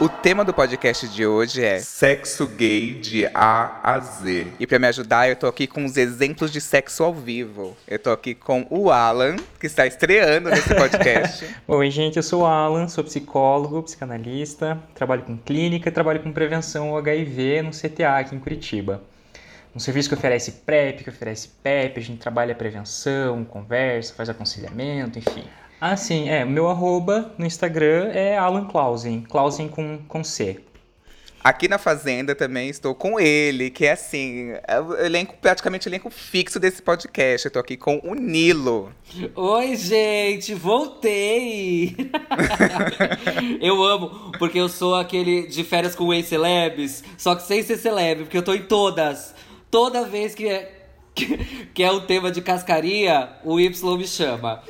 O tema do podcast de hoje é sexo gay de A a Z. E para me ajudar, eu tô aqui com os exemplos de sexo ao vivo. Eu tô aqui com o Alan, que está estreando nesse podcast. Oi, gente, eu sou o Alan, sou psicólogo, psicanalista, trabalho com clínica e trabalho com prevenção ao HIV no CTA aqui em Curitiba. Um serviço que oferece PrEP, que oferece PEP, a gente trabalha prevenção, conversa, faz aconselhamento, enfim. Ah, sim, é. Meu arroba no Instagram é Alan Clausen. Clausen com, com C. Aqui na Fazenda também estou com ele, que é assim, é o elenco, praticamente elenco fixo desse podcast. Eu tô aqui com o Nilo. Oi, gente, voltei! eu amo, porque eu sou aquele de férias com ex-celebs, só que sem ser celebre, porque eu tô em todas. Toda vez que é que é o tema de cascaria, o Y me chama.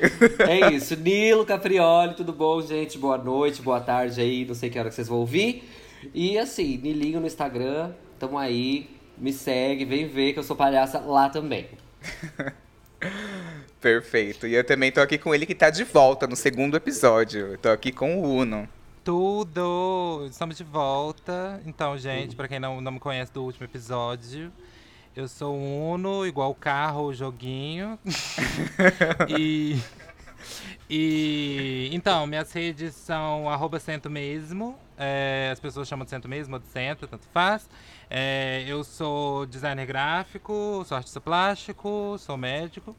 É isso. Nilo Caprioli, tudo bom, gente? Boa noite, boa tarde aí, não sei que hora que vocês vão ouvir. E assim, Nilinho no Instagram, tamo aí, me segue, vem ver que eu sou palhaça lá também. Perfeito. E eu também tô aqui com ele que tá de volta no segundo episódio. Eu tô aqui com o Uno. Tudo! Estamos de volta. Então, gente, para quem não, não me conhece do último episódio, eu sou um Uno, igual carro, joguinho. e. E então, minhas redes são arroba cento mesmo. É, as pessoas chamam de cento mesmo ou de cento, tanto faz. É, eu sou designer gráfico, sou artista plástico, sou médico.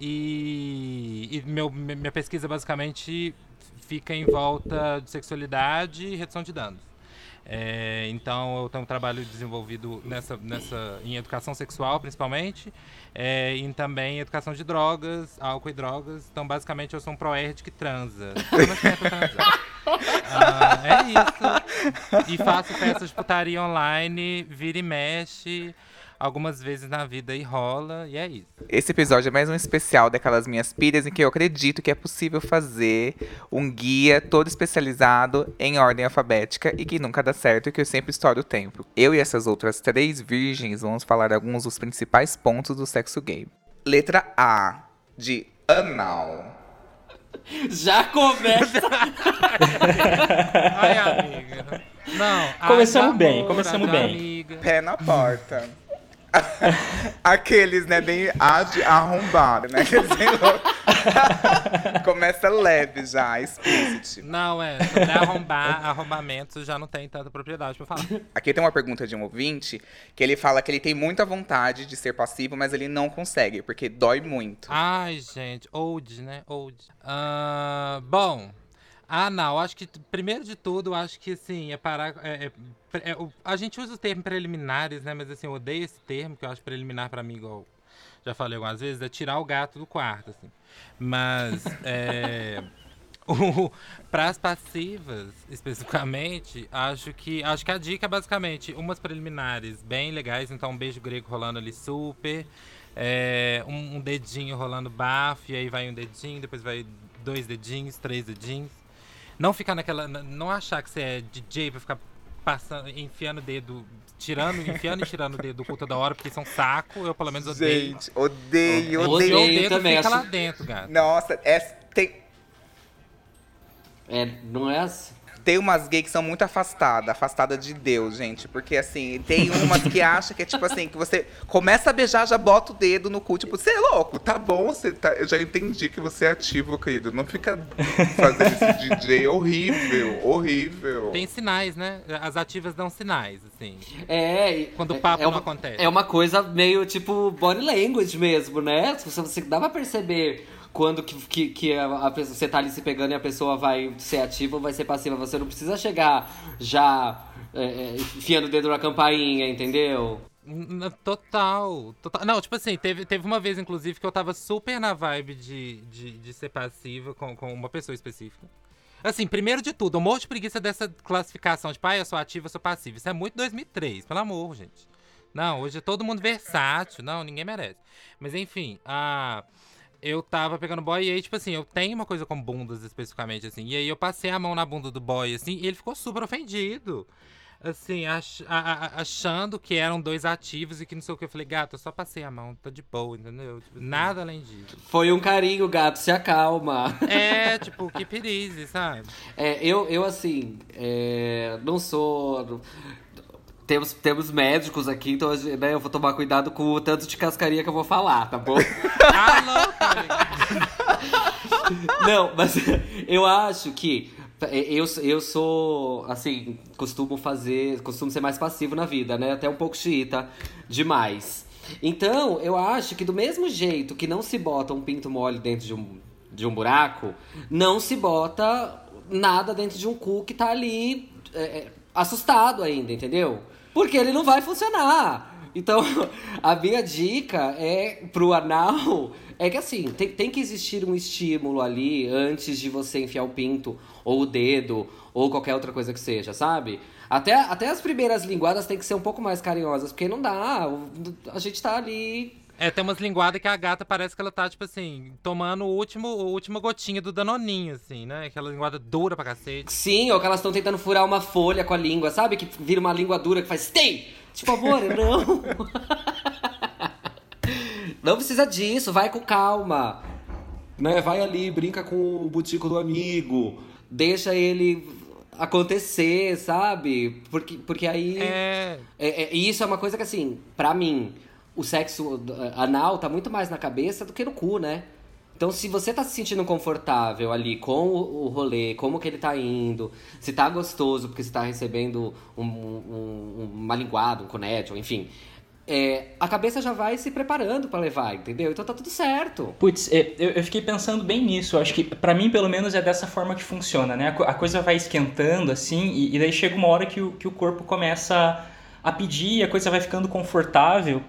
E, e meu, minha pesquisa basicamente fica em volta de sexualidade e redução de danos. É, então eu tenho um trabalho desenvolvido nessa, nessa, em educação sexual, principalmente, é, e também em educação de drogas, álcool e drogas. Então, basicamente, eu sou um proerd que transa. ah, é isso. E faço festas de putaria online, vira e mexe algumas vezes na vida e rola, e é isso. Esse episódio é mais um especial daquelas minhas pilhas em que eu acredito que é possível fazer um guia todo especializado em ordem alfabética e que nunca dá certo e que eu sempre estouro o tempo. Eu e essas outras três virgens vamos falar alguns dos principais pontos do sexo gay. Letra A, de anal. Já começa! Ai, amiga. Não, começamos bem, começamos bem. Amiga. Pé na porta. Aqueles, né, bem arrombados, né? Começa leve já, explicit. Não, é, sobre arrombar, arrombamento já não tem tanta propriedade pra falar. Aqui tem uma pergunta de um ouvinte, que ele fala que ele tem muita vontade de ser passivo, mas ele não consegue, porque dói muito. Ai, gente, old, né, old. Uh, bom... Ah, não. Acho que, primeiro de tudo, acho que, assim, é parar. É, é, a gente usa o termo preliminares, né? Mas, assim, eu odeio esse termo, que eu acho preliminar para mim, igual já falei algumas vezes, é tirar o gato do quarto, assim. Mas, é. Para as passivas, especificamente, acho que acho que a dica é basicamente umas preliminares bem legais, então um beijo grego rolando ali super, é, um, um dedinho rolando bafo, e aí vai um dedinho, depois vai dois dedinhos, três dedinhos. Não ficar naquela. Não achar que você é DJ pra ficar passando, enfiando o dedo, tirando, enfiando e tirando o dedo do cu toda hora, porque são é saco. Eu pelo menos odeio. Gente, odeio, odeio. odeio. O dedo também, fica acho... lá dentro, cara. Nossa, é, tem. É, não é assim. Tem umas gays que são muito afastadas, afastada de Deus, gente. Porque, assim, tem umas que acham que é tipo assim, que você começa a beijar, já bota o dedo no cu. Tipo, você é louco, tá bom, você tá, eu já entendi que você é ativo, querido. Não fica fazendo esse DJ horrível, horrível. Tem sinais, né? As ativas dão sinais, assim. É. Quando o papo é não uma, acontece. É uma coisa meio tipo body language mesmo, né? Você, você dá pra perceber quando que, que, que a, pessoa, você tá ali se pegando e a pessoa vai ser ativa ou vai ser passiva. Você não precisa chegar já é, é, enfiando o dedo na campainha, entendeu? Total, total. Não, tipo assim, teve, teve uma vez, inclusive, que eu tava super na vibe de, de, de ser passiva com, com uma pessoa específica. Assim, primeiro de tudo, eu morro de preguiça dessa classificação de, pai, eu sou ativa, eu sou passiva. Isso é muito 2003, pelo amor, gente. Não, hoje é todo mundo versátil. Não, ninguém merece. Mas enfim, a eu tava pegando boy e aí, tipo assim, eu tenho uma coisa com bundas especificamente, assim. E aí eu passei a mão na bunda do boy, assim, e ele ficou super ofendido. assim, ach, achando que eram dois ativos e que não sei o que. Eu falei, gato, eu só passei a mão, tá de boa, entendeu? Tipo, nada além disso. Foi um carinho, gato, se acalma. É, tipo, que perize, sabe? É, eu, eu assim, é, não sou. Temos, temos médicos aqui, então né, eu vou tomar cuidado com o tanto de cascaria que eu vou falar, tá bom? Amiga. Não, mas eu acho que eu, eu sou, assim, costumo fazer, costumo ser mais passivo na vida, né? Até um pouco xiita demais. Então, eu acho que do mesmo jeito que não se bota um pinto mole dentro de um, de um buraco, não se bota nada dentro de um cu que tá ali é, é assustado ainda, entendeu? Porque ele não vai funcionar. Então, a minha dica é pro anal é que assim, tem, tem que existir um estímulo ali antes de você enfiar o pinto, ou o dedo, ou qualquer outra coisa que seja, sabe? Até, até as primeiras linguadas tem que ser um pouco mais carinhosas, porque não dá. A gente tá ali é, tem umas linguadas que a gata parece que ela tá, tipo assim, tomando o último, o último gotinha do Danoninho, assim, né? Aquela linguada dura pra cacete. Sim, ou que elas estão tentando furar uma folha com a língua, sabe? Que vira uma língua dura que faz stay! Tipo, amor, não! não precisa disso, vai com calma. Né? Vai ali, brinca com o butico do amigo. Deixa ele acontecer, sabe? Porque, porque aí. É... É, é... Isso é uma coisa que, assim, pra mim o sexo anal tá muito mais na cabeça do que no cu, né? Então, se você tá se sentindo confortável ali com o, rolê, como que ele tá indo, se tá gostoso porque você tá recebendo um, um, uma linguada, um conete, enfim, é, a cabeça já vai se preparando para levar, entendeu? Então tá tudo certo. Putz, é, eu, eu fiquei pensando bem nisso. Acho que para mim, pelo menos, é dessa forma que funciona, né? A, coisa vai esquentando assim, e, e daí chega uma hora que o, que o corpo começa a pedir, a coisa vai ficando confortável.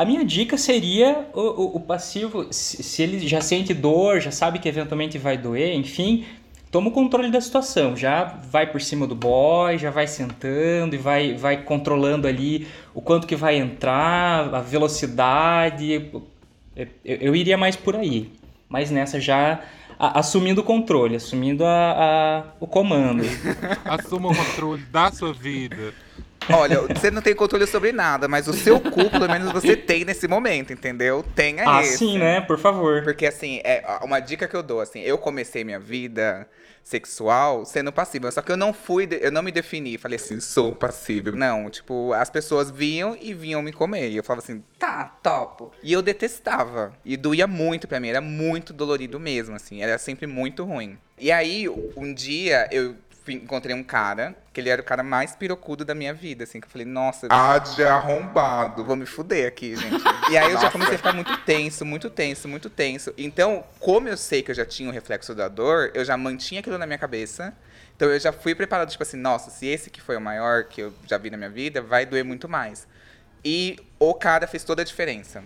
A minha dica seria o, o, o passivo, se, se, ele já sente dor, já sabe que eventualmente vai doer, enfim, toma o controle da situação. Já vai por cima do boy, já vai sentando e vai, vai controlando ali o quanto que vai entrar, a velocidade. Eu, eu iria mais por aí. Mas nessa já a, assumindo o controle, assumindo a, a, o comando. Assuma o controle da sua vida. Olha, você não tem controle sobre nada, mas o seu cu, pelo menos, você tem nesse momento, entendeu? Tenha ah, esse. sim, né? Por favor. Porque, assim, é uma dica que eu dou, assim, eu comecei minha vida sexual sendo passível. Só que eu não fui, eu não me defini. Falei assim, sou passível. Não, tipo, as pessoas vinham e vinham me comer. E eu falava assim, tá, topo. E eu detestava. E doía muito pra mim, era muito dolorido mesmo, assim. Era sempre muito ruim. E aí, um dia, eu encontrei um cara, que ele era o cara mais pirocudo da minha vida, assim, que eu falei, nossa, ah, de arrombado, vou me fuder aqui, gente. e aí eu já comecei a ficar muito tenso, muito tenso, muito tenso. Então, como eu sei que eu já tinha o reflexo da dor, eu já mantinha aquilo na minha cabeça. Então eu já fui preparado, tipo assim, nossa, se esse que foi o maior que eu já vi na minha vida, vai doer muito mais. E o cara fez toda a diferença.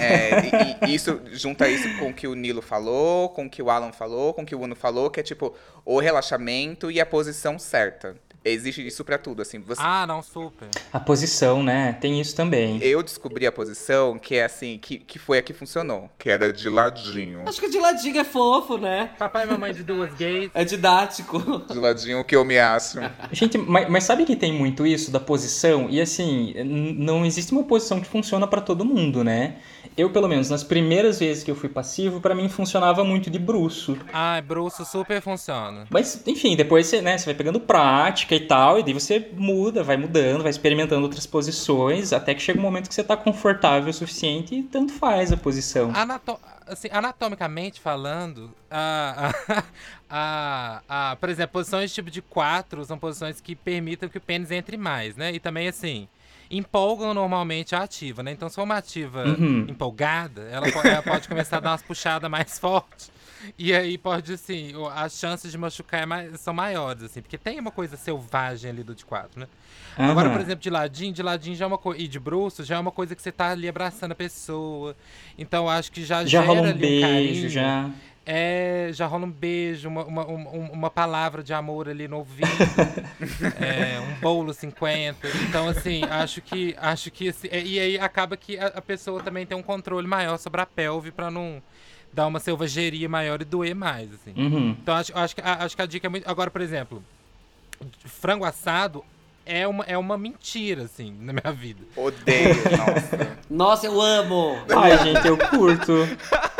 É, e, e, isso junta isso com o que o Nilo falou, com o que o Alan falou, com o que o Uno falou, que é tipo o relaxamento e a posição certa. Existe isso para tudo, assim. Você... Ah, não, super. A posição, né? Tem isso também. Eu descobri a posição que é assim, que, que foi a que funcionou. Que era de ladinho. Acho que de ladinho é fofo, né? Papai e mamãe de duas gays. É didático. De ladinho que eu me acho. Gente, mas, mas sabe que tem muito isso da posição? E assim, não existe uma posição que funciona para todo mundo, né? Eu, pelo menos, nas primeiras vezes que eu fui passivo, para mim funcionava muito de bruxo. Ah, bruxo super funciona. Mas, enfim, depois você, né, você vai pegando prática e tal, e daí você muda, vai mudando, vai experimentando outras posições, até que chega um momento que você tá confortável o suficiente e tanto faz a posição. Anato assim, anatomicamente falando, a, a, a, a, por exemplo, posições tipo de quatro são posições que permitem que o pênis entre mais, né? E também, assim, empolgam normalmente a ativa, né? Então, se for uma ativa uhum. empolgada, ela, ela pode começar a dar umas puxadas mais fortes. E aí pode, assim, as chances de machucar é são maiores, assim, porque tem uma coisa selvagem ali do de quatro, né? Uhum. Agora, por exemplo, de ladinho, de ladinho já é uma coisa. E de bruxo já é uma coisa que você tá ali abraçando a pessoa. Então acho que já, já gera rola um ali beijo, um carinho. já. É, já rola um beijo, uma, uma, uma, palavra de amor ali no ouvido, é, um bolo 50. Então, assim, acho que. Acho que assim, e aí acaba que a, a, pessoa também tem um controle maior sobre a pelve para não dar uma selvageria maior e doer mais. Assim. Uhum. Então, acho, acho, que, acho que a dica é muito. Agora, por exemplo, frango assado é uma, é uma mentira, assim, na minha vida. Odeio, nossa. Nossa, eu amo! Ai, gente, eu curto.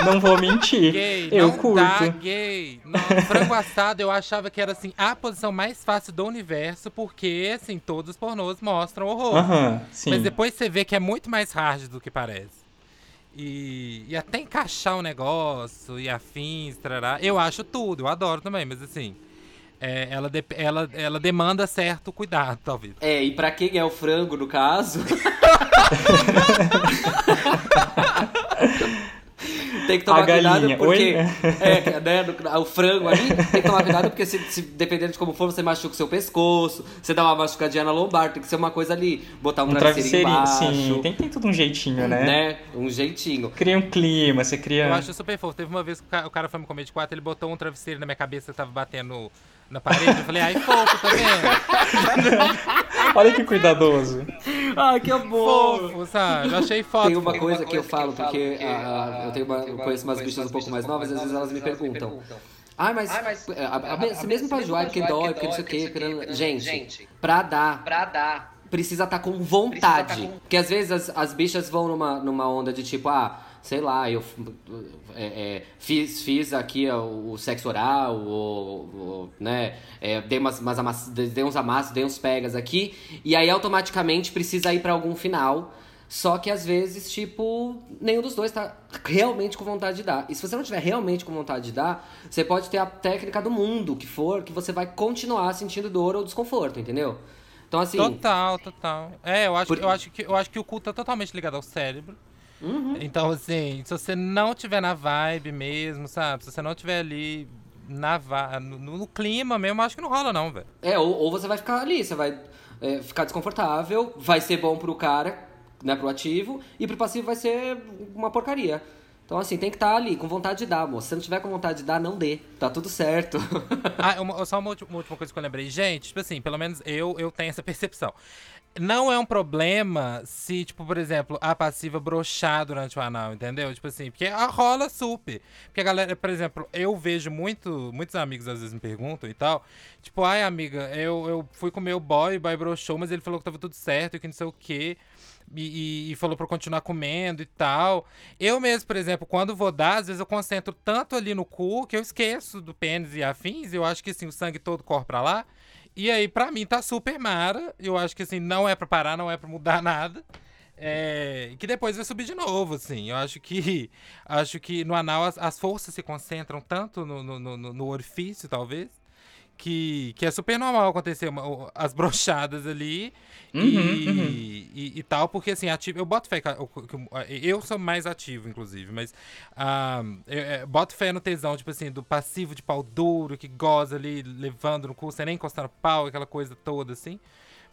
Não vou mentir. Gay, eu não curto. dá gay. Não, frango assado eu achava que era, assim, a posição mais fácil do universo, porque, assim, todos os pornôs mostram horror. Sim. Mas depois você vê que é muito mais hard do que parece. E, e até encaixar o negócio e afins, trará. Eu acho tudo, eu adoro também, mas assim. é, ela, de- ela, ela demanda certo cuidado, talvez. É, e pra quem é o frango, no caso. tem que tomar cuidado porque. É, né, no- o frango ali, tem que tomar cuidado porque se, se- dependendo de como for, você machuca o seu pescoço, você dá uma machucadinha na lombar, tem que ser uma coisa ali. Botar um, Um travesseirinho travesseirinho, embaixo. sim. Tem, tem tudo um jeitinho, né? né? Um jeitinho. Cria um clima, você cria. Eu acho super fofo. Teve uma vez que o cara foi me comer de quatro, ele botou um travesseiro na minha cabeça, eu tava batendo na parede. Eu falei, ai, fofo, tá vendo? Olha que cuidadoso. Ai, que amor! Fofo, sabe? Eu achei foto. Tem uma coisa que eu falo, porque ah, eu tenho uma, eu conheço umas bichas um pouco mais novas, às vezes elas me perguntam. Ah, mas, é, a- a- a- mesmo pra joar, porque dói, porque não sei o quê. porque- Gente, pra dar, Pra dar. precisa estar com vontade. Porque às vezes as, as bichas vão numa, numa onda de tipo, ah, sei lá, eu é, é, fiz, fiz aqui o, o sexo oral, ou, ou, né, é, dei, umas, umas amass- dei uns amassos, dei uns pegas aqui, e aí automaticamente precisa ir pra algum final. Só que às vezes, tipo, nenhum dos dois tá realmente com vontade de dar. E se você não tiver realmente com vontade de dar, você pode ter a técnica do mundo que for, que você vai continuar sentindo dor ou desconforto, entendeu? Então, assim. Total, total. É, eu acho, Por- que- eu, acho que, eu acho que o cu tá totalmente ligado ao cérebro. Uhum. Então, assim, se você não tiver na vibe mesmo, sabe? Se você não tiver ali na no, no clima mesmo, acho que não rola, não, velho. É, ou, ou você vai ficar ali, você vai é, ficar desconfortável, vai ser bom pro cara, né, pro ativo, e pro passivo vai ser uma porcaria. Então, assim, tem que estar ali, com vontade de dar, moço. Se não tiver com vontade de dar, não dê. Tá tudo certo. Ah, uma- só uma, uma última coisa que eu lembrei. Gente, tipo assim, pelo menos eu, eu tenho essa percepção. Não é um problema se, tipo, por exemplo, a passiva brochar durante o anal, entendeu? Tipo assim, porque a rola super. Porque a galera, por exemplo, eu vejo muito, muitos amigos às vezes me perguntam e tal. Tipo, ai, amiga, eu, eu fui com o meu boy, o boy brochou, mas ele falou que tava tudo certo e que não sei o quê. E, e- e falou pra eu continuar comendo e tal. Eu mesmo, por exemplo, quando vou dar, às vezes eu concentro tanto ali no cu que eu esqueço do pênis e afins. Eu acho que assim, o sangue todo corre pra lá. E aí, pra mim, tá super mara. Eu acho que assim, não é pra parar, não é pra mudar nada. É, que depois vai subir de novo, assim. Eu acho que acho que no anal as, as forças se concentram tanto no, no, no- no orifício, talvez, que, que é super normal acontecer uma- as brochadas ali e, Uhum, uhum. e, e tal, porque assim, ativo, eu boto fé, o- eu sou mais ativo, inclusive, mas ah, eu, eu boto fé no tesão, tipo assim, do passivo de pau duro, que goza ali, levando no cu, sem nem encostar no pau, aquela coisa toda, assim.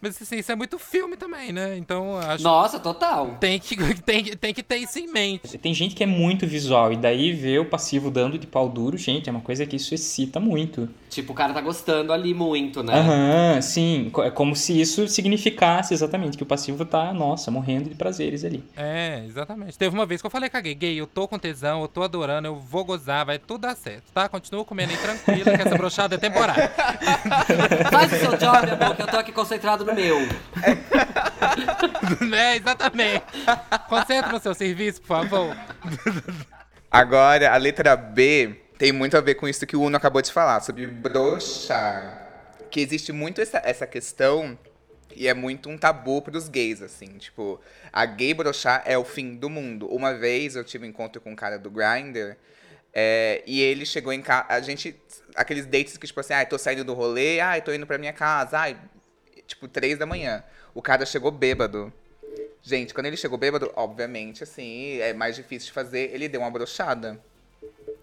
Mas assim, isso é muito filme também, né? Então, acho Nossa, total. tem que, tem, que- tem que ter isso em mente. Tem gente que é muito visual, e daí ver o passivo dando de pau duro, gente, é uma coisa que isso excita muito. Tipo, o cara tá gostando ali muito, né? Aham, sim. co- É como se isso significasse exatamente que o passivo tá, nossa, morrendo de prazeres ali. É, exatamente. Teve uma vez que eu falei, caguei, gay, eu tô com tesão, eu tô adorando, eu vou gozar, vai tudo dar certo, tá? Continua comendo aí tranquila, que essa brochada é temporária. Faz o seu job, amor, que eu tô aqui concentrado no meu. é, exatamente. Concentra no seu serviço, por favor. Agora, a letra B tem muito a ver com isso que o Uno acabou de falar, sobre broxar. Que existe muito essa, essa questão e é muito um tabu pros gays, assim. Tipo, a gay broxar é o fim do mundo. Uma vez eu tive um encontro com um cara do Grindr é, e ele chegou em casa. A gente. Aqueles dates que, tipo assim, ai, tô saindo do rolê, ai, tô indo pra minha casa, ai, tipo, três da manhã. O cara chegou bêbado. Gente, quando ele chegou bêbado, obviamente, assim, é mais difícil de fazer, ele deu uma brochada.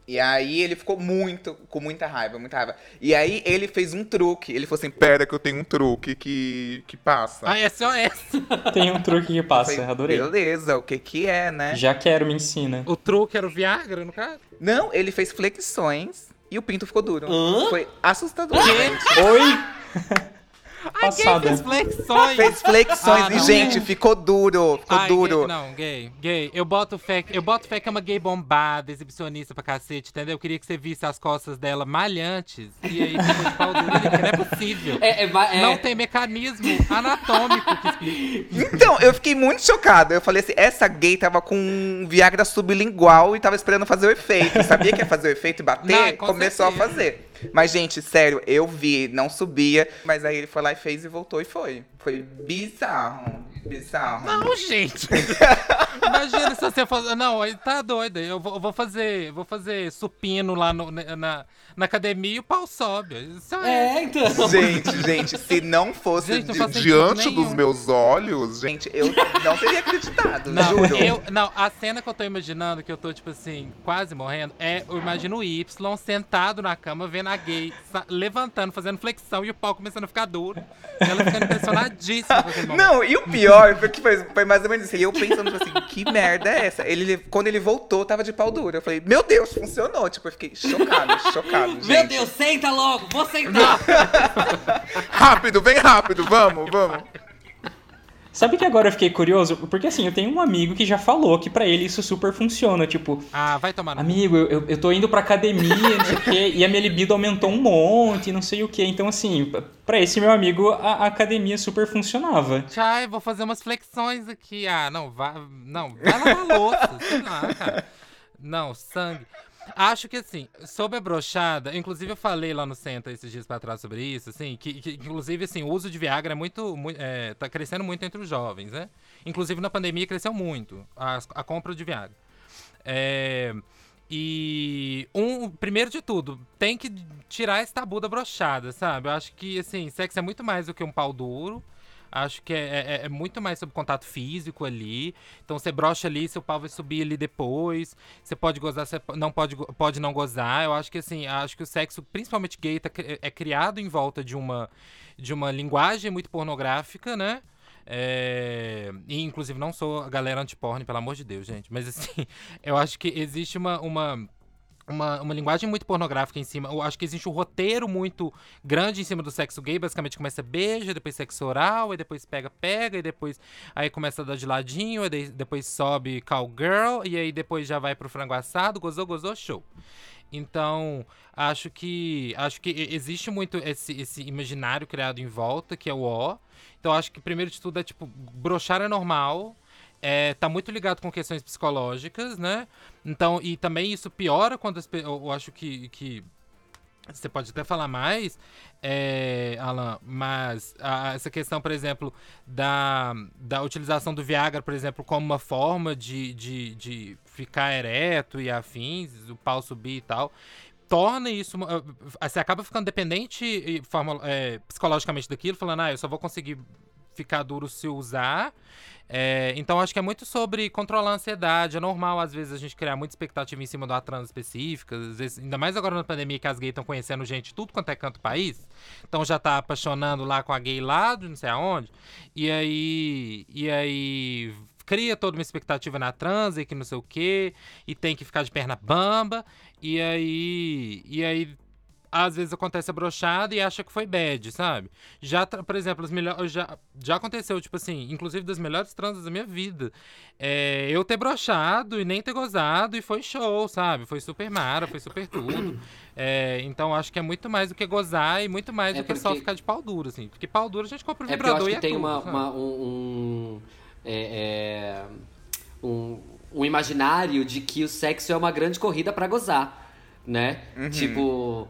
E aí ele ficou muito, com muita raiva, muita raiva. E aí ele fez um truque. Ele falou assim, pera que eu tenho um truque que, que passa. Ah, é só essa. Tem um truque que Eu passa, falei, adorei. Beleza, o que que é, né? Já quero, me ensina. O truque era o Viagra, no caso? Não, ele fez flexões e o pinto ficou duro. Hã? Foi assustador, gente. Oi! passada. Fez flexões. Fez flexões Ah, e, gente, ficou duro. Ficou Ai, duro. Gay, não, gay, gay. Eu boto fé, eu boto fé que é uma gay bombada, exibicionista pra cacete, entendeu? Eu queria que você visse as costas dela malhantes e aí depois de pau duro, que não é possível. É, é, é- Não tem mecanismo anatômico que. Então, eu fiquei muito chocado. Eu falei assim, essa gay tava com um Viagra sublingual e tava esperando fazer o efeito. Sabia que ia fazer o efeito e bater? Não, com Começou certeza. a fazer. Mas, gente, sério, eu vi, não subia. Mas aí ele foi lá e fez e voltou e foi. Foi bizarro. Bizarro. Não, gente. Imagina se você fosse. Não, ele tá doido. Eu vou, eu vou fazer. Vou fazer supino lá no- na, na academia e o pau sobe. Isso é. É, então. Gente, gente, se não fosse Gente, não di- diante nenhum. dos meus olhos, gente, eu não teria acreditado, Não, juro. eu, não, a cena que eu tô imaginando, que eu tô, tipo assim, quase morrendo, é eu imagino o Y sentado na cama, vendo a gay levantando, fazendo flexão e o pau começando a ficar duro. E ela ficando impressionadíssima com aquele momento. Não, e o pior foi que foi, foi mais ou menos isso. E eu pensando, tipo assim, que merda é essa? Ele, quando ele voltou, tava de pau duro. Eu falei, meu Deus, funcionou. Tipo, eu fiquei chocado, chocado, gente. Meu Deus, senta logo, vou sentar. Rápido, vem rápido, vamos, vamos. Sabe que agora eu fiquei curioso? Porque assim, eu tenho um amigo que já falou que pra ele isso super funciona. Tipo, Ah, vai tomar no amigo, eu, eu- tô indo pra academia, não sei o quê, e a minha libido aumentou um monte, não sei o quê. Então, assim, pra esse meu amigo, a, a academia super funcionava. Ai, vou fazer umas flexões aqui. Ah, não, vai, não, vai lavar louça, sei lá, cara. Não, sangue. Acho que assim, sobre a brochada, inclusive eu falei lá no centro esses dias pra trás sobre isso, assim, que, que, inclusive assim, o uso de Viagra é muito, mui- é, tá crescendo muito entre os jovens, né? Inclusive na pandemia cresceu muito a, a compra de Viagra. É, e um, primeiro de tudo, tem que tirar esse tabu da brochada, sabe? Eu acho que assim, sexo é muito mais do que um pau duro. Acho que é, é- é muito mais sobre contato físico ali. Então você brocha ali, seu pau vai subir ali depois. Você pode gozar, você não pode, pode não gozar. Eu acho que assim, acho que o sexo, principalmente gay, tá cri- é criado em volta de uma, de uma linguagem muito pornográfica, né? É, e inclusive não sou a galera anti-porn, pelo amor de Deus, gente. Mas assim, eu acho que existe uma, uma, uma, uma linguagem muito pornográfica em cima. Eu acho que existe um roteiro muito grande em cima do sexo gay. Basicamente começa beija, depois sexo oral, aí depois pega, pega, e depois aí começa a dar de ladinho, de- depois sobe cowgirl, e aí depois já vai pro frango assado, gozou, gozou, show. Então, acho que acho que e- existe muito esse, esse imaginário criado em volta, que é o O. Então, acho que primeiro de tudo é tipo, brochar é normal. É, tá muito ligado com questões psicológicas, né? Então, e também isso piora quando as, eu, acho que, que você pode até falar mais, é, Alan, mas a- essa questão, por exemplo, da, da utilização do Viagra, por exemplo, como uma forma de, de, de ficar ereto e afins, o pau subir e tal, torna isso. Você acaba ficando dependente eh, psicologicamente daquilo, falando, ah, eu só vou conseguir ficar duro se usar. É, então acho que é muito sobre controlar a ansiedade. É normal, às vezes, a gente criar muita expectativa em cima de uma trans específica. Às vezes, ainda mais agora na pandemia que as gays estão conhecendo gente tudo quanto é canto país. Então já tá apaixonando lá com a gay lá não sei aonde. E aí. E aí. Cria toda uma expectativa na trans e que não sei o quê. E tem que ficar de perna bamba. E aí. E aí às vezes acontece a brochada e acha que foi bad, sabe? Já, por exemplo, as melhores. Já, já aconteceu, tipo assim, inclusive das melhores transas da minha vida. É, eu ter brochado e nem ter gozado e foi show, sabe? Foi super mara, foi super tudo. É, então acho que é muito mais do que gozar e muito mais É do que só ficar de pau duro, assim. Porque pau duro a gente compra o É porque eu vibrador acho e que é tem tudo, uma, uma- um, um, é, é, um, um imaginário de que o sexo é uma grande corrida pra gozar, né? Tipo.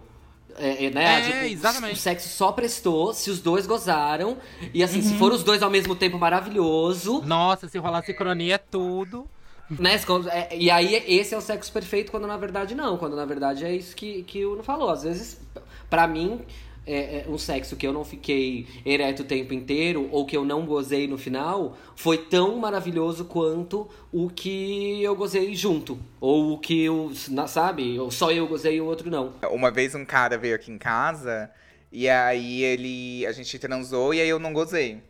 É, é, né? É, Tipo, exatamente. O sexo só prestou se os dois gozaram. E assim, se for os dois ao mesmo tempo, maravilhoso. Nossa, se rolar sincronia é tudo. Né? É, E aí, esse é o sexo perfeito, quando na verdade não. Quando na verdade é isso que, que o Uno falou. Às vezes, pra mim, é, é um sexo que eu não fiquei ereto o tempo inteiro, ou que eu não gozei no final, foi tão maravilhoso quanto o que eu gozei junto. Ou o que eu, sabe? Só eu gozei e o outro não. Uma vez um cara veio aqui em casa e aí ele. A gente transou e aí eu não gozei.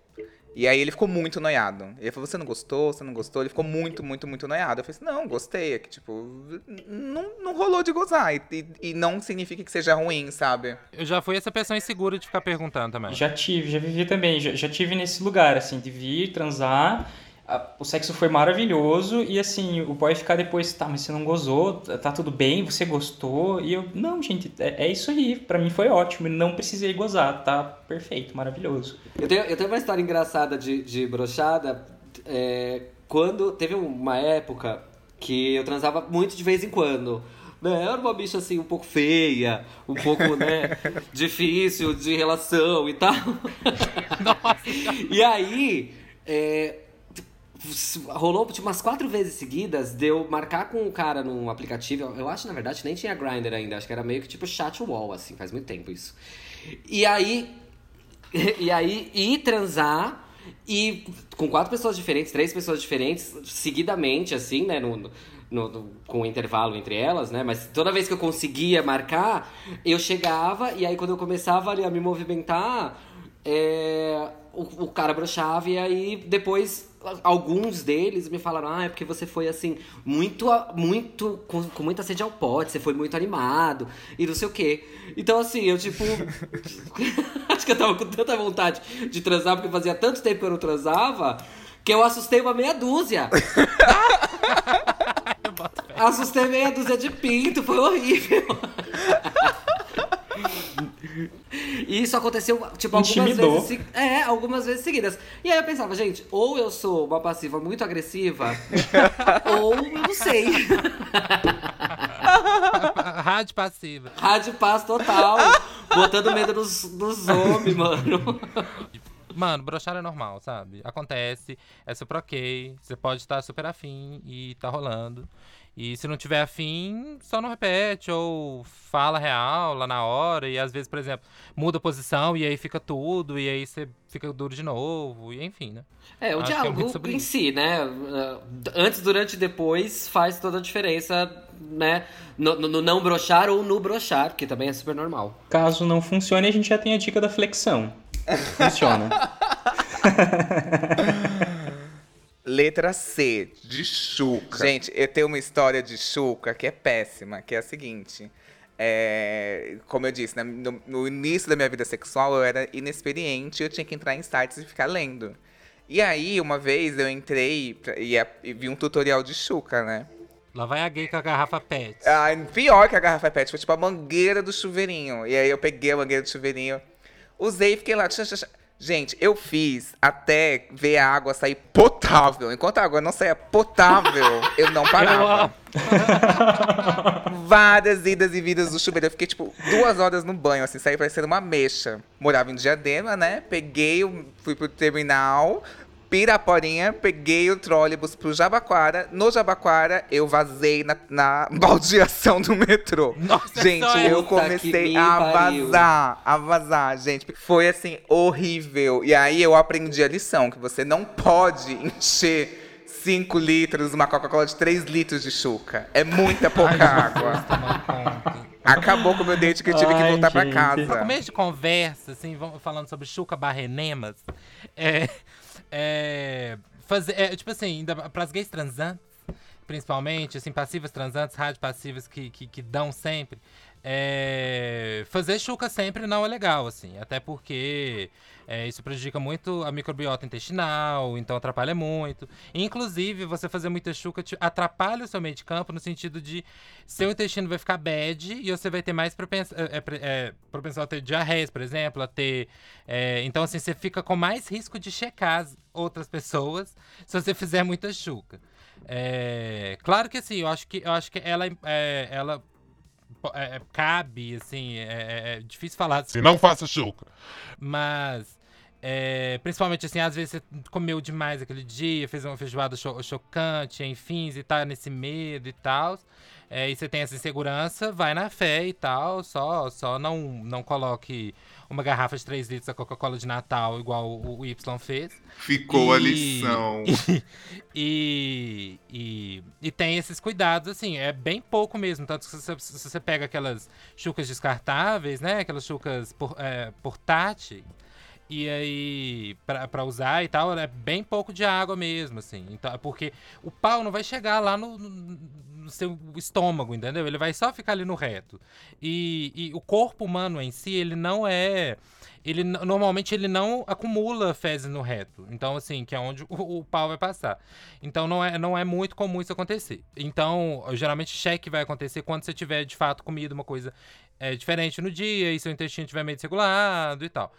E aí ele ficou muito noiado. Ele falou, você não gostou? Você não gostou? Ele ficou muito, muito, muito noiado. Eu falei assim, não, gostei. É que, tipo, não, não rolou de gozar. E, e, e não significa que seja ruim, sabe? Eu já fui essa pessoa insegura de ficar perguntando também. Já tive, já vivi também. Já, já tive nesse lugar, assim, de vir, transar. A- O sexo foi maravilhoso e assim, o boy ficar depois, tá, mas você não gozou, tá tudo bem, você gostou? E eu, não, gente, é, é isso aí, pra mim foi ótimo, não precisei gozar, tá perfeito, maravilhoso. Eu tenho, eu tenho uma história engraçada de, de brochada. é, quando teve uma época que eu transava muito de vez em quando. Né? Eu era uma bicha assim, um pouco feia, um pouco, né, difícil de relação e tal. E aí, é, rolou tipo, umas quatro vezes seguidas de eu marcar com o cara num aplicativo. Eu- acho, na verdade, nem tinha Grindr ainda. Acho que era meio que tipo chat wall, assim, faz muito tempo isso. E aí, e aí, ir transar e com quatro pessoas diferentes, três pessoas diferentes, seguidamente, assim, né? No, no- no- com um intervalo entre elas, né? Mas toda vez que eu conseguia marcar, eu chegava e aí quando eu começava ali a me movimentar, é, o, o cara broxava e aí depois alguns deles me falaram, ah, é porque você foi assim, muito, muito, com, com muita sede ao pote, você foi muito animado e não sei o quê. Então, assim, eu tipo. acho que eu tava com tanta vontade de transar, porque fazia tanto tempo que eu não transava, que eu assustei uma meia dúzia. Assustei meia dúzia de pinto, foi horrível. E isso aconteceu, tipo, algumas vezes, é, algumas vezes seguidas. E aí eu pensava, gente, ou eu sou uma passiva muito agressiva, ou eu não sei. Rádio passiva. Rádio paz total, botando medo nos, nos homens, mano. Mano, brochar é normal, sabe? Acontece, é super ok. Você pode estar super afim e tá rolando. E se não tiver afim, só não repete, ou fala real lá na hora. E às vezes, por exemplo, muda a posição e aí fica tudo, e aí você fica duro de novo, e enfim, né? É, o Acho é diálogo sobre em isso. si, né? Uh, Antes, durante e depois faz toda a diferença, né? No, no- no não brochar ou no brochar, que também é super normal. Caso não funcione, a gente já tem a dica da flexão. Funciona. Letra C, de Chuca. Gente, eu tenho uma história de Chuca que é péssima, que é a seguinte. É, como eu disse, né, no, no início da minha vida sexual eu era inexperiente, eu tinha que entrar em sites e ficar lendo. E aí, uma vez eu entrei e, e vi um tutorial de Chuca, né? Lá vai a gay com a garrafa pet. Ah, pior que a garrafa pet, foi tipo a mangueira do chuveirinho. E aí eu peguei a mangueira do chuveirinho, usei e fiquei lá. tchá, tchá, tchá. Gente, eu fiz até ver a água sair potável. Enquanto a água não saía potável, eu não parava. Várias idas e vidas do chuveiro. Eu fiquei, tipo, duas horas no banho, assim, saí parecendo uma mexa. Morava em Diadema, né? Peguei, fui pro terminal, Piraporinha, peguei o trólebus pro Jabaquara. No Jabaquara, eu vazei na, na baldeação do metrô. Nossa, gente, eu que comecei me a pariu. vazar, a vazar, gente. Foi, assim, horrível. E aí eu aprendi a lição, que você não pode encher 5 litros uma Coca-Cola de 3 litros de chuca. É muita pouca água. Tomando conta. Acabou com o meu date que eu tive que Ai, voltar pra gente. Pra casa. começo de conversa, assim, falando sobre Chuca Barrenemas, é, é, fazer, é, tipo assim, ainda pras gays transantes, principalmente, assim, passivas transantes, rádio passivas que, que, que dão sempre, é, fazer chuca sempre não é legal, assim, até porque é, isso prejudica muito a microbiota intestinal, então atrapalha muito. Inclusive, você fazer muita chuca atrapalha o seu meio de campo no sentido de seu intestino vai ficar bad e você vai ter mais propensão, é, pre- é, propensão a ter diarreias, por exemplo, a ter. é, então, assim, você fica com mais risco de checar as outras pessoas se você fizer muita chuca. É, claro que assim, eu acho que, eu acho que ela, é, ela é, cabe, assim, é, é- é difícil falar assim, Se não faça chuca. mas, é, principalmente assim, às vezes você comeu demais aquele dia, fez uma feijoada cho- chocante, enfim, e tá nesse medo e tal. é, e você tem essa insegurança, vai na fé e tal, só, só não, não coloque uma garrafa de 3 litros da Coca-Cola de Natal, igual o, o Y fez. Ficou a E- lição. E, e, e tem esses cuidados, assim, é bem pouco mesmo. Tanto que se você, se você pega aquelas chucas descartáveis, né? Aquelas chucas por, é, portátil. E aí, pra, pra usar e tal, é bem pouco de água mesmo, assim. Então, é porque o pau não vai chegar lá no, no, seu estômago, entendeu? Ele vai só ficar ali no reto. E, e o corpo humano em si, ele não é ele normalmente ele não acumula fezes no reto. Então, assim, que é onde o, o pau vai passar. Então não é, não é muito comum isso acontecer. Então, geralmente cheque vai acontecer quando você tiver de fato comido uma coisa é, diferente no dia e seu intestino estiver meio desregulado e tal.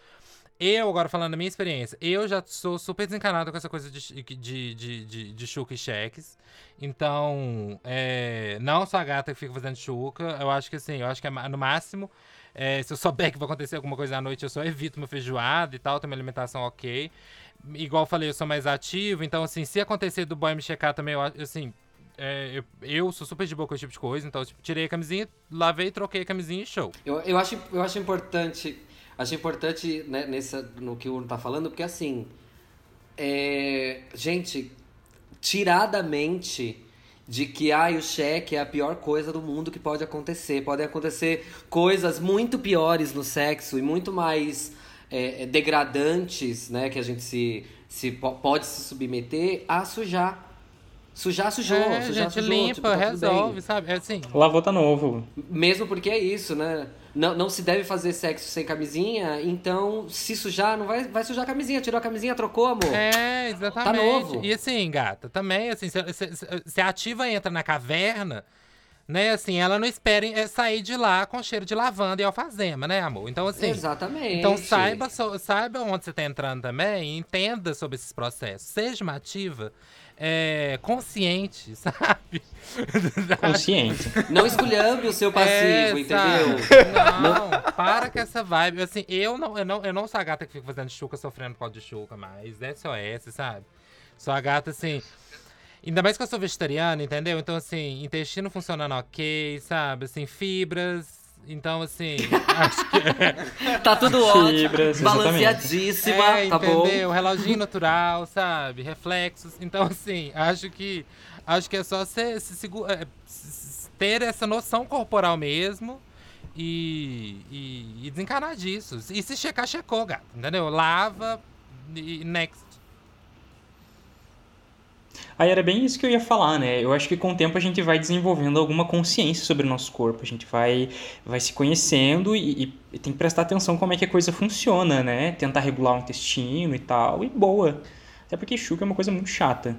Eu, agora falando da minha experiência, eu já sou super desencanado com essa coisa de, de, de, de, de chuca e cheques. Então, é, não sou a gata que fica fazendo chuca. Eu acho que assim, eu acho que é no máximo. é, se eu souber que vai acontecer alguma coisa à noite, eu só evito uma feijoada e tal, tenho uma alimentação ok. Igual eu falei, eu sou mais ativo, então assim, se acontecer do boy me checar também, eu assim, é, eu, eu sou super de boa com esse tipo de coisa, então tipo, tirei a camisinha, lavei, troquei a camisinha e show. Eu, eu, acho, eu acho importante, acho importante né, nessa, no que o Uno tá falando, porque assim, é, gente, tirar da mente de que ai, o cheque é a pior coisa do mundo que pode acontecer. Podem acontecer coisas muito piores no sexo e muito mais é, é, degradantes, né, que a gente se, se po- pode se submeter a sujar. Sujar, sujou. é, sujar, gente, sujou, limpa, tipo, tá resolve, sabe? É assim, Lavou tá novo. Mesmo porque é isso, né? Não, não se deve fazer sexo sem camisinha, então se sujar, não vai, vai sujar a camisinha. Tirou a camisinha, trocou, amor. É, exatamente. Tá novo. E assim, gata, também, assim, se, se- se- a ativa entra na caverna, né, assim, ela não espera é, sair de lá com cheiro de lavanda e alfazema, né, amor? Então, assim. Exatamente. Então saiba, saiba onde você tá entrando também entenda sobre esses processos. Seja uma ativa é, consciente, sabe? Consciente. Não esculhambe o seu passivo, É, entendeu? sabe? Não, para com essa vibe. Assim, eu não, eu não, eu não sou a gata que fica fazendo chuca sofrendo por causa de chuca, mas é SOS, sabe? Sou a gata, assim. Ainda mais que eu sou vegetariana, entendeu? Então, assim, intestino funcionando ok, sabe? Assim, fibras. Então, assim, acho que. Tá tudo ótimo. Fibras, balanceadíssima, É, tá bom? entendeu? Reloginho natural, sabe? Reflexos. Então, assim, acho que acho que é só você se é, s- ter essa noção corporal mesmo e, e, e desencanar disso. E se checar, checou, gato. Entendeu? Lava e next. Aí era bem isso que eu ia falar, né? Eu acho que com o tempo a gente vai desenvolvendo alguma consciência sobre o nosso corpo. A gente vai, vai se conhecendo e, e- e tem que prestar atenção como é que a coisa funciona, né? Tentar regular o intestino e tal, e boa. Até porque chuca é uma coisa muito chata.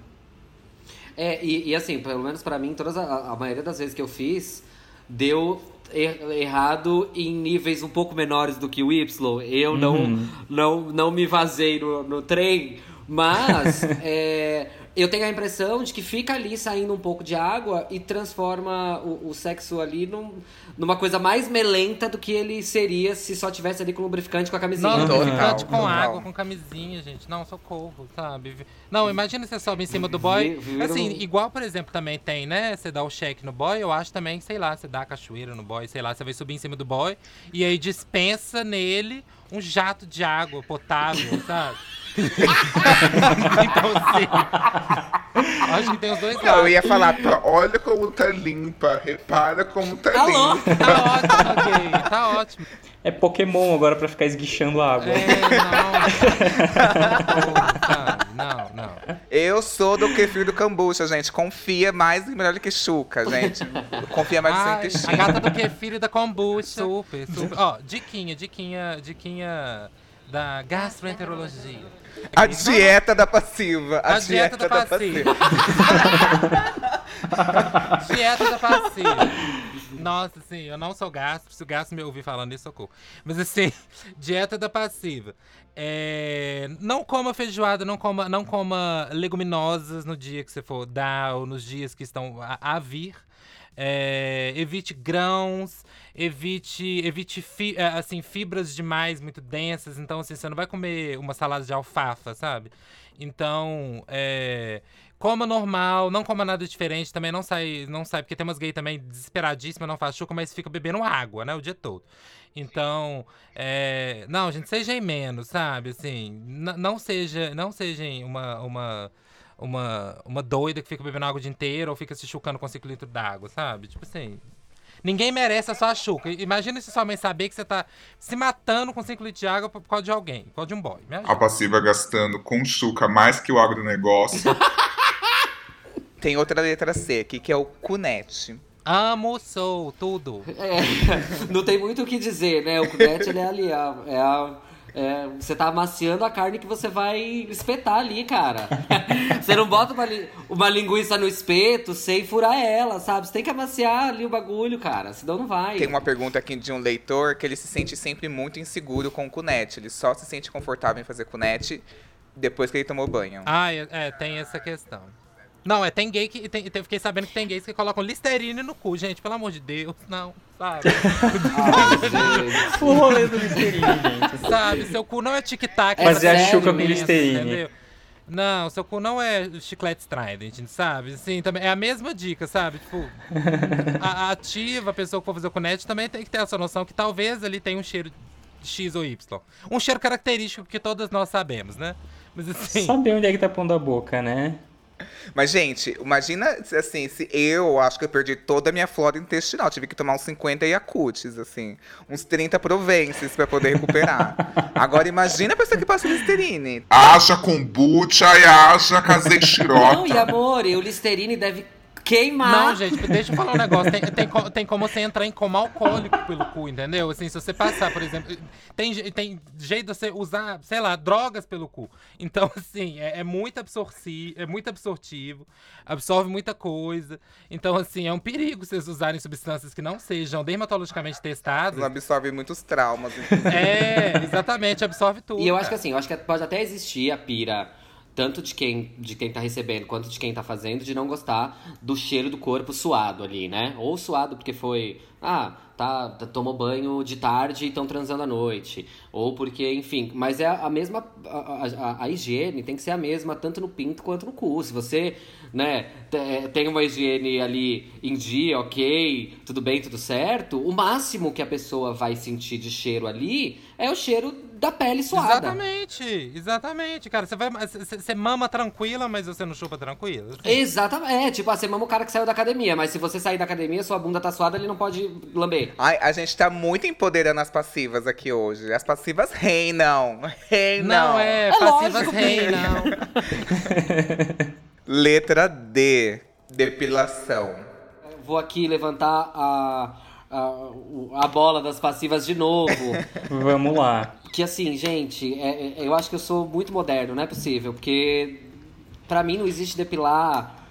É, e, e assim, pelo menos pra mim, todas a, a maioria das vezes que eu fiz, deu er- errado em níveis um pouco menores do que o Y. Eu não, Uhum. não, não me vazei no, no trem, mas é, eu tenho a impressão de que fica ali saindo um pouco de água e transforma o, o sexo ali num- numa coisa mais melenta do que ele seria se só tivesse ali com lubrificante com a camisinha. Não, lubrificante com total. água, com camisinha, gente. Não, socorro, sabe? Não, imagina você sobe em cima do boy. Assim, igual, por exemplo, também tem, né? Você dá o cheque no boy, eu acho também, sei lá, você dá a cachoeira no boy, sei lá, você vai subir em cima do boy e aí dispensa nele um jato de água potável, sabe? Então, assim. acho que tem os dois Eu lados. ia falar, pra- olha como tá limpa, repara como tá Alô? limpa. Tá ótimo, ok, tá ótimo. É Pokémon agora pra ficar esguichando água. É, não. Sabe? Não, não. Eu sou do kefir do kombucha, gente. Confia mais e melhor do que chuca, gente. Confia mais no seu Ai, intestino. a gata do kefir da kombucha. Super, super. Ó, diquinha, diquinha, diquinha da gastroenterologia. A dieta da passiva. A, A dieta da passiva. dieta da passiva. Nossa, assim, eu não sou gastro. Se o gastro me ouvir falando isso, socorro. Mas assim, dieta da passiva. É, não coma feijoada, não coma, não coma leguminosas no dia que você for dar ou nos dias que estão a, a vir. É, evite grãos, evite, evite fi- é, assim, fibras demais, muito densas. Então, assim, você não vai comer uma salada de alfafa, sabe? Então, é, coma normal, não coma nada diferente. Também não sai, não sai, porque tem umas gays também desesperadíssimas, não faz chuca, mas fica bebendo água, né, o dia todo. Então, é, não, gente, sejam menos, sabe? Assim, não seja, não sejam uma, uma, uma, uma doida que fica bebendo água o dia inteiro ou fica se chucando com 5 litros d'água, sabe? Tipo assim, Ninguém merece a sua chuca. Imagina se sua mãe saber que você tá se matando com 5 litros de água por causa de alguém, por causa de um boy. Me ajuda. A passiva gastando com chuca mais que o agronegócio. Tem outra letra C aqui, que é o cunete. Amo, sou, tudo. É, não tem muito o que dizer, né? O cunete ele é ali, a- é a. é, você tá amaciando a carne que você vai espetar ali, cara. Você não bota uma, li- uma linguiça no espeto sem furar ela, sabe? Você tem que amaciar ali o bagulho, cara. Senão não vai. Tem uma pergunta aqui de um leitor que ele se sente sempre muito inseguro com o cunete. Ele só se sente confortável em fazer cunete depois que ele tomou banho. Ah, é, é, tem essa questão. Não, é, tem gay que. Tem, eu fiquei sabendo que tem gays que colocam Listerine no cu, gente, pelo amor de Deus, não, sabe? Ai. O rolê do Listerine, gente. sabe, seu cu não é tic-tac. Fazer a é chuca com Listerine. entendeu? Não, seu cu não é chiclete Trident, sabe? Assim, também é a mesma dica, sabe? Tipo, a, a ativa, a pessoa que for fazer o cunete também tem que ter essa noção que talvez ali tenha um cheiro X ou Y. Um cheiro característico que todas nós sabemos, né? Mas assim, Saber onde é que tá pondo a boca, né? Mas, gente, imagina, assim, se eu acho que eu perdi toda a minha flora intestinal. Tive que tomar uns 50 Yakuts, assim. Uns 30 Provences pra poder recuperar. Agora, imagina a pessoa que passa Listerine. haja kombucha e haja caseiro Não, e amor, e o Listerine deve queimar. Não, gente, deixa eu falar um negócio. Tem, tem, tem como você entrar em coma alcoólico pelo cu, entendeu? Assim, se você passar, por exemplo. Tem, tem jeito de você usar, sei lá, drogas pelo cu. Então, assim, é, é muito absorci, é muito absortivo, absorve muita coisa. Então, assim, é um perigo vocês usarem substâncias que não sejam dermatologicamente testadas. Não absorve muitos traumas. É, exatamente, absorve tudo. E eu acho que cara. assim, eu acho que pode até existir a pira, tanto de quem, de quem tá recebendo quanto de quem tá fazendo, de não gostar do cheiro do corpo suado ali, né? Ou suado porque foi. Ah, tá, tá- tomou banho de tarde e estão transando à noite. Ou porque, enfim. Mas é a mesma. A, a- a higiene tem que ser a mesma, tanto no pinto quanto no cu. Se você, né, te- tem uma higiene ali em dia, ok, tudo bem, tudo certo, o máximo que a pessoa vai sentir de cheiro ali é o cheiro da pele suada. Exatamente, exatamente, cara. Você vai, você mama tranquila, mas você não chupa tranquila. assim. Exatamente. É, tipo, ah, você mama o cara que saiu da academia, mas se você sair da academia, sua bunda tá suada, ele não pode lamber. Ai, a gente tá muito empoderando as passivas aqui hoje. As passivas reinam. Reinam. Não, é, É passivas lógico, rei, Pedro. não. Letra D. Depilação. Vou aqui levantar a, a, a bola das passivas de novo. Vamos lá. Que assim, gente, é- é- eu acho que eu sou muito moderno, não é possível, porque pra mim não existe depilar.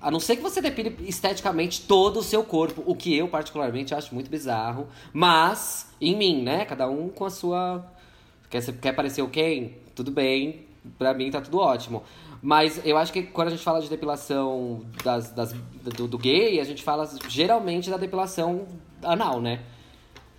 A não ser que você depile esteticamente todo o seu corpo, o que eu particularmente acho muito bizarro. Mas, em mim, né? Cada um com a sua. Quer, quer parecer o quem? Tudo bem, pra mim tá tudo ótimo. Mas eu acho que quando a gente fala de depilação das, das- do, do gay, a gente fala geralmente da depilação anal, né?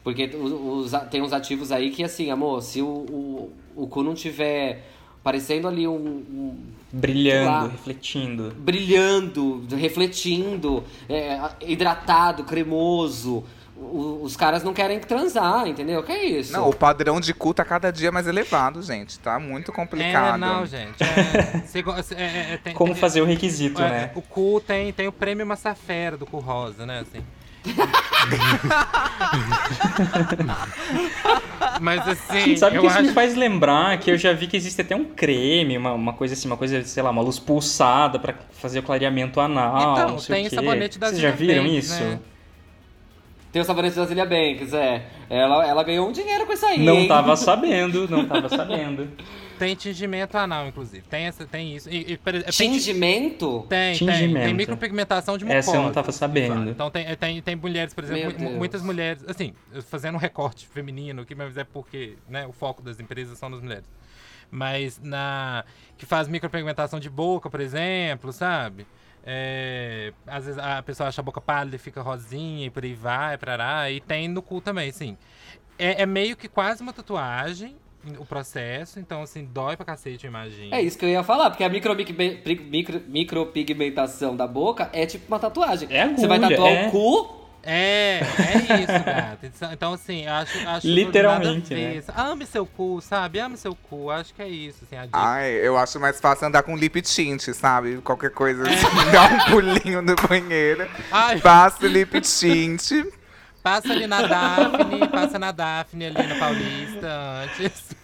Porque os- tem uns ativos aí que, assim, amor, se o, o, o cu não tiver parecendo ali um, um- Brilhando, Lá. refletindo. brilhando, refletindo, é, hidratado, cremoso, o- os caras não querem transar, entendeu? Que é isso? Não, o padrão de cu tá cada dia mais elevado, gente. Tá muito complicado. É, não, gente. É, go- é, é, é, tem- Como tem- fazer o requisito, é, né? O cu tem, tem o prêmio Massafera do cu rosa, né? Assim. Mas assim, Sabe eu que isso acho me faz lembrar que eu já vi que existe até um creme, uma, uma coisa assim, uma coisa, sei lá, uma luz pulsada pra fazer o clareamento anal, Então, não sei tem o quê. sabonete da Vocês já viram Banks, isso? né? Tem o sabonete da Zilia Banks, é. Ela, ela ganhou um dinheiro com isso aí, Não hein? tava sabendo, não tava sabendo. Tem tingimento anal, inclusive. Tem, essa, tem isso. E, e, tem- Tingimento? Tem, tem. Tem micropigmentação de mucosa. Essa eu não tava sabendo. Então tem, é, tem, tem mulheres, por exemplo, muitas mulheres, assim, fazendo um recorte feminino aqui, mas é porque né, o foco das empresas são nas mulheres. Mas na. que faz micropigmentação de boca, por exemplo, sabe? É, às vezes a pessoa acha a boca pálida e fica rosinha e por aí vai, parará. E tem no cu também, sim. É, é meio que quase uma tatuagem o processo, então assim, dói pra cacete, eu imagino. É isso que eu ia falar, porque a micropigme- pri- micro- micropigmentação da boca é tipo uma tatuagem. É Você vai agulha, tatuar é. o cu É, é isso, gata. Então, assim, acho. acho Literalmente, nada a ver. né? Ame seu cu, sabe? Ame seu cu. Acho que é isso, assim, a dica. Ai, eu acho mais fácil andar com lip tint, sabe? Qualquer coisa assim, dá um pulinho no banheiro, Ai, passa o lip tint. passa ali na Daphne, passa na Daphne ali na Paulista antes.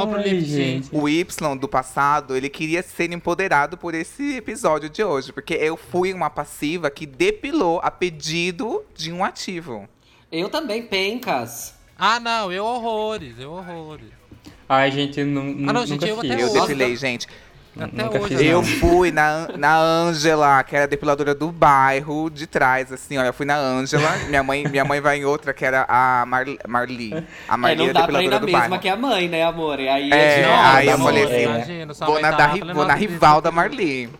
Compra o lip gente. O Y do passado, ele queria ser empoderado por esse episódio de hoje. Porque eu fui uma passiva que depilou a pedido de um ativo. Eu também, pencas. Ah, não, eu horrores, eu horrores. Ai, gente, nu- Ah, não, nunca gente, eu fiz. Eu depilei, gente. Até Nunca hoje. fiz, Eu não. fui na, na Ângela, que era a depiladora do bairro, de trás, assim, olha. Eu fui na Ângela. Minha mãe, minha mãe vai em outra, que era a Mar, Marli. A É, Marli não é a dá pra ir na mesma bairro. que a mãe, né, amor? E aí É, aí eu falei amor. assim, sua Vou na, tá da, vou na "Nossa, rival da Marli.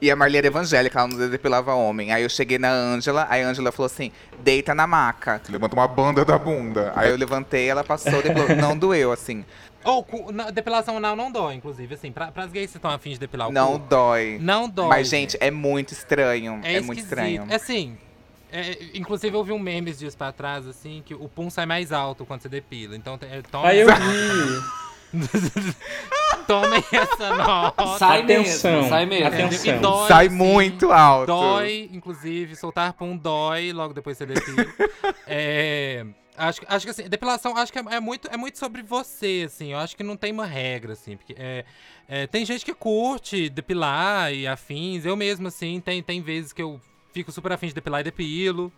E a Marli era evangélica, ela não depilava homem. Aí eu cheguei na Ângela, aí a Ângela falou assim: deita na maca. Levanta uma banda da bunda. Aí eu levantei, ela passou, depilou. não doeu, assim. Ou, na- depilação anal não dói, inclusive, assim. Pra, pras gays que estão afins de depilar o Não cu. dói. Não dói. Mas, gente, é muito estranho. É, muito esquisito. estranho. É assim. é, inclusive, eu vi um meme esses dias pra trás, assim, que o pum sai mais alto quando você depila. Então, é, tome, Ai, eu vi. tomem essa nota. Sai Atenção, mesmo, sai mesmo. atenção. E dói, Sai assim, muito alto. Dói, inclusive, soltar pum dói, logo depois você depila. é, acho, acho que assim, depilação, acho que é, é muito, é muito sobre você, assim. Eu acho que não tem uma regra, assim. Porque é, é, tem gente que curte depilar e afins. Eu mesmo, assim, tem, tem vezes que eu fico super afim de depilar e depilo.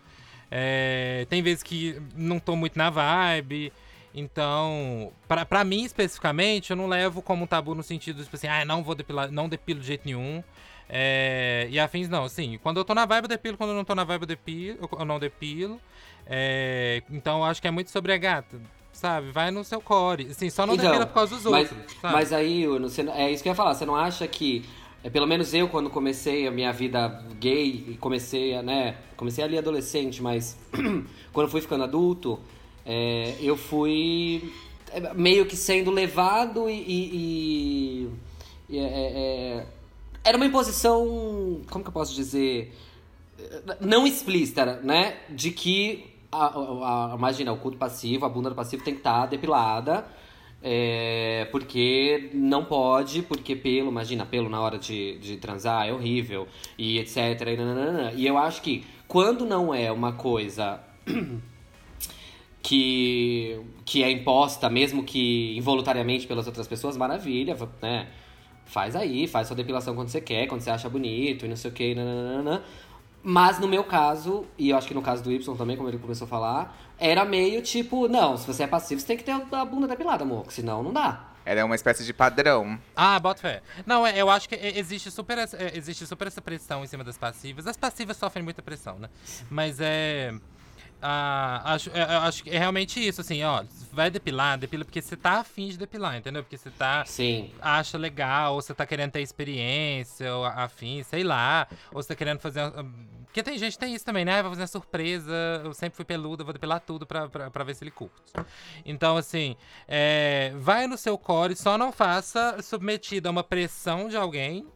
É, tem vezes que não tô muito na vibe. Então, pra, pra mim especificamente, eu não levo como tabu no sentido, tipo assim, ah, não vou depilar, não depilo de jeito nenhum. É, e afins não, assim, quando eu tô na vibe eu depilo, quando eu não tô na vibe eu depilo, eu não depilo. É, então acho que é muito sobre a gata, sabe? Vai no seu core. Assim, só não Então, depila por causa dos mas, outros. Sabe? mas aí, você- é isso que eu ia falar. Você não acha que, é, pelo menos eu, quando comecei a minha vida gay, e comecei a, né, comecei ali adolescente, mas quando fui ficando adulto, é, eu fui é, meio que sendo levado e... e- e- e, é, é, era uma imposição, como que eu posso dizer não explícita, né? De que, a, a- a- imagina, o culto passivo, a bunda do passivo tem que estar depilada. é, porque não pode, porque pelo, imagina, pelo na hora de, de transar é horrível, e etc. E, e eu acho que quando não é uma coisa que, que é imposta, mesmo que involuntariamente pelas outras pessoas, maravilha, né? Faz aí, faz sua depilação quando você quer, quando você acha bonito e não sei o que, nananana. Mas no meu caso, e eu acho que no caso do Y também, como ele começou a falar, era meio tipo, não, se você é passivo, você tem que ter a bunda depilada, amor, que senão não dá. Era uma espécie de padrão. Ah, bota fé. Não, é, eu acho que é, existe super, é, existe super essa pressão em cima das passivas. As passivas sofrem muita pressão, né? Mas é. Ah, acho, é, eu acho que é realmente isso, assim, ó. Vai depilar, depila porque você tá afim de depilar, entendeu? Porque você tá. Sim. Acha legal, ou você tá querendo ter experiência, ou afim, sei lá. Ou você tá querendo fazer. Porque tem gente que tem isso também, né? Vai fazer uma surpresa. Eu sempre fui peluda, vou depilar tudo pra, pra, pra ver se ele curte. Então, assim, é, vai no seu core, só não faça submetido a uma pressão de alguém.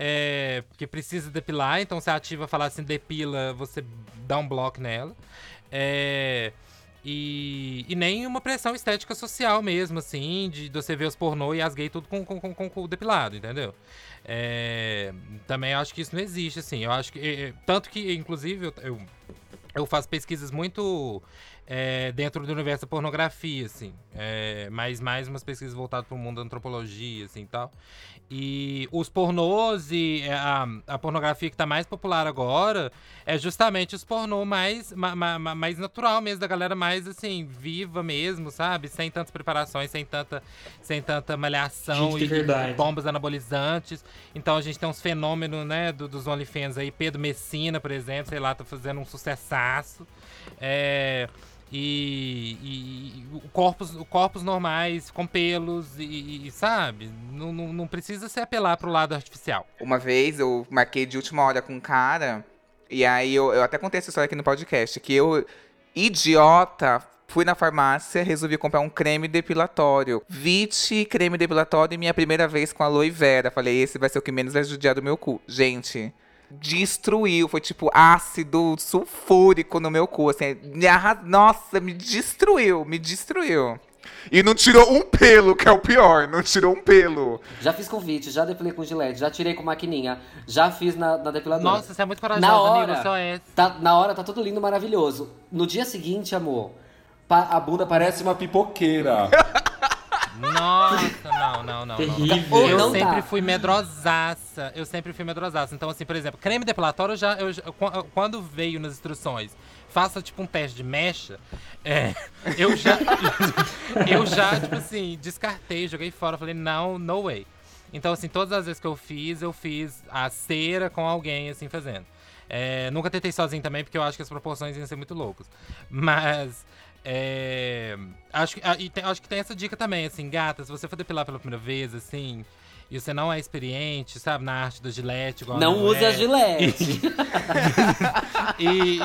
É, que precisa depilar, então se a ativa falar assim, depila, você dá um bloco nela. É, e, e nem uma pressão estética social mesmo, assim, de, de você ver os pornô e as gays tudo com, com, com, com o cu depilado, entendeu? É, também acho que isso não existe, assim. Eu acho que. é, tanto que, inclusive, eu, eu, eu faço pesquisas muito é, dentro do universo da pornografia, assim. É, mais, mais umas pesquisas voltadas para o mundo da antropologia, assim e tal. E os pornôs e é, a, a pornografia que tá mais popular agora é justamente os pornô mais, ma, ma- ma- mais natural mesmo, da galera mais assim, viva mesmo, sabe? Sem tantas preparações, sem tanta, sem tanta malhação Gente e bombas anabolizantes. Então a gente tem uns fenômenos, né, do- dos OnlyFans aí. Pedro Messina, por exemplo, sei lá, tá fazendo um sucessaço. É, e, e- e corpos, corpos normais, com pelos, e, e, sabe? Não, não, não precisa se apelar pro lado artificial. Uma vez eu marquei de última hora com um cara, e aí eu, eu até contei essa história aqui no podcast, que eu, idiota, fui na farmácia, resolvi comprar um creme depilatório. Vite creme depilatório, minha primeira vez com aloe vera. Falei, esse vai ser o que menos vai judiar do meu cu. Gente, destruiu. Foi tipo ácido sulfúrico no meu cu. Assim, me arras... Nossa, me destruiu, me destruiu. E não tirou um pelo, que é o pior. Não tirou um pelo. Já fiz convite, já depilei com gilete, já tirei com maquininha, já fiz na, na depiladora. Nossa, você é muito corajosa, Na hora, amigo, só é. Tá, na hora tá tudo lindo, maravilhoso. No dia seguinte, amor, pa- a bunda parece uma pipoqueira. Nossa, não, não, não. não. Terrível. Eu Não sempre dá. fui medrosaça. Eu sempre fui medrosaça. Então, assim, por exemplo, creme depilatório, eu já, eu, quando veio nas instruções, faça tipo um teste de mecha, é, eu já. eu já, tipo assim, descartei, joguei fora. Falei, não, no way. Então, assim, todas as vezes que eu fiz, eu fiz a cera com alguém, assim, fazendo. É, nunca tentei sozinho também, porque eu acho que as proporções iam ser muito loucas. Mas. É, acho, que- ah, e tem- acho que tem essa dica também, assim, gata, se você for depilar pela primeira vez, assim, e você não é experiente, sabe, na arte do gilete, igual Não use a gilete. e, e,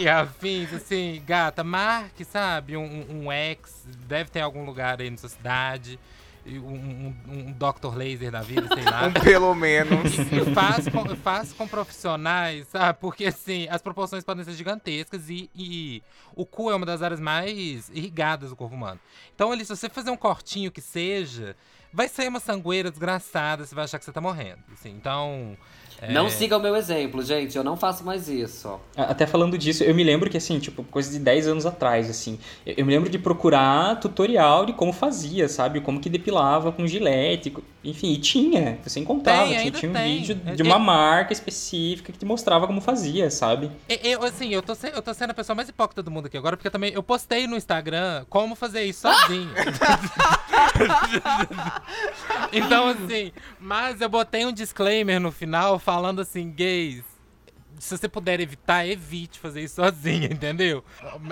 e- e afins, assim, gata, marque, sabe, um, um, ex, deve ter algum lugar aí na sua cidade, um, um, um Dr. Laser da vida, sei lá. Um pelo menos. E faz com, faz com profissionais, sabe? Porque, assim, as proporções podem ser gigantescas e, e o cu é uma das áreas mais irrigadas do corpo humano. Então, ali, se você fazer um cortinho que seja, vai ser uma sangueira desgraçada, você vai achar que você tá morrendo. Assim, então. É, Não siga o meu exemplo, gente. Eu não faço mais isso. Até falando disso, eu me lembro que, assim, tipo, coisa de 10 anos atrás, assim, eu eu me lembro de procurar tutorial de como fazia, sabe? Como que depilava com gilete, enfim, e tinha, você encontrava, Tem, tinha, tinha um tem. vídeo de uma marca específica que te mostrava como fazia, sabe? Eu, assim, eu tô, se- eu tô sendo a pessoa mais hipócrita do mundo aqui agora, porque também eu postei no Instagram como fazer isso sozinho. então, assim, mas eu botei um disclaimer no final falando assim, gays. Se você puder evitar, evite fazer isso sozinho, entendeu?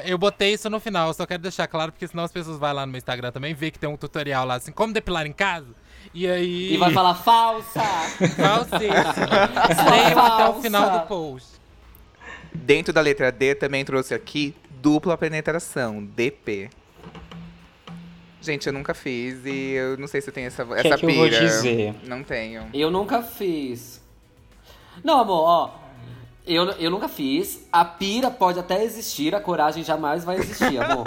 Eu botei isso no final, só quero deixar claro, porque senão as pessoas vão lá no meu Instagram também ver que tem um tutorial lá, assim, como depilar em casa. E aí. E vai falar falsa! Falsíssimo. Leiam até o final do post. Dentro da letra D também trouxe aqui dupla penetração, DP. Gente, eu nunca fiz e eu não sei se eu tenho essa, que essa é que eu vou pira. dizer? Não tenho. Eu nunca fiz. Não, amor, ó. Eu, eu nunca fiz. A pira pode até existir, a coragem jamais vai existir, amor.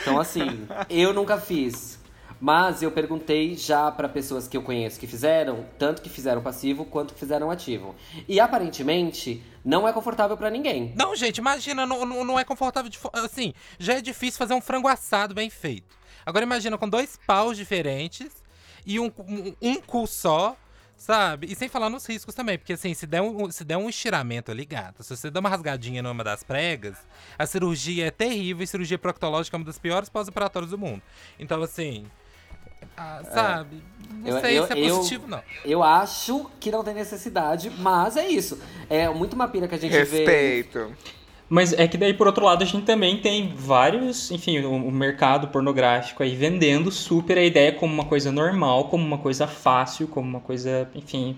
Então, assim, eu nunca fiz. Mas eu perguntei já pra pessoas que eu conheço que fizeram, tanto que fizeram passivo quanto que fizeram ativo. E aparentemente não é confortável pra ninguém. Não, gente, imagina, não, não, é confortável de. Assim, já é difícil fazer um frango assado bem feito. Agora imagina com dois paus diferentes e um, um, um cu só, sabe? E sem falar nos riscos também, porque assim, se der um, se der um estiramento ali, gata, se você der uma rasgadinha numa das pregas, a cirurgia é terrível e cirurgia proctológica é uma das piores pós-operatórias do mundo. Então, assim. ah, sabe? Não Eu- sei eu- se é eu- positivo, não. Eu acho que não tem necessidade, mas é isso. É muito uma pira que a gente vê. Respeito. Mas é que daí, por outro lado, a gente também tem vários, enfim, o, o mercado pornográfico aí vendendo super a ideia como uma coisa normal, como uma coisa fácil, como uma coisa, enfim,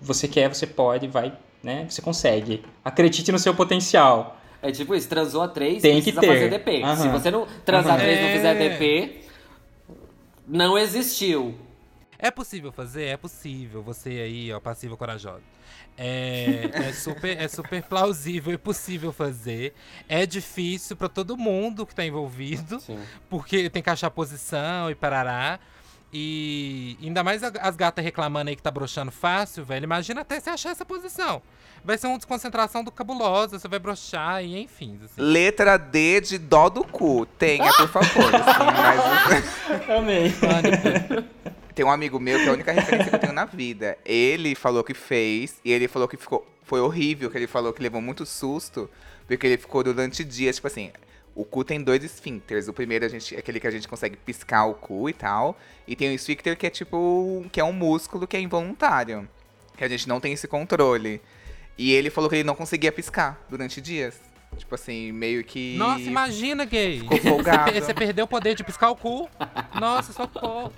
você quer, você pode, vai, né? Você consegue. Acredite no seu potencial. É tipo isso, transou a três, Tem que precisa ter. fazer DP. Aham. Se você não transar Aham. três e não fizer É. DP, não existiu. É possível fazer? É possível. Você aí, ó, passiva corajosa. É, é super, é super plausível e possível fazer. É difícil pra todo mundo que tá envolvido, Sim. porque tem que achar posição e parará. E ainda mais as gatas reclamando aí que tá broxando fácil, velho. Imagina até você achar essa posição. Vai ser uma desconcentração do cabulosa, você vai broxar e enfim. Assim. Letra D de dó do cu. Tenha, por favor. assim, mas- Amei. Tem um amigo meu que é a única referência que eu tenho na vida. Ele falou que fez e ele falou que ficou. Foi horrível, que ele falou que levou muito susto, porque ele ficou durante dias, tipo assim. O cu tem dois esfíncteres. O primeiro a gente, é aquele que a gente consegue piscar o cu e tal. E tem o esfíncter que é tipo. que é um músculo que é involuntário. Que a gente não tem esse controle. E ele falou que ele não conseguia piscar durante dias. Tipo assim, meio que. Nossa, imagina, gay. Ficou folgado. Você, você perdeu o poder de piscar o cu. Nossa, socorro.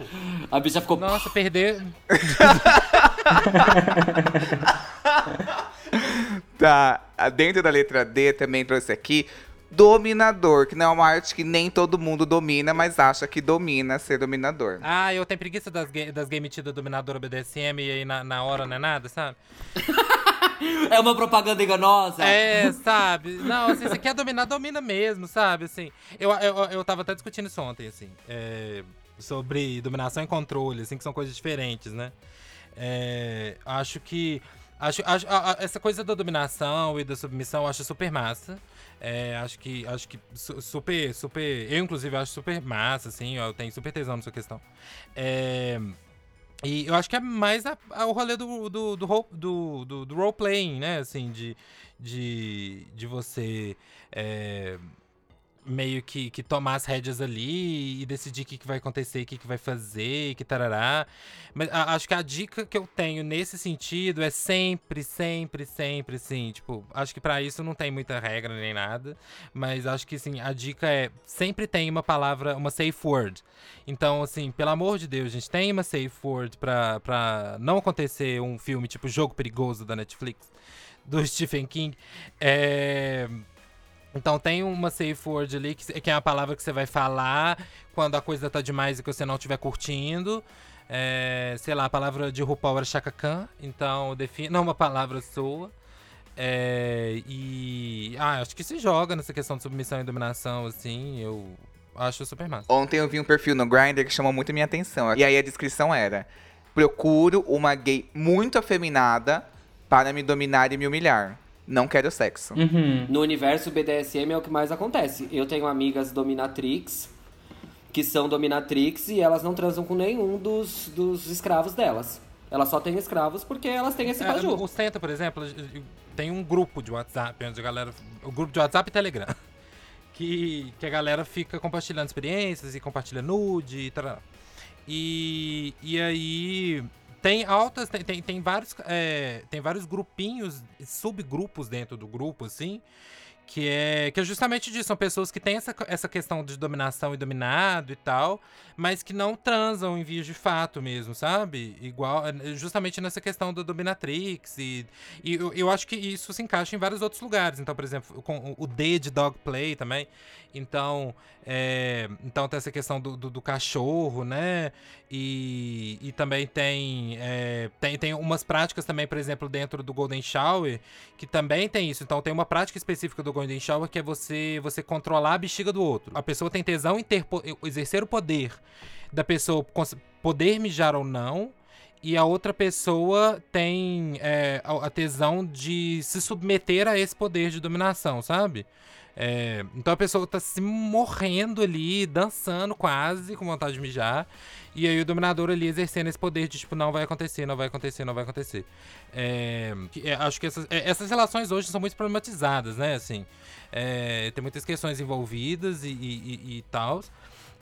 A bicha ficou. Nossa, perder. Tá, dentro da letra D também trouxe aqui dominador, que não é uma arte que nem todo mundo domina, mas acha que domina ser dominador. Ah, eu tenho preguiça das, ga das gay metidas dominadora BDSM e aí na, na hora não é nada, sabe? É uma propaganda enganosa? É, sabe? Não, assim, você quer dominar, domina mesmo, sabe? Assim, eu, eu, eu tava até discutindo isso ontem, assim, é, sobre dominação e controle, assim, que são coisas diferentes, né? É, acho que. Acho, acho a, a, essa coisa da dominação e da submissão eu acho super massa. É, acho que acho que su, super super eu inclusive acho super massa assim eu tenho super tesão nessa questão é, e eu acho que é mais a, a, o rolê do, do, do, do, do, do role-playing, né? Assim, de, de, de você é, meio que, que tomar as rédeas ali e decidir o que, que vai acontecer, o que, que vai fazer, que tarará. Mas a, acho que a dica que eu tenho nesse sentido é sempre, sempre, sempre, assim, tipo, acho que para isso não tem muita regra nem nada, mas acho que, assim, a dica é sempre tem uma palavra, uma safe word. Então, assim, pelo amor de Deus, gente, tem uma safe word pra, pra não acontecer um filme tipo Jogo Perigoso da Netflix, do Stephen King. É então tem uma safe word ali, que, que é a palavra que você vai falar quando a coisa tá demais e que você não estiver curtindo. É, sei lá, a palavra de RuPaul era Chaka Khan, então define, não uma palavra sua. É, e. Ah, acho que se joga nessa questão de submissão e dominação, assim, eu acho super massa. Ontem eu vi um perfil no Grindr que chamou muito minha atenção. E aí a descrição era: Procuro uma gay muito afeminada para me dominar e me humilhar não quero sexo. Uhum. No universo BDSM é o que mais acontece. Eu tenho amigas dominatrix, que são dominatrix, e elas não transam com nenhum dos, dos escravos delas. Elas só têm escravos porque elas têm esse É, caju. o Senta, por exemplo, tem um grupo de WhatsApp, onde a galera. O grupo de WhatsApp e Telegram. Que, que a galera fica compartilhando experiências e compartilha nude e tal. E, e aí tem altas, tem, tem, tem vários, é, tem vários grupinhos, subgrupos dentro do grupo, assim, que é, que é justamente disso. São pessoas que têm essa, essa questão de dominação e dominado e tal, mas que não transam em vias de fato mesmo, sabe? Igual, justamente nessa questão da dominatrix. E, e eu, eu acho que isso se encaixa em vários outros lugares. Então, por exemplo, com o D de dog play também. Então, é, então tem essa questão do, do, do cachorro, né? E, e também tem, é, tem, tem umas práticas também, por exemplo, dentro do Golden Shower, que também tem isso. Então tem uma prática específica do Golden Shower que é você, você controlar a bexiga do outro. A pessoa tem tesão em ter, exercer o poder da pessoa poder mijar ou não. E a outra pessoa tem é, a tesão de se submeter a esse poder de dominação, sabe? É, então a pessoa tá se morrendo ali, dançando quase, com vontade de mijar. E aí o dominador ali exercendo esse poder de tipo, não vai acontecer, não vai acontecer, não vai acontecer. É, é, acho que essas, é, essas relações hoje são muito problematizadas, né? Assim, é, tem muitas questões envolvidas e, e, e, e tal.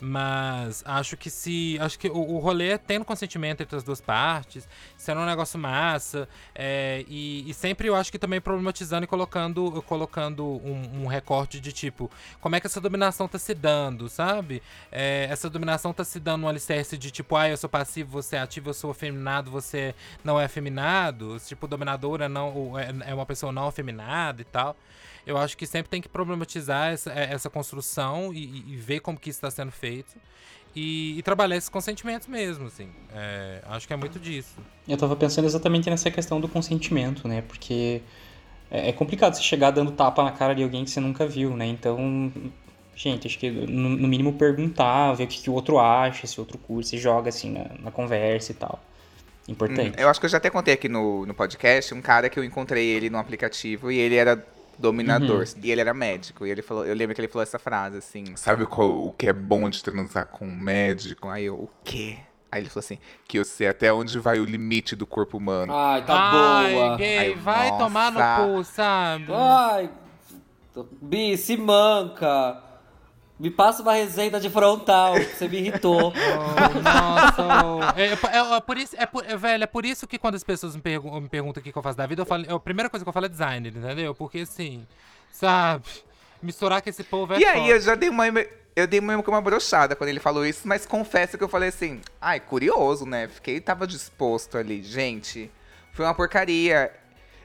Mas acho que se. Acho que o, o rolê é tendo consentimento entre as duas partes, sendo um negócio massa. É, e, e, sempre eu acho que também problematizando e colocando, colocando um, um, recorte de tipo, como é que essa dominação tá se dando, sabe? É, essa dominação tá se dando um alicerce de tipo, ah, eu sou passivo, você é ativo, eu sou afeminado, você não é afeminado. Tipo, dominadora não, é, é uma pessoa não afeminada e tal eu acho que sempre tem que problematizar essa, é, essa construção e, e ver como que isso está sendo feito. E, e, trabalhar esses consentimentos mesmo, assim. É, acho que é muito disso. Eu estava pensando exatamente nessa questão do consentimento, né? Porque é, é complicado você chegar dando tapa na cara de alguém que você nunca viu, né? Então, gente, acho que no, no mínimo perguntar, ver o que, que, o outro acha, se o outro curte, se joga assim na, na conversa e tal. Importante. Hum, eu acho que eu já até contei aqui no, no podcast um cara que eu encontrei ele no aplicativo e ele era dominador. Uhum. E ele era médico. E ele falou, eu lembro que ele falou essa frase assim. Sabe qual, o que é bom de transar com um médico? Aí eu, o quê? Aí ele falou assim, que eu sei até onde vai o limite do corpo humano. Ai, tá Ai, boa. Gay, vai nossa. tomar no cu, sabe? Ai, Bi, se manca. Me passa uma receita de frontal, que você me irritou. Oh, nossa. É, é, é, por isso, é, por, é, velho, é por isso que quando as pessoas me, pergun me perguntam o que, que eu faço da vida, eu falo, a primeira coisa que eu falo é designer, entendeu? Porque assim, sabe, misturar com esse povo é E aí eu já dei uma. Eu dei uma, uma brochada quando ele falou isso, mas confesso que eu falei assim, ai, curioso, né? Fiquei, tava disposto ali. Gente, foi uma porcaria.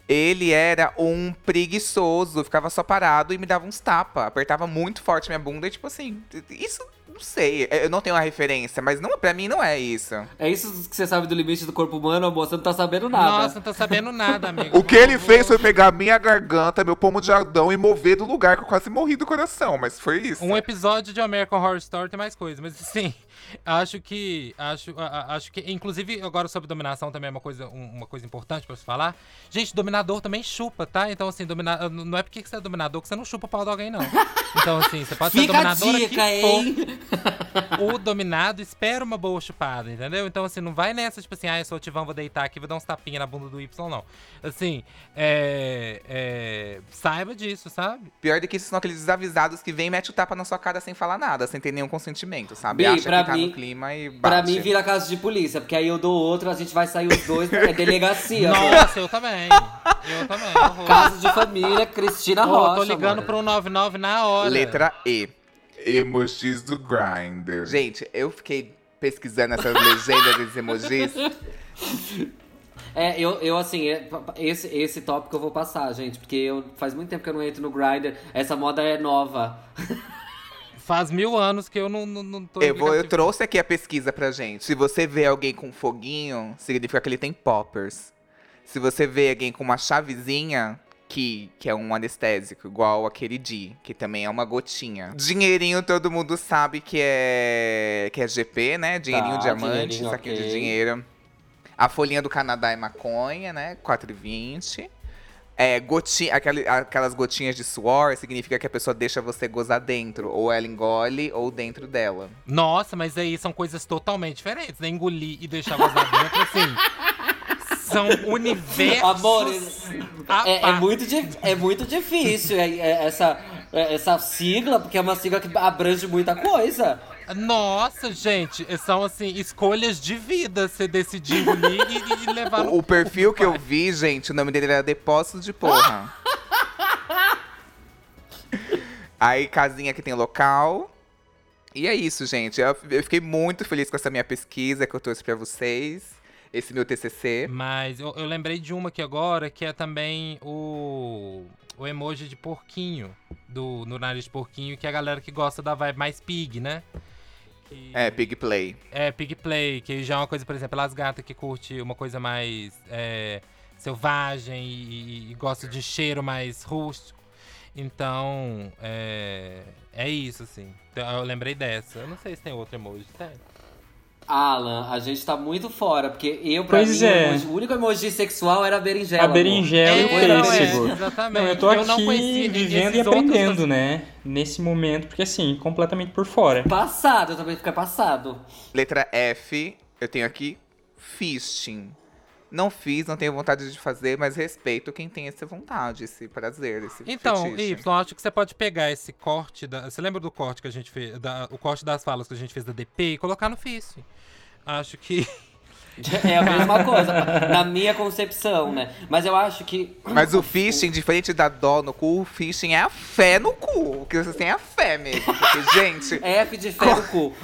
Ele era um preguiçoso, ficava só parado e me dava uns tapas. Apertava muito forte minha bunda e, tipo assim, isso não sei. Eu não tenho uma referência, mas não, pra mim não é isso. É isso que você sabe do limite do corpo humano, amor? Você não tá sabendo nada. Nossa, não tô sabendo nada, amigo. O que ele fez foi pegar minha garganta, meu pomo de Adão e mover do lugar que eu quase morri do coração, mas foi isso. Um episódio de American Horror Story tem mais coisa, mas assim, acho que. Acho, acho que. Inclusive, agora sobre dominação também é uma coisa, um- uma coisa importante pra se falar. Gente, dominador também chupa, tá? Então, assim, domina, não é porque que você é dominador que você não chupa o pau de alguém, não. Então, assim, você pode ser dominador dica, for. O dominado espera uma boa chupada, entendeu? Então, assim, não vai nessa, tipo assim, ah, eu sou o Tivão, vou deitar aqui, vou dar uns tapinhas na bunda do Y, não. Assim, é, é, saiba disso, sabe? Pior do que isso são aqueles desavisados que vem e mete o tapa na sua cara sem falar nada, sem ter nenhum consentimento, sabe? Bi, Acha pra que tá mim- no clima e bate. Pra mim vira caso de polícia, porque aí eu dou outro, a gente vai sair os dois, é delegacia. Nossa, eu também. Eu também. horror. Caso de família, Cristina Ô, Rocha. tô ligando amor. pro 99 na hora. Letra E. Emojis do Grindr. Gente, eu fiquei pesquisando essas legendas desses emojis. É, eu, eu assim, é, esse, esse tópico eu vou passar, gente, porque eu, faz muito tempo que eu não entro no Grindr. Essa moda é nova. Faz mil anos que eu não, não, não tô Eu, vou, eu trouxe aqui a pesquisa pra gente. Se você vê alguém com foguinho, significa que ele tem poppers. Se você vê alguém com uma chavezinha, que, que é um anestésico, igual aquele D, que também é uma gotinha. Dinheirinho todo mundo sabe que é que é GP, né? Dinheirinho Tá, diamante, dinheirinho, saquinho de ok. dinheiro. A folhinha do Canadá é maconha, né? 4,20. É, goti aquele- aquelas gotinhas de suor significa que a pessoa deixa você gozar dentro. Ou ela engole, ou dentro dela. Nossa, mas aí são coisas totalmente diferentes, né? Engolir e deixar gozar dentro, assim. São universos. Amores, à É, é muito, é muito difícil é- é essa, é- essa sigla, porque é uma sigla que abrange muita coisa. Nossa, gente, são assim, escolhas de vida. Você decidir engolir e, e levar no O, o perfil que eu pai. vi, gente, o nome dele era Depósito de Porra. Aí, casinha que tem local. E é isso, gente. Eu, eu fiquei muito feliz com essa minha pesquisa que eu trouxe pra vocês. Esse meu TCC. Mas eu, eu lembrei de uma aqui agora, que é também o, o emoji de porquinho, do, no nariz de porquinho, que é a galera que gosta da vibe mais pig, né? Que- É, Pig Play. É, pig play, que já é uma coisa, por exemplo, as gatas que curte uma coisa mais é, selvagem e, e, e gosta de cheiro mais rústico. Então, é, é isso, assim. Então, eu lembrei dessa. Eu não sei se tem outro emoji, tem. Alan, a gente tá muito fora, porque eu, pra Pois mim, o, é. o único emoji sexual era a berinjela. A amor. berinjela e o É, não, é, pêssego. exatamente. Não, eu tô Eu aqui vivendo e esses outros, aprendendo, assim. né? Nesse momento, porque assim, completamente por fora. Passado, eu também fiquei passado. Letra F, eu tenho aqui Fishing. Não fiz, não tenho vontade de fazer, mas respeito quem tem essa vontade, esse prazer, esse Então, fetiche. Y, acho que você pode pegar esse corte da. Você lembra do corte que a gente fez? Da, o corte das falas que a gente fez da DP e colocar no FIS. Acho que. É a mesma coisa, na minha concepção, né? Mas eu acho que. Mas o fishing, diferente da dó no cu, o fishing é a fé no cu. O que vocês têm é a fé mesmo. Porque, gente, F de fé no cu.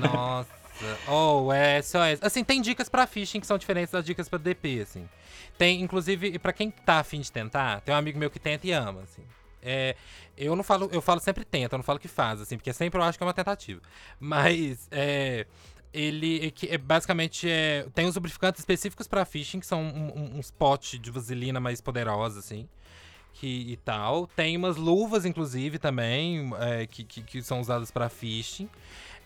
Nossa. Oh, é SOS. Assim, tem dicas pra phishing que são diferentes das dicas pra DP, assim. Tem, inclusive, pra quem tá afim de tentar, tem um amigo meu que tenta e ama, assim. É, eu não falo, eu falo sempre tenta, eu não falo que faz, assim, porque sempre eu acho que é uma tentativa. Mas, é, ele é que é, basicamente é, tem os lubrificantes específicos pra phishing, que são um- um- uns potes de vaselina mais poderosos, assim que, e tal. Tem umas luvas, inclusive, também, é, que, que, que são usadas pra fishing.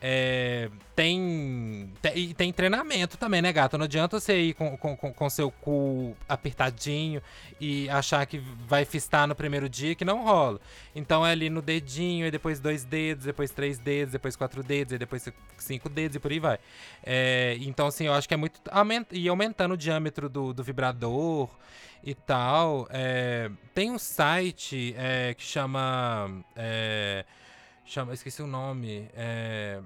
É, tem, tem, tem treinamento também, né, gata? Não adianta você ir com, com, com, seu cu apertadinho e achar que vai fistar no primeiro dia, que não rola. Então é ali no dedinho, e depois dois dedos, depois três dedos, depois quatro dedos, e depois cinco dedos e por aí vai. É, então, assim, eu acho que é muito. Aumenta, e aumentando o diâmetro do, do vibrador e tal. É, tem um site é, que chama. É, chama. Esqueci o nome. É,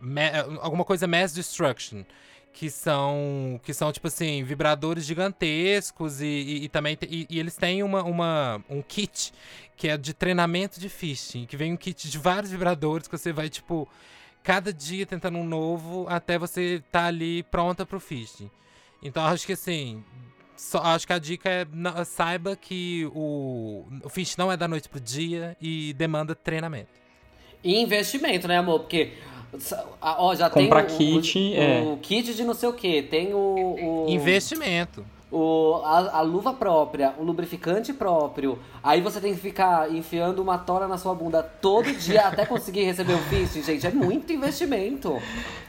Ma- alguma coisa Mass Destruction. Que são, que são, tipo assim, vibradores gigantescos e, e, e também e, e eles têm uma, uma, um kit que é de treinamento de phishing, que vem um kit de vários vibradores que você vai, tipo, cada dia tentando um novo até você tá ali pronta pro phishing. Então acho que assim, só, acho que a dica é não- saiba que o, o fish não é da noite pro dia e demanda treinamento. E investimento, né, amor? Porque. Ó, já tem Comprar o, kit, o, é. o kit de não sei o que, tem o. o Investimento. o, a, a luva própria, o lubrificante próprio. Aí você tem que ficar enfiando uma tora na sua bunda todo dia até conseguir receber o fisting, gente. É muito investimento.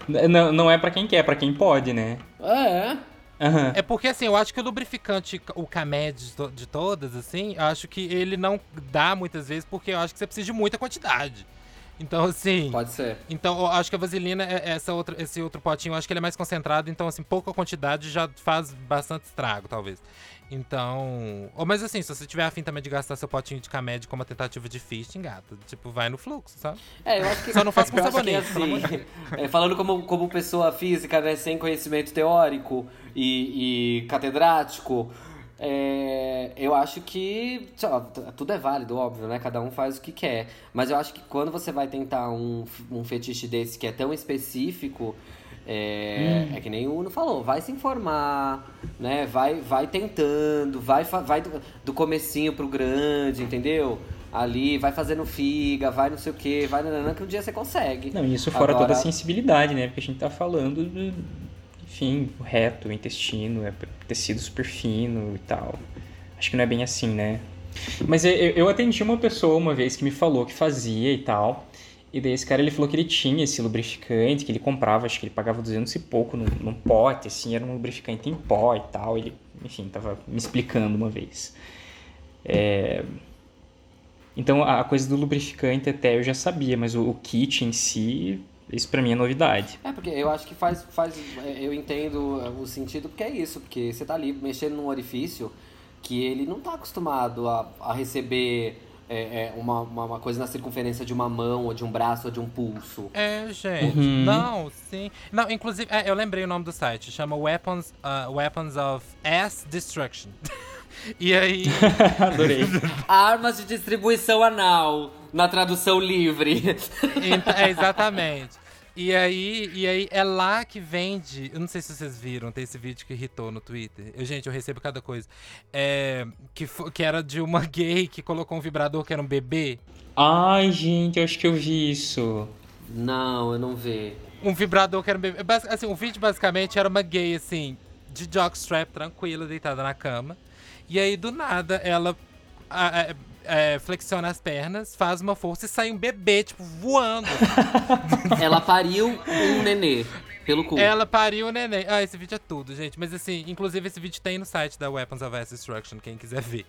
Não, não é pra quem quer, é pra quem pode, né? É. Aham. É porque, assim, eu acho que o lubrificante, o Camed de, to- de todas, assim, eu acho que ele não dá muitas vezes porque eu acho que você precisa de muita quantidade. Então, assim. Pode ser. Então, eu acho que a vaselina, é- essa outra, esse outro potinho, eu acho que ele é mais concentrado, então, assim, pouca quantidade já faz bastante estrago, talvez. Então. Ou, mas assim, se você tiver afim também de gastar seu potinho de Camed como uma tentativa de fisting, gata, tipo, vai no fluxo, sabe? É, eu acho que. Só não faça com sabonete, assim, é, Falando como, como pessoa física, né, sem conhecimento teórico e, e catedrático, é, eu acho que. tudo é válido, óbvio, né? Cada um faz o que quer. Mas eu acho que quando você vai tentar um, um fetiche desse que é tão específico. É, é que nem o Uno falou, vai se informar, né? Vai, vai tentando, vai, vai do, do comecinho pro grande, entendeu? Ali, vai fazendo figa, vai não sei o que, vai nananã, que um dia você consegue. Não, e isso fora Agora- toda a sensibilidade, né? Porque a gente tá falando do, enfim, o reto, o intestino, é tecido super fino e tal. Acho que não é bem assim, né? Mas eu, eu atendi uma pessoa uma vez que me falou que fazia e tal. E daí esse cara ele falou que ele tinha esse lubrificante, que ele comprava, acho que ele pagava 200 e pouco num, num pote, assim, era um lubrificante em pó e tal. Ele, enfim, tava me explicando uma vez. É, Então a coisa do lubrificante até eu já sabia, mas o, o kit em si, isso pra mim é novidade. É, porque eu acho que faz, faz. é, Eu entendo o sentido, porque é isso, porque você tá ali mexendo num orifício que ele não tá acostumado a, a receber é, é, uma, uma, uma coisa na circunferência de uma mão, ou de um braço, ou de um pulso. É, gente. Uhum. Não, sim. Não, inclusive, é, eu lembrei o nome do site. Chama Weapons, uh, Weapons of Ass Destruction. e aí. Adorei. Armas de distribuição anal, na tradução livre. Ent- é, exatamente. E aí, e aí é lá que vende. Eu não sei se vocês viram, tem esse vídeo que irritou no Twitter. Eu, gente, eu recebo cada coisa. É, que, que era de uma gay que colocou um vibrador que era um bebê. Ai, gente, eu acho que eu vi isso. Não, eu não vi. Um vibrador que era um bebê. Bas- Assim, o vídeo basicamente era uma gay, assim, de jockstrap, tranquila, deitada na cama. E aí, do nada, ela a- a- é, flexiona as pernas, faz uma força e sai um bebê, tipo, voando. Ela pariu um nenê pelo cu. Ela pariu o neném. Ah, esse vídeo é tudo, gente. Mas assim, inclusive esse vídeo tem no site da Weapons of Mass Destruction, quem quiser ver.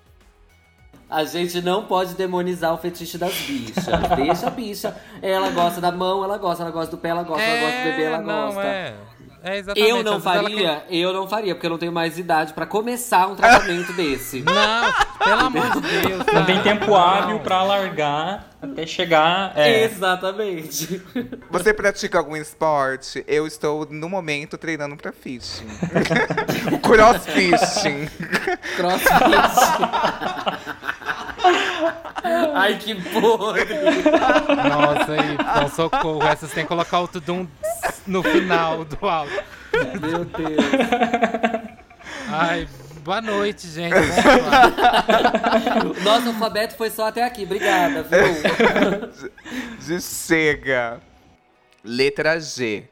A gente não pode demonizar o fetiche das bichas. Deixa a bicha. Ela gosta da mão, ela gosta, ela gosta do pé, ela gosta, ela gosta do bebê, ela não, gosta. É. É exatamente. Eu não ela faria, eu não faria, porque eu não tenho mais idade pra começar um tratamento desse. Não, pelo amor de Deus. Não tem tempo hábil pra alargar até chegar. É, Exatamente. Você pratica algum esporte? Eu estou, no momento, treinando pra fishing. o crossfishing. Ai, que podre. Nossa, aí, então socorro. Essas tem que colocar o tudum no final do áudio. Meu Deus. Ai, boa noite, gente. Nosso alfabeto foi só até aqui. Obrigada, viu? De chega. Letra G.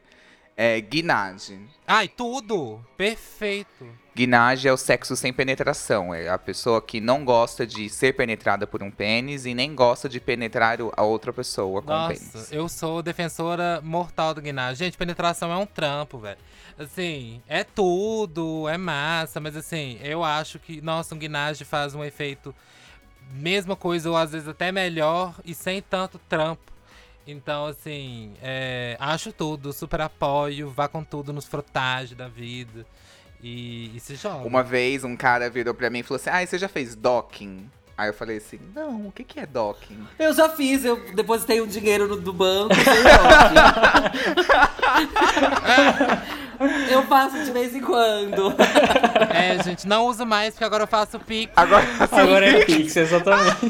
É, guinage. Ai, tudo! Perfeito. Guinage é o sexo sem penetração. É a pessoa que não gosta de ser penetrada por um pênis e nem gosta de penetrar a outra pessoa com o pênis. Nossa, eu sou defensora mortal do guinagem. Gente, penetração é um trampo, velho. Assim, é tudo, é massa, mas assim, eu acho que, nossa, um guinagem faz um efeito mesma coisa, ou às vezes até melhor, e sem tanto trampo. Então, assim, é, acho tudo, super apoio, vá com tudo nos frotagens da vida. E, e se joga. Uma vez um cara virou pra mim e falou assim: Ah, você já fez docking? Aí eu falei assim: Não, o que, que é docking? Eu já fiz, eu depositei um dinheiro no, do banco. sei lá. eu faço de vez em quando. É, gente, não uso mais, porque agora eu faço pico. Agora, Agora é Pix, exatamente.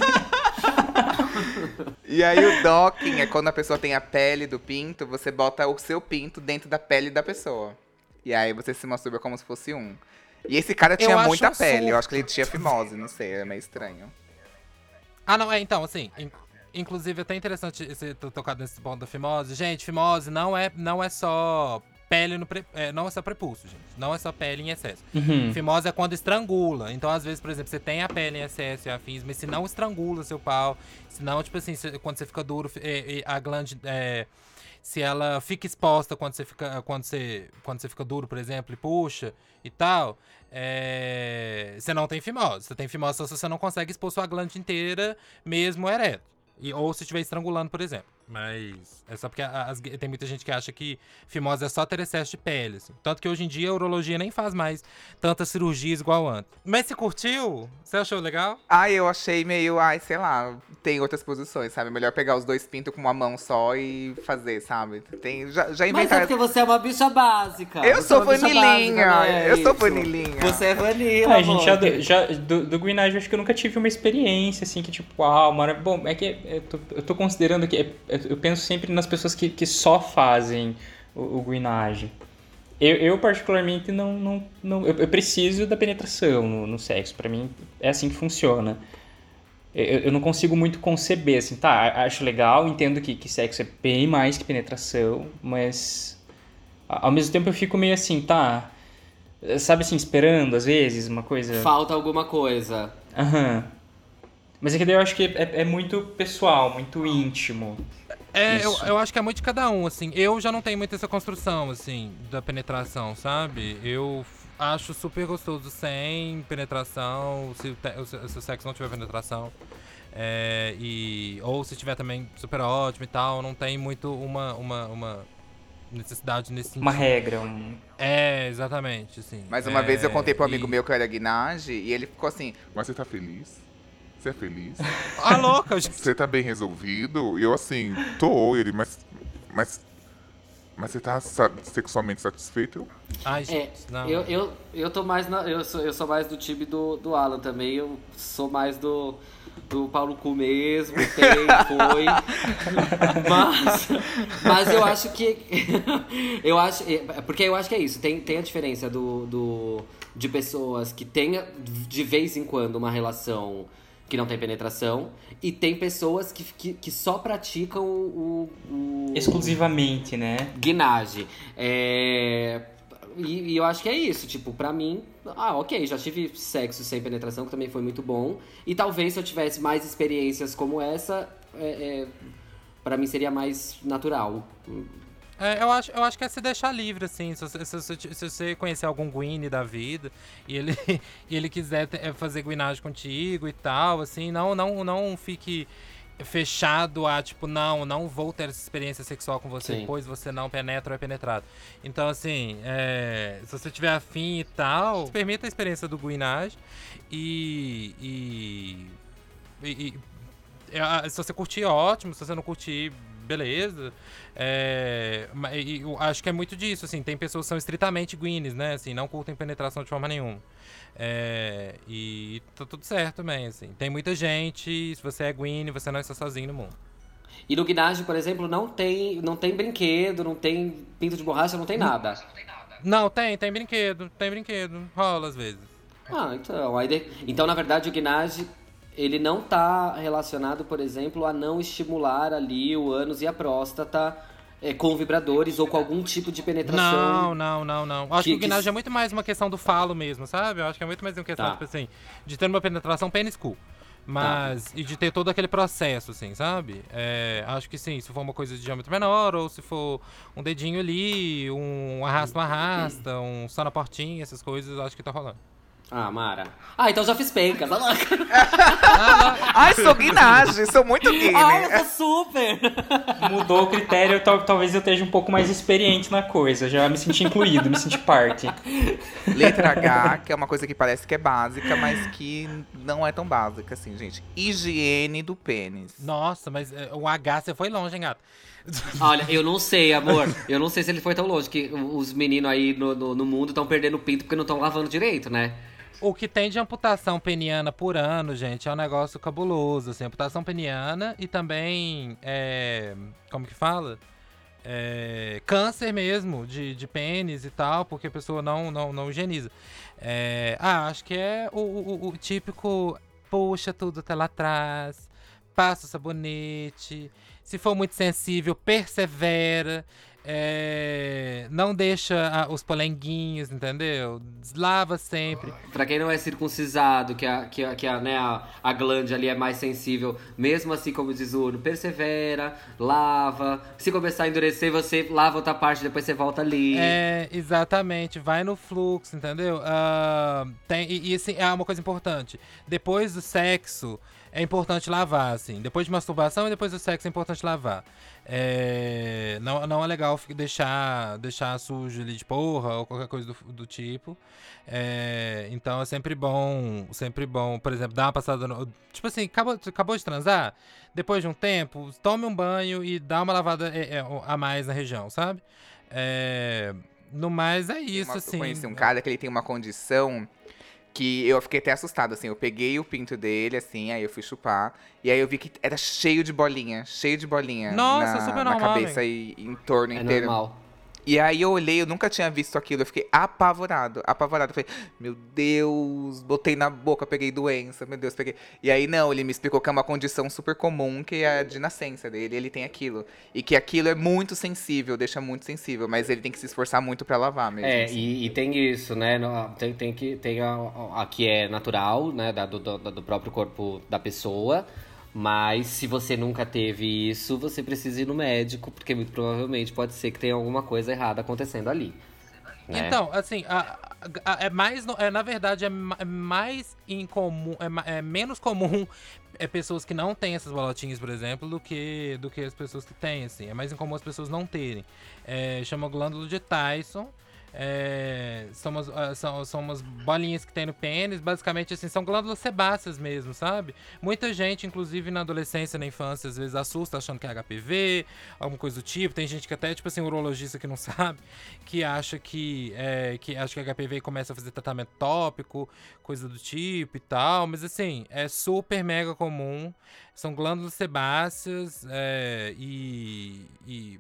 E aí o docking é quando a pessoa tem a pele do pinto, você bota o seu pinto dentro da pele da pessoa. E aí você se masturba como se fosse um. E esse cara Eu tinha acho muita um pele. Eu acho surto. que ele tinha fimose, não sei, é meio estranho. Ah, não, é, então, assim, in- inclusive é até interessante você ter tocado nesse ponto da fimose. Gente, fimose não é, não é só pele no pre, é, não é só prepulso, gente. Não é só pele em excesso. Uhum. Fimose é quando estrangula. Então, às vezes, por exemplo, você tem a pele em excesso e afins, mas se não estrangula seu pau, se não, tipo assim, se- quando você fica duro, é, é, a glande. é, se ela fica exposta quando você fica, quando você, quando você fica duro, por exemplo, e puxa e tal, é, você não tem fimose. Você tem fimose se você não consegue expor sua glande inteira, mesmo ereto. E, ou se estiver estrangulando, por exemplo. Mas é só porque as- tem muita gente que acha que fimose é só ter excesso de pele. assim. Tanto que hoje em dia a urologia nem faz mais tantas cirurgias igual antes. Mas você curtiu? Você achou legal? Ai, eu achei meio, ai, sei lá, tem outras posições, sabe? Melhor pegar os dois pintos com uma mão só e fazer, sabe? Tem, já, já Mas é inventaram. porque você é uma bicha básica. Eu Você sou é bicha vanilinha, básica, é eu sou isso? vanilinha. Você é vanilla, Ah, gente, já, do, já do, do Guinage, eu acho que eu nunca tive uma experiência assim que tipo, uau, mara... bom, é que eu tô, eu tô considerando que é- é- eu penso sempre nas pessoas que, que só fazem o, o Guinage. Eu, eu, particularmente não, não, não eu, eu preciso da penetração no, no sexo, pra mim é assim que funciona. Eu, eu não consigo muito conceber assim, tá, acho legal, entendo que, que sexo é bem mais que penetração, mas ao mesmo tempo eu fico meio assim, tá, sabe assim, esperando às vezes uma coisa. Falta alguma coisa. Aham. Mas é que daí eu acho que é, é muito pessoal, muito íntimo. É, eu, eu acho que é muito de cada um, assim. Eu já não tenho muito essa construção, assim, da penetração, sabe? Eu acho super gostoso sem penetração, se o, te- se- se o sexo não tiver penetração. É, e, ou se tiver também super ótimo e tal, não tem muito uma, uma, uma necessidade nesse sentido. Uma regra, um... É, exatamente, assim. Mas uma É, vez eu contei pro amigo e- meu que eu era guinage e ele ficou assim, Mas você tá feliz? Você é feliz? Ah, louca, gente. Você tá bem resolvido? Eu assim, tô, ele, mas. Mas. Mas você tá sexualmente satisfeito? Ai, É, gente, não. eu, eu, eu tô mais na, eu, sou, eu sou mais do time do, do Alan também. Eu sou mais do, do Paulo Cu mesmo. Tem, foi. Mas, mas eu acho que. eu acho. é, Porque eu acho que é isso. Tem, tem a diferença do, do, de pessoas que têm de vez em quando uma relação que não tem penetração. E tem pessoas que, que, que só praticam o- o, exclusivamente, né? guinage. É... E, e eu acho que é isso, tipo, pra mim, ah, ok, já tive sexo sem penetração, que também foi muito bom. E talvez se eu tivesse mais experiências como essa, é, é, para mim seria mais natural. É, eu acho, eu acho que é se deixar livre, assim. Se você, se você- se você conhecer algum Gwyn da vida e ele, e ele quiser é, fazer guinagem contigo e tal, assim, não, não, não fique fechado a, tipo, não, não vou ter essa experiência sexual com você, Sim. pois você não penetra ou é penetrado. Então, assim, é, se você tiver afim e tal, permita a experiência do guinagem e... e, e- e- é, se você curtir, ótimo. Se você não curtir, beleza. É, e eu acho que é muito disso, assim. Tem pessoas que são estritamente guines, né? Assim, não curtem penetração de forma nenhuma. É, e tá tudo certo também, assim. Tem muita gente, se você é guine, você não está sozinho no mundo. E no guinage, por exemplo, não tem, não tem brinquedo, não tem pinto de borracha, não tem nada. Não, tem, tem brinquedo, tem brinquedo. Rola às vezes. Ah, então. Aí de- Então, na verdade, o guinage, ele não tá relacionado, por exemplo, a não estimular ali o ânus e a próstata é, com vibradores ou com algum tipo de penetração. Não, não, não, não. Acho Que- que, o guinagem que- é muito mais uma questão do falo mesmo, sabe? Eu acho que é muito mais uma questão, Tá. tipo assim, de ter uma penetração pênis cu. Mas, e de ter todo aquele processo, assim, sabe? É, acho que sim, se for uma coisa de diâmetro menor, ou se for um dedinho ali, um arrasta, um arrasta, um só na portinha, essas coisas, acho que tá rolando. Ah, Mara. Ah, então já fiz pencas. Ah, ai, sou guinage, sou muito guine. Ai, eu sou super! Mudou o critério, tal- talvez eu esteja um pouco mais experiente na coisa. Já me senti incluído, me senti parte. Letra H, que é uma coisa que parece que é básica, mas que não é tão básica assim, gente. Higiene do pênis. Nossa, mas o H você foi longe, hein, gato? Olha, eu não sei, amor. Eu não sei se ele foi tão longe, que os meninos aí no, no, no mundo estão perdendo pinto porque não estão lavando direito, né? O que tem de amputação peniana por ano, gente, é um negócio cabuloso, assim, amputação peniana e também, é, como que fala? é, câncer mesmo de, de pênis e tal, porque a pessoa não, não, não higieniza. É, ah, acho que é o, o, o típico puxa tudo até lá atrás, passa o sabonete. Se for muito sensível, persevera. É, não deixa os polenguinhos, entendeu? Lava sempre. Pra quem não é circuncisado, que a, que a, que a, né, a, a glande ali é mais sensível, mesmo assim, como diz o Uno, persevera, lava. Se começar a endurecer, você lava outra parte, depois você volta ali. É, exatamente. Vai no fluxo, entendeu? Uh, tem, e, e assim, é uma coisa importante. Depois do sexo, é importante lavar, assim. Depois de masturbação e depois do sexo é importante lavar. É, não, não é legal deixar, deixar sujo ali de porra ou qualquer coisa do, do tipo. É, então é sempre bom, sempre bom, por exemplo, dar uma passada no. Tipo assim, acabou, acabou de transar, depois de um tempo, tome um banho e dá uma lavada é, é, a mais na região, sabe? É, no mais é isso, assim. Eu conheci um cara que ele tem uma condição que eu fiquei até assustado, assim. Eu peguei o pinto dele, assim, aí eu fui chupar. E aí eu vi que era cheio de bolinha, cheio de bolinha. Nossa, na, super normal. Na cabeça e em torno é inteiro. Normal. E aí eu olhei, eu nunca tinha visto aquilo, eu fiquei apavorado, apavorado. Eu falei, meu Deus, botei na boca, peguei doença, meu Deus, peguei. E aí não, ele me explicou que é uma condição super comum, que é a de nascença dele, ele tem aquilo. E que aquilo é muito sensível, deixa muito sensível, mas ele tem que se esforçar muito para lavar mesmo. É, assim. e, e, tem isso, né? Tem, tem que tem a, a, a que é natural, né? Da, do, do, do próprio corpo da pessoa. Mas se você nunca teve isso, você precisa ir no médico, porque muito provavelmente pode ser que tenha alguma coisa errada acontecendo ali. Né? Então, assim, a, a, é mais. É, na verdade, é, é mais incomum. É, é, menos comum é pessoas que não têm essas bolotinhas, por exemplo, do que, do que as pessoas que têm, assim. É mais incomum as pessoas não terem. É, chama glândula de Tyson. É, são, umas, ah, são, são umas bolinhas que tem no pênis, basicamente assim, são glândulas sebáceas mesmo, sabe? Muita gente, inclusive na adolescência, na infância, às vezes assusta achando que é HPV, alguma coisa do tipo. Tem gente que até, tipo assim, urologista que não sabe, que acha que, é, que acha que HPV e começa a fazer tratamento tópico, coisa do tipo e tal. Mas assim, é super mega comum. São glândulas sebáceas é, e, e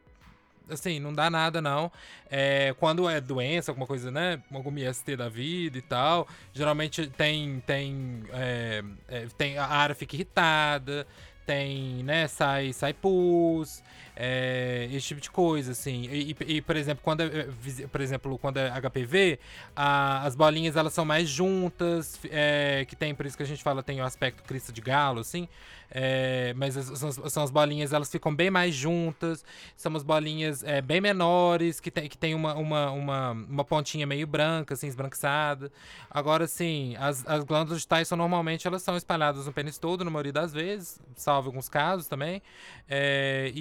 assim, não dá nada não. É, quando é doença, alguma coisa, né? Alguma IST da vida e tal, geralmente tem, tem, é, é, tem a área fica irritada, tem, né, sai, sai pus, é, esse tipo de coisa, assim. E, e, por exemplo, quando é, por exemplo, quando é HPV, a, as bolinhas elas são mais juntas, é, que tem, por isso que a gente fala, tem o aspecto crista de galo, assim. É, mas são, são, as bolinhas, elas ficam bem mais juntas, são as bolinhas é, bem menores, que tem, que tem uma, uma, uma, uma pontinha meio branca, assim, esbranquiçada. Agora, sim, as, as glândulas de Tyson normalmente elas são espalhadas no pênis todo, na maioria das vezes, salvo alguns casos também. É,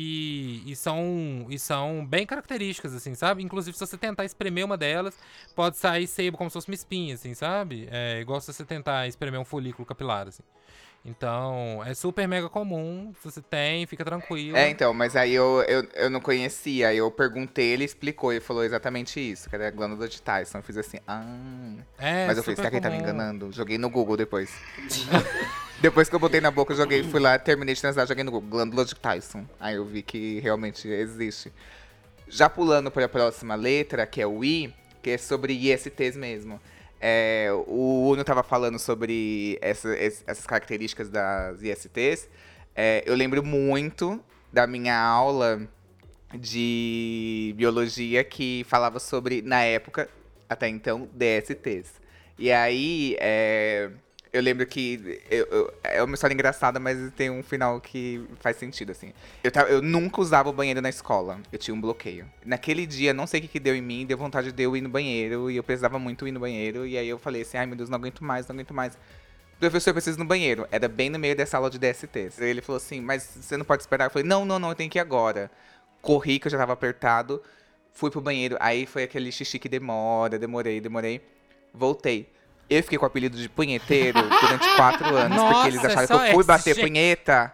e, são, e são bem características, assim, sabe? Inclusive, se você tentar espremer uma delas, pode sair sebo como se fosse uma espinha, assim, sabe? É igual se você tentar espremer um folículo capilar, assim. Então, é super mega comum. Se você tem, fica tranquilo. É, então, mas aí eu, eu, eu não conhecia. Aí eu perguntei, ele explicou e falou exatamente isso, que era a glândula de Tyson. Eu fiz assim, ah. É, mas eu falei, será que ele tá me enganando? Joguei no Google depois. depois que eu botei na boca, joguei, fui lá, terminei de transar, joguei no Google, glândula de Tyson. Aí eu vi que realmente existe. Já pulando para a próxima letra, que é o I, que é sobre ISTs mesmo. É, o Uno estava falando sobre essa, essas características das ISTs. É, eu lembro muito da minha aula de biologia que falava sobre, na época, até então, DSTs. E aí, é, eu lembro que. Eu, eu, é uma história engraçada, mas tem um final que faz sentido, assim. Eu, tava, eu nunca usava o banheiro na escola. Eu tinha um bloqueio. Naquele dia, não sei o que, que deu em mim, deu vontade de eu ir no banheiro. E eu precisava muito ir no banheiro. E aí eu falei assim: ai meu Deus, não aguento mais, não aguento mais. Professor, eu preciso ir no banheiro. Era bem no meio dessa aula de DST. Ele falou assim: mas você não pode esperar? Eu falei: não, não, não, eu tenho que ir agora. Corri, que eu já tava apertado. Fui pro banheiro. Aí foi aquele xixi que demora, demorei, demorei. Voltei. Eu fiquei com o apelido de punheteiro durante quatro anos, Nossa, porque eles acharam que eu fui bater gente... punheta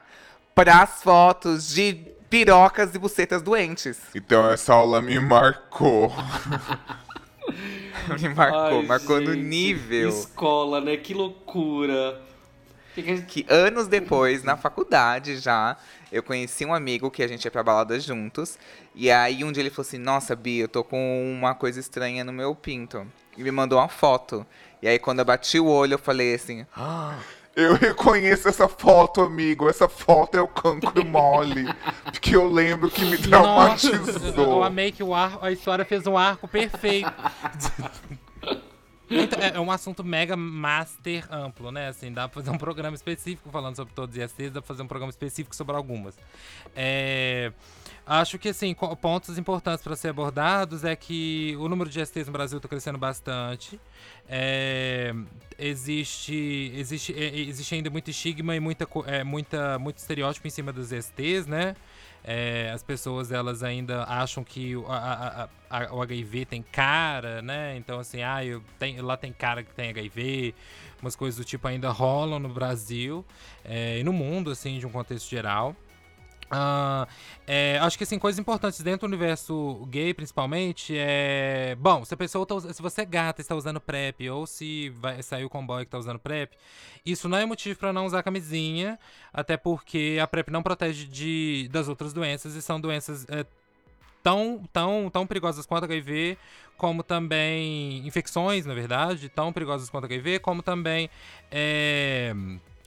pras fotos de pirocas e bucetas doentes. Então essa aula me marcou. me marcou, Ai, marcou gente, no nível. Escola, né? Que loucura. Que anos depois, na faculdade já, eu conheci um amigo que a gente ia pra balada juntos. E aí um dia ele falou assim: Nossa, Bia, eu tô com uma coisa estranha no meu pinto. E me mandou uma foto. E aí quando eu bati o olho, eu falei assim: "Ah, Eu reconheço essa foto, amigo. Essa foto é o cancro mole. Porque eu lembro que me Nossa, eu traumatizou. amei que o arco, a história fez um arco perfeito. Então, é é um assunto mega master amplo, né? Assim, dá pra fazer um programa específico falando sobre todos os ISTs, dá pra fazer um programa específico sobre algumas. É, acho que, assim, pontos importantes para ser abordados é que o número de ISTs no Brasil está crescendo bastante. É, existe, existe, é, existe ainda muito estigma e muita, é, muita, muito estereótipo em cima dos ISTs, né? É, as pessoas elas ainda acham que o, a- a- a- o HIV tem cara, né? Então assim, ah, eu tenho, lá tem cara que tem HIV, umas coisas do tipo ainda rolam no Brasil é, e no mundo, assim, de um contexto geral. Ah, é, acho que assim, coisas importantes dentro do universo gay, principalmente, é. Bom, se a pessoa tá, se você é gata e está usando PrEP, ou se vai sair com boy que está usando PrEP, isso não é motivo para não usar camisinha, até porque a PrEP não protege de, das outras doenças e são doenças é, tão, tão, tão perigosas quanto HIV, como também infecções, na verdade, tão perigosas quanto HIV, como também é,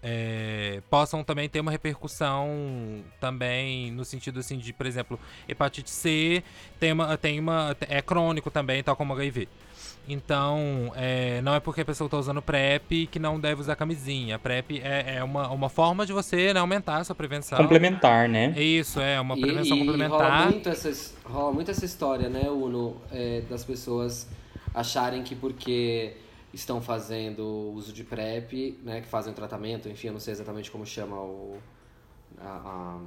é, possam também ter uma repercussão também no sentido assim de, por exemplo, hepatite C tem uma, tem uma é crônico também, tal como HIV. Então, é, não é porque a pessoa está usando PrEP que não deve usar camisinha. A PrEP é, é uma, uma forma de você né, aumentar a sua prevenção. Complementar, né? Isso, é uma E- prevenção e Rola complementar. muito, essa, rola muito essa história, né, Uno, é, das pessoas acharem que porque estão fazendo uso de PrEP, né, que fazem o tratamento, enfim, eu não sei exatamente como chama o, a,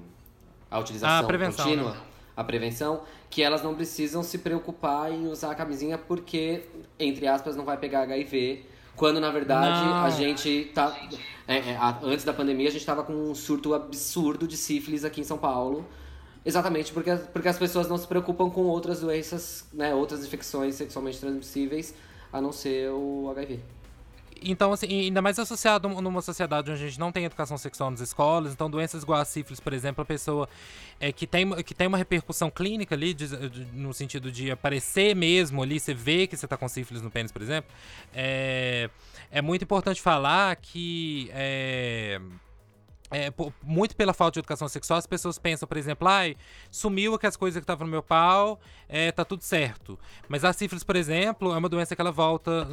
a, a utilização A prevenção, contínua, né? a prevenção, que elas não precisam se preocupar em usar a camisinha porque, entre aspas, não vai pegar HIV, quando na verdade Não. a gente tá. é, é, a- antes da pandemia a gente tava com um surto absurdo de sífilis aqui em São Paulo. Exatamente porque, porque as pessoas não se preocupam com outras doenças, né, outras infecções sexualmente transmissíveis, a não ser o HIV. Então, assim, ainda mais associado numa sociedade onde a gente não tem educação sexual nas escolas, então doenças igual a sífilis, por exemplo, a pessoa é, que, tem, que tem uma repercussão clínica ali, de- de- no sentido de aparecer mesmo ali, você vê que você tá com sífilis no pênis, por exemplo, é, é muito importante falar que. É, é, muito pela falta de educação sexual, as pessoas pensam, por exemplo, ai, sumiu aquelas coisas que estavam no meu pau, é, tá tudo certo. Mas a sífilis, por exemplo, é uma doença que ela volta,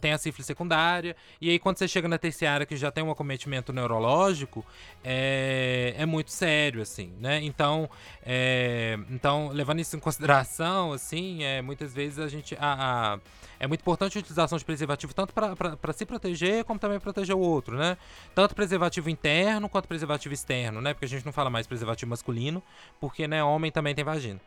tem a sífilis secundária, e aí quando você chega na terciária que já tem um acometimento neurológico, é, é muito sério, assim, né? Então, é, então, levando isso em consideração, assim, é, muitas vezes a gente. A, a- é muito importante a utilização de preservativo tanto para se proteger como também proteger o outro, né? Tanto preservativo interno quanto preservativo externo, né? Porque a gente não fala mais preservativo masculino, porque né, homem também tem vagina.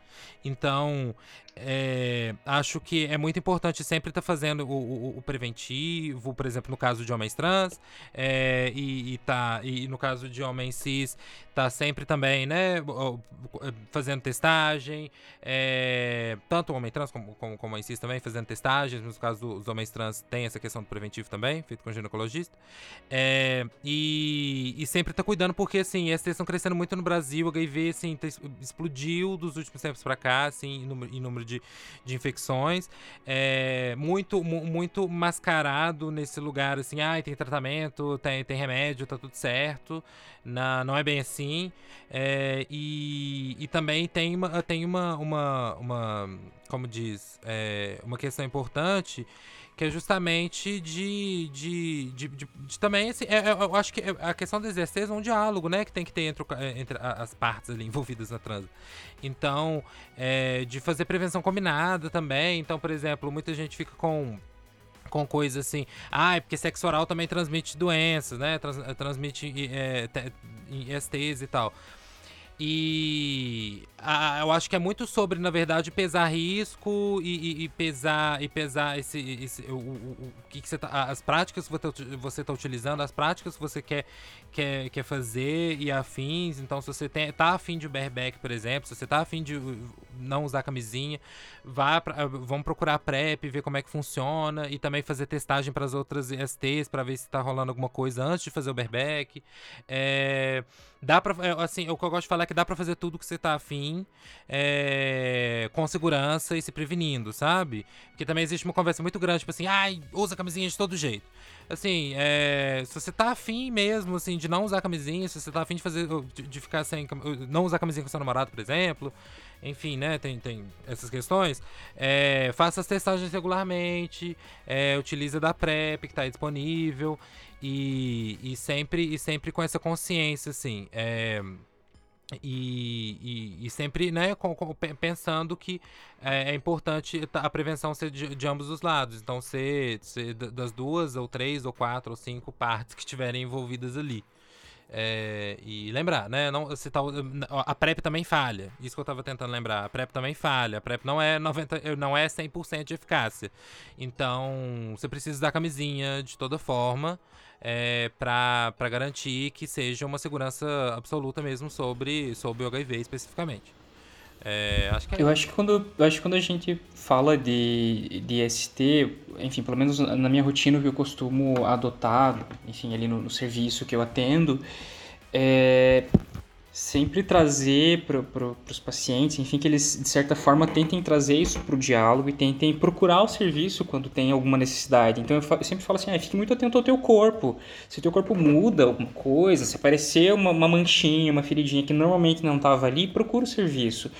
Então, é, acho que é muito importante sempre estar fazendo o, o- o preventivo, por exemplo, no caso de homens trans, é, e, e tá, e no caso de homens cis, tá sempre também, né, o- fazendo testagem, é, tanto o homem trans como, como, como cis também fazendo testagens, no caso dos homens trans tem essa questão do preventivo também, feito com ginecologista, é, e, e sempre tá cuidando, porque assim, esses estão crescendo muito no Brasil, o HIV assim, tá explodiu dos últimos tempos pra cá, assim, em número, em número de, de infecções, é, muito, mu- muito mascarado nesse lugar, assim, ai, tem tratamento, tem, tem remédio, tá tudo certo, na, não é bem assim, é, e, e também tem uma, tem uma, uma, uma como diz, é, uma questão importante que é justamente de, de, de, de- de também, assim, é- é- eu acho que é- a questão dos ISTs é um diálogo, né, que tem que ter entre, entre as partes ali envolvidas na trans. Então, é, de fazer prevenção combinada também, então, por exemplo, muita gente fica com com coisas assim, ah, é porque sexo oral também transmite doenças, né, trans- transmite é, e tal. E a, eu acho que é muito sobre, na verdade, pesar risco e, e, e pesar e pesar esse, esse o, o, o, que, que tá, as práticas que você está utilizando, as práticas que você quer, quer, quer fazer e afins. Então, se você tem, tá afim de bareback, por exemplo, se você tá afim de não usar camisinha, vá pra, vamos procurar PrEP, ver como é que funciona e também fazer testagem para as outras STs para ver se está rolando alguma coisa antes de fazer o bareback. É, dá para assim, o que eu gosto de falar é que dá para fazer tudo que você tá afim é, com segurança e se prevenindo, sabe? Porque também existe uma conversa muito grande, tipo assim, ai, usa camisinha de todo jeito. Assim, é, se você tá afim mesmo, assim, de não usar camisinha, se você tá afim de fazer, de, de ficar sem, não usar camisinha com seu namorado, por exemplo, enfim, né, tem, tem essas questões, é, faça as testagens regularmente, é, utiliza da PrEP que está disponível e, e, sempre, e sempre com essa consciência, assim, é, e, e, e, sempre né, com, com, pensando que é, é, importante a prevenção ser de, de, ambos os lados. Então, ser, ser das duas, ou três, ou quatro, ou cinco partes que estiverem envolvidas ali. É, e lembrar, né? Não, você tá, a PrEP também falha. Isso que eu estava tentando lembrar. A PrEP também falha. A PrEP não é, 90, não é 100% de eficácia. Então, você precisa da camisinha de toda forma é, para garantir que seja uma segurança absoluta mesmo sobre, sobre o HIV especificamente. É, acho que é eu, acho que quando, eu acho que quando a gente fala de, de ST, enfim, pelo menos na minha rotina que eu costumo adotar, enfim, ali no, no serviço que eu atendo, é, sempre trazer para pro, os pacientes, enfim, que eles de certa forma tentem trazer isso para o diálogo e tentem procurar o serviço quando tem alguma necessidade. Então eu, eu sempre falo assim, ah, fique muito atento ao teu corpo. Se o teu corpo muda alguma coisa, se aparecer uma, uma manchinha, uma feridinha que normalmente não estava ali, procura o serviço.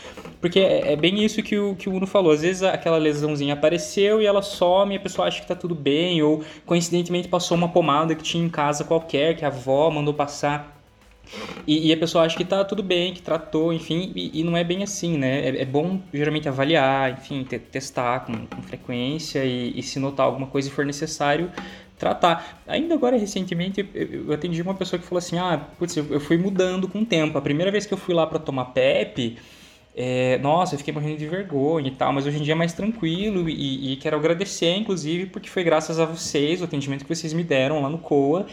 Porque é, é, bem isso que o, que o Uno falou. Às vezes aquela lesãozinha apareceu e ela some e a pessoa acha que está tudo bem, ou coincidentemente passou uma pomada que tinha em casa qualquer, que a avó mandou passar e, e, a pessoa acha que tá tudo bem, que tratou, enfim, e, e não é bem assim, né? É, é bom geralmente avaliar, enfim, te, testar com, com frequência e, e, se notar alguma coisa e for necessário, tratar. Ainda agora, recentemente, eu, eu atendi uma pessoa que falou assim: ah, putz, eu, eu fui mudando com o tempo. A primeira vez que eu fui lá para tomar PEP. É, nossa, eu fiquei morrendo de vergonha e tal, mas hoje em dia é mais tranquilo e, e, quero agradecer, inclusive, porque foi graças a vocês, o atendimento que vocês me deram lá no COA,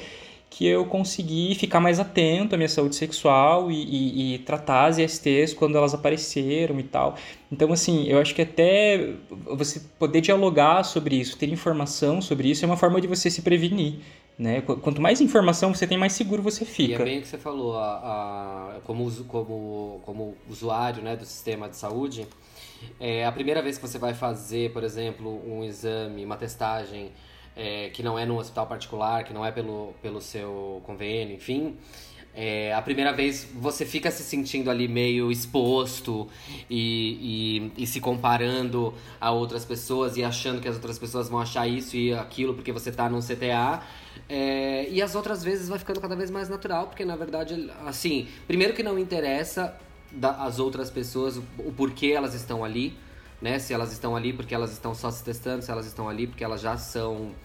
que eu consegui ficar mais atento à minha saúde sexual e, e, e, tratar as ISTs quando elas apareceram e tal. Então, assim, eu acho que até você poder dialogar sobre isso, ter informação sobre isso, é uma forma de você se prevenir. Né? Quanto mais informação você tem, mais seguro você fica. E é bem o que você falou, a, a, como, como, como usuário né, do sistema de saúde, é, a primeira vez que você vai fazer, por exemplo, um exame, uma testagem é, que não é num hospital particular, que não é pelo, pelo seu convênio, enfim. É, a primeira vez você fica se sentindo ali meio exposto e, e, e, se comparando a outras pessoas e achando que as outras pessoas vão achar isso e aquilo porque você está num CTA. É, e as outras vezes vai ficando cada vez mais natural, porque na verdade, assim, primeiro que não interessa as outras pessoas o, o porquê elas estão ali né? Se elas estão ali porque elas estão só se testando, se elas estão ali porque elas já são.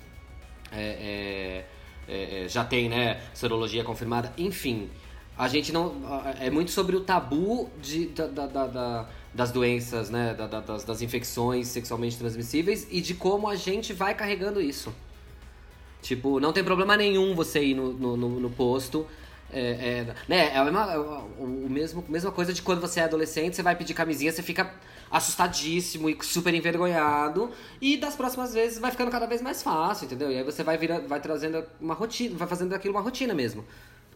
É, é, é, é já tem, né? Sorologia confirmada. Enfim, a gente não. É muito sobre o tabu de, da, da, da, das doenças, né? das, das infecções sexualmente transmissíveis e de como a gente vai carregando isso. Tipo, não tem problema nenhum você ir no, no, no, no posto. É, é, né, é a mesma, é o mesmo, mesma coisa de quando você é adolescente, você vai pedir camisinha, você fica assustadíssimo e super envergonhado. E das próximas vezes vai ficando cada vez mais fácil, entendeu? E aí você vai, vira, vai trazendo uma rotina, vai fazendo daquilo uma rotina mesmo.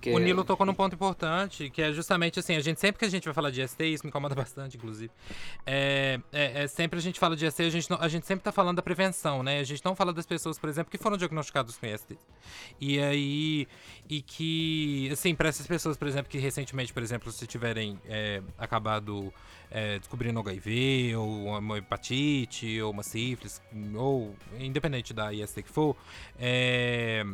Porque... O Nilo tocou num ponto importante, que é justamente assim, a gente sempre que a gente vai falar de ST, isso me incomoda bastante, inclusive. É, é, é sempre a gente fala de ST, a gente, não, a gente sempre tá falando da prevenção, né? A gente não fala das pessoas, por exemplo, que foram diagnosticadas com ST. E aí, e que, assim, para essas pessoas, por exemplo, que recentemente, por exemplo, se tiverem é, acabado é, descobrindo HIV, ou uma hepatite, ou uma sífilis, ou independente da IST que for, é,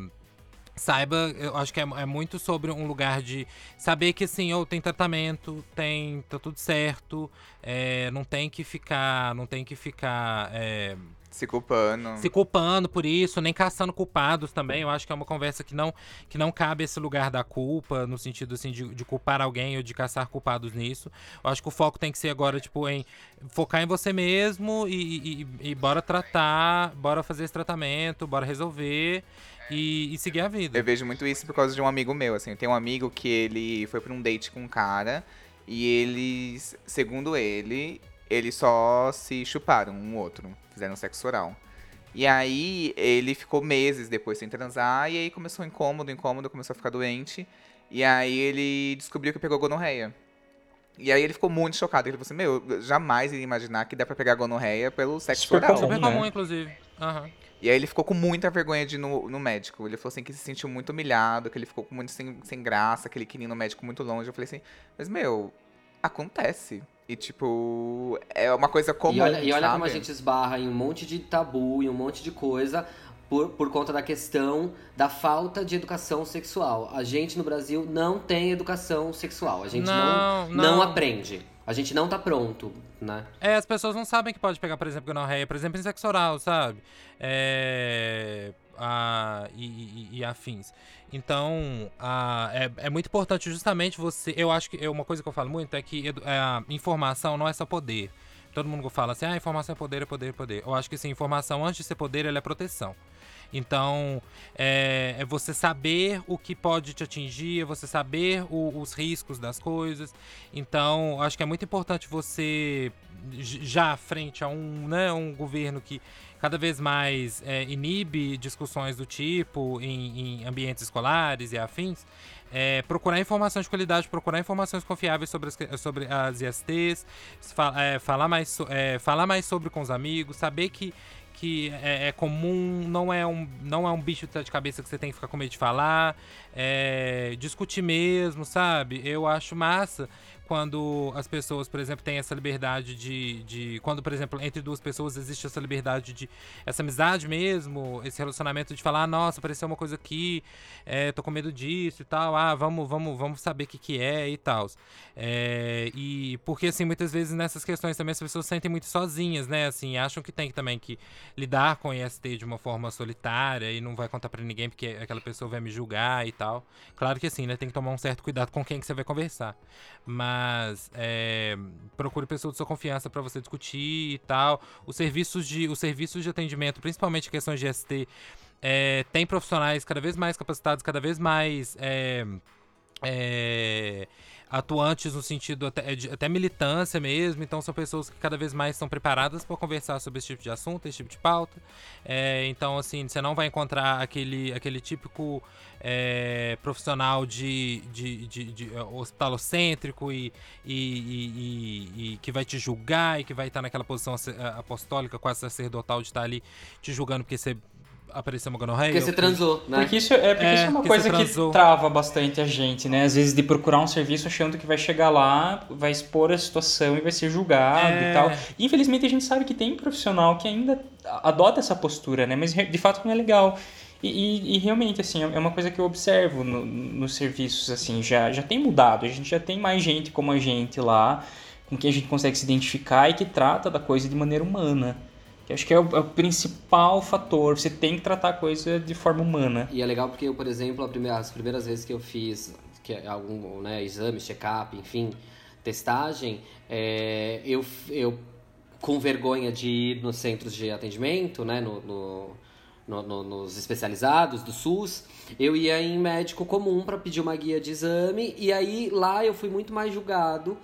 saiba, eu acho que é, é, muito sobre um lugar de saber que assim, ou tem tratamento, tem, tá tudo certo, é, não tem que ficar, não tem que ficar é, Se culpando. se culpando por isso, nem caçando culpados também. Eu acho que é uma conversa que não, que não cabe esse lugar da culpa, no sentido assim de, de culpar alguém ou de caçar culpados nisso. Eu acho que o foco tem que ser agora, tipo, em focar em você mesmo e, e, e bora tratar, bora fazer esse tratamento, bora resolver e, e seguir a vida. Eu vejo muito isso por causa de um amigo meu, assim. Tenho um amigo que ele foi pra um date com um cara e eles, segundo ele, eles só se chuparam um outro, fizeram sexo oral. E aí ele ficou meses depois sem transar e aí começou incômodo, incômodo, começou a ficar doente. E aí ele descobriu que pegou gonorreia. E aí ele ficou muito chocado. Ele falou assim, meu, eu jamais iria imaginar que dá pra pegar gonorreia pelo sexo Super oral. comum. Super né? comum, inclusive. Aham. E aí ele ficou com muita vergonha de ir no, no médico. Ele falou assim que se sentiu muito humilhado, que ele ficou com muito sem, sem graça, que ele queria ir no médico muito longe. Eu falei assim, mas meu, acontece. E tipo, é uma coisa comum. E olha, e olha como a gente esbarra em um monte de tabu e um monte de coisa por, por conta da questão da falta de educação sexual. A gente no Brasil não tem educação sexual. A gente não, Não, não, não. aprende. A gente não tá pronto, né? É, as pessoas não sabem que pode pegar, por exemplo, gonorreia, por exemplo, em sexo oral, sabe? É, a, e, e- e afins. Então, a, é, é muito importante justamente você. Eu acho que é uma coisa que eu falo muito é que edu- é, a informação não é só poder. Todo mundo fala assim, ah, informação é poder, é poder, é poder. Eu acho que sim, informação antes de ser poder, ela é proteção. Então, é, é você saber o que pode te atingir, é você saber o- os riscos das coisas. Então, acho que é muito importante você, já frente a um, né, um governo que cada vez mais é, inibe discussões do tipo em, em ambientes escolares e afins, é, procurar informações de qualidade, procurar informações confiáveis sobre as, sobre as ISTs, fa- é, falar, mais, é, falar mais sobre com os amigos, saber que que é, é comum, não é, um, não é um bicho de cabeça que você tem que ficar com medo de falar, é, discutir mesmo, sabe? Eu acho massa quando as pessoas, por exemplo, têm essa liberdade de, de. Quando, por exemplo, entre duas pessoas existe essa liberdade de. essa amizade mesmo, esse relacionamento de falar, ah, nossa, apareceu uma coisa aqui, é, tô com medo disso e tal, ah, vamos, vamos, vamos saber o que, que é e tal. É, e porque, assim, muitas vezes nessas questões também as pessoas se sentem muito sozinhas, né? Assim, acham que tem também que lidar com IST de uma forma solitária e não vai contar pra ninguém porque aquela pessoa vai me julgar e tal. Claro que assim, né? Tem que tomar um certo cuidado com quem que você vai conversar. Mas é, procure pessoas de sua confiança pra você discutir e tal. Os serviços de, os serviços de atendimento, principalmente questões de IST, é, tem profissionais cada vez mais capacitados, cada vez mais é, é, atuantes no sentido até, de- até militância mesmo. Então são pessoas que cada vez mais estão preparadas para conversar sobre esse tipo de assunto, esse tipo de pauta. É, então assim, você não vai encontrar aquele, aquele típico é, profissional de, de, de, de, é, hospitalocêntrico e, e, e- e- que vai te julgar e que vai estar naquela posição ace- apostólica, quase sacerdotal, de estar ali te julgando porque você apareceu uma gonorreia. Porque você ou transou, né? Porque isso é, porque É, isso é uma porque coisa que trava bastante a gente, né? Às vezes de procurar um serviço achando que vai chegar lá, vai expor a situação e vai ser julgado É. e tal. Infelizmente a gente sabe que tem profissional que ainda adota essa postura, né? Mas de fato não é legal. E, e- e realmente, assim, é uma coisa que eu observo no- nos serviços, assim, já, já tem mudado. A gente já tem mais gente como a gente lá, com quem a gente consegue se identificar e que trata da coisa de maneira humana. Que acho que é o, é o principal fator. Você tem que tratar a coisa de forma humana. E é legal porque eu, por exemplo, a primeira- as primeiras vezes que eu fiz que é algum né, exame, check-up, enfim, testagem, é, eu, eu com vergonha de ir nos centros de atendimento, né, no, no- no- no- nos especializados do SUS, eu ia em médico comum para pedir uma guia de exame e aí lá eu fui muito mais julgado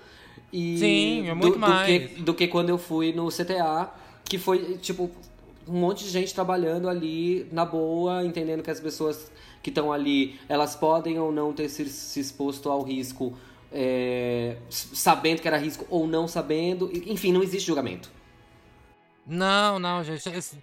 e Sim, é do- muito do, mais. que, do que quando eu fui no CTA, que foi tipo um monte de gente trabalhando ali na boa, entendendo que as pessoas que estão ali, elas podem ou não ter se, se exposto ao risco, é, sabendo que era risco ou não sabendo. Enfim, não existe julgamento. Não, não, gente. esse-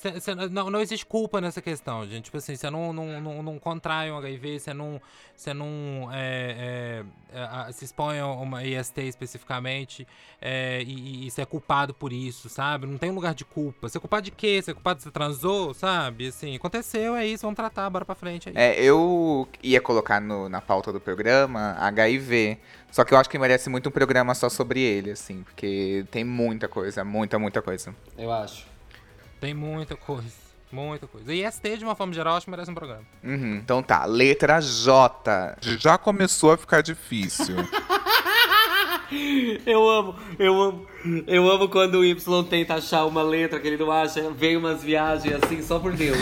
cê- cê- não, não existe culpa nessa questão, gente. Tipo assim, você não, não, não, não contrai um HIV, você não, você não é, é, é, se expõe a uma IST especificamente é, e, e você é culpado por isso, sabe? Não tem lugar de culpa. Você é culpado de quê? Você é culpado de você transou, sabe? Assim, aconteceu, é isso, vamos tratar, bora pra frente. É. É, eu ia colocar no- na pauta do programa HIV. Só que eu acho que merece muito um programa só sobre ele, assim, porque tem muita coisa, muita, muita coisa. Eu acho. Tem muita coisa. Muita coisa. E ST, de uma forma geral, acho que merece um programa. Uhum, Então tá, letra J. Já começou a ficar difícil. Eu amo, eu amo. Eu amo quando o Y tenta achar uma letra que ele não acha, vem umas viagens assim, só por Deus.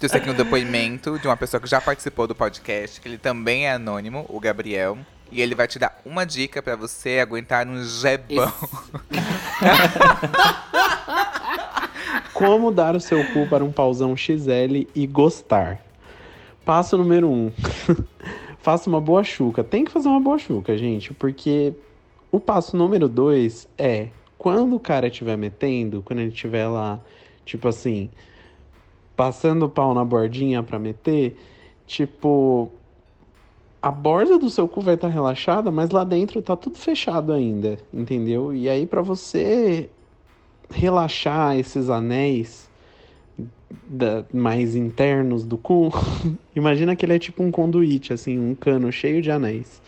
Trouxe aqui um depoimento de uma pessoa que já participou do podcast, que ele também é anônimo, o Gabriel. E ele vai te dar uma dica pra você aguentar um gebão. Como dar o seu cu para um pauzão XL e gostar? Passo número 1. Um. Faça uma boa chuca. Tem que fazer uma boa chuca, gente, porque o passo número 2 é quando o cara estiver metendo, quando ele estiver lá, tipo assim, passando o pau na bordinha pra meter, tipo, a borda do seu cu vai estar relaxada, mas lá dentro tá tudo fechado ainda, entendeu? E aí pra você relaxar esses anéis da- mais internos do cu, imagina que ele é tipo um conduíte, assim, um cano cheio de anéis.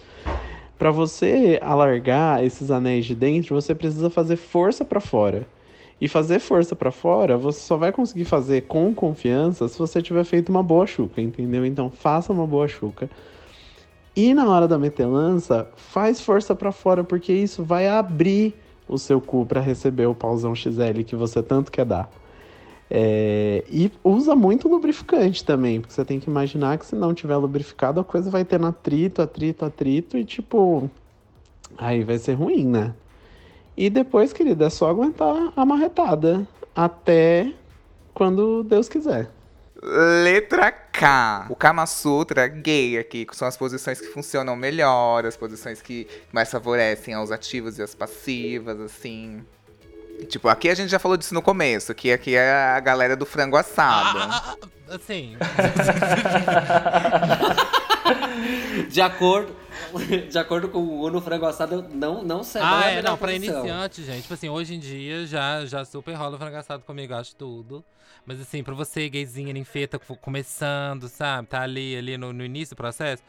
Pra você alargar esses anéis de dentro, você precisa fazer força pra fora. E fazer força pra fora, você só vai conseguir fazer com confiança se você tiver feito uma boa chuca, entendeu? Então faça uma boa chuca. E na hora da metelança, faz força pra fora, porque isso vai abrir o seu cu pra receber o pauzão XL que você tanto quer dar. É, e usa muito lubrificante também, porque você tem que imaginar que se não tiver lubrificado, a coisa vai ter atrito, atrito, atrito e tipo. Aí vai ser ruim, né? E depois, querida, é só aguentar a marretada até quando Deus quiser. Letra K. O Kama Sutra gay aqui, que são as posições que funcionam melhor, as posições que mais favorecem aos ativos e as passivas, assim. Tipo, aqui a gente já falou disso no começo, que aqui é a galera do frango assado. Ah, ah, ah, assim, De acordo, de acordo com o Uno, frango assado não, não serve. ah, não é a é, não, pra iniciante, gente. Tipo assim, hoje em dia já, já super rola o frangaçado comigo, acho tudo. Mas assim, pra você, gayzinha, ninfeta, co- começando, sabe? Tá ali, ali no, no início do processo.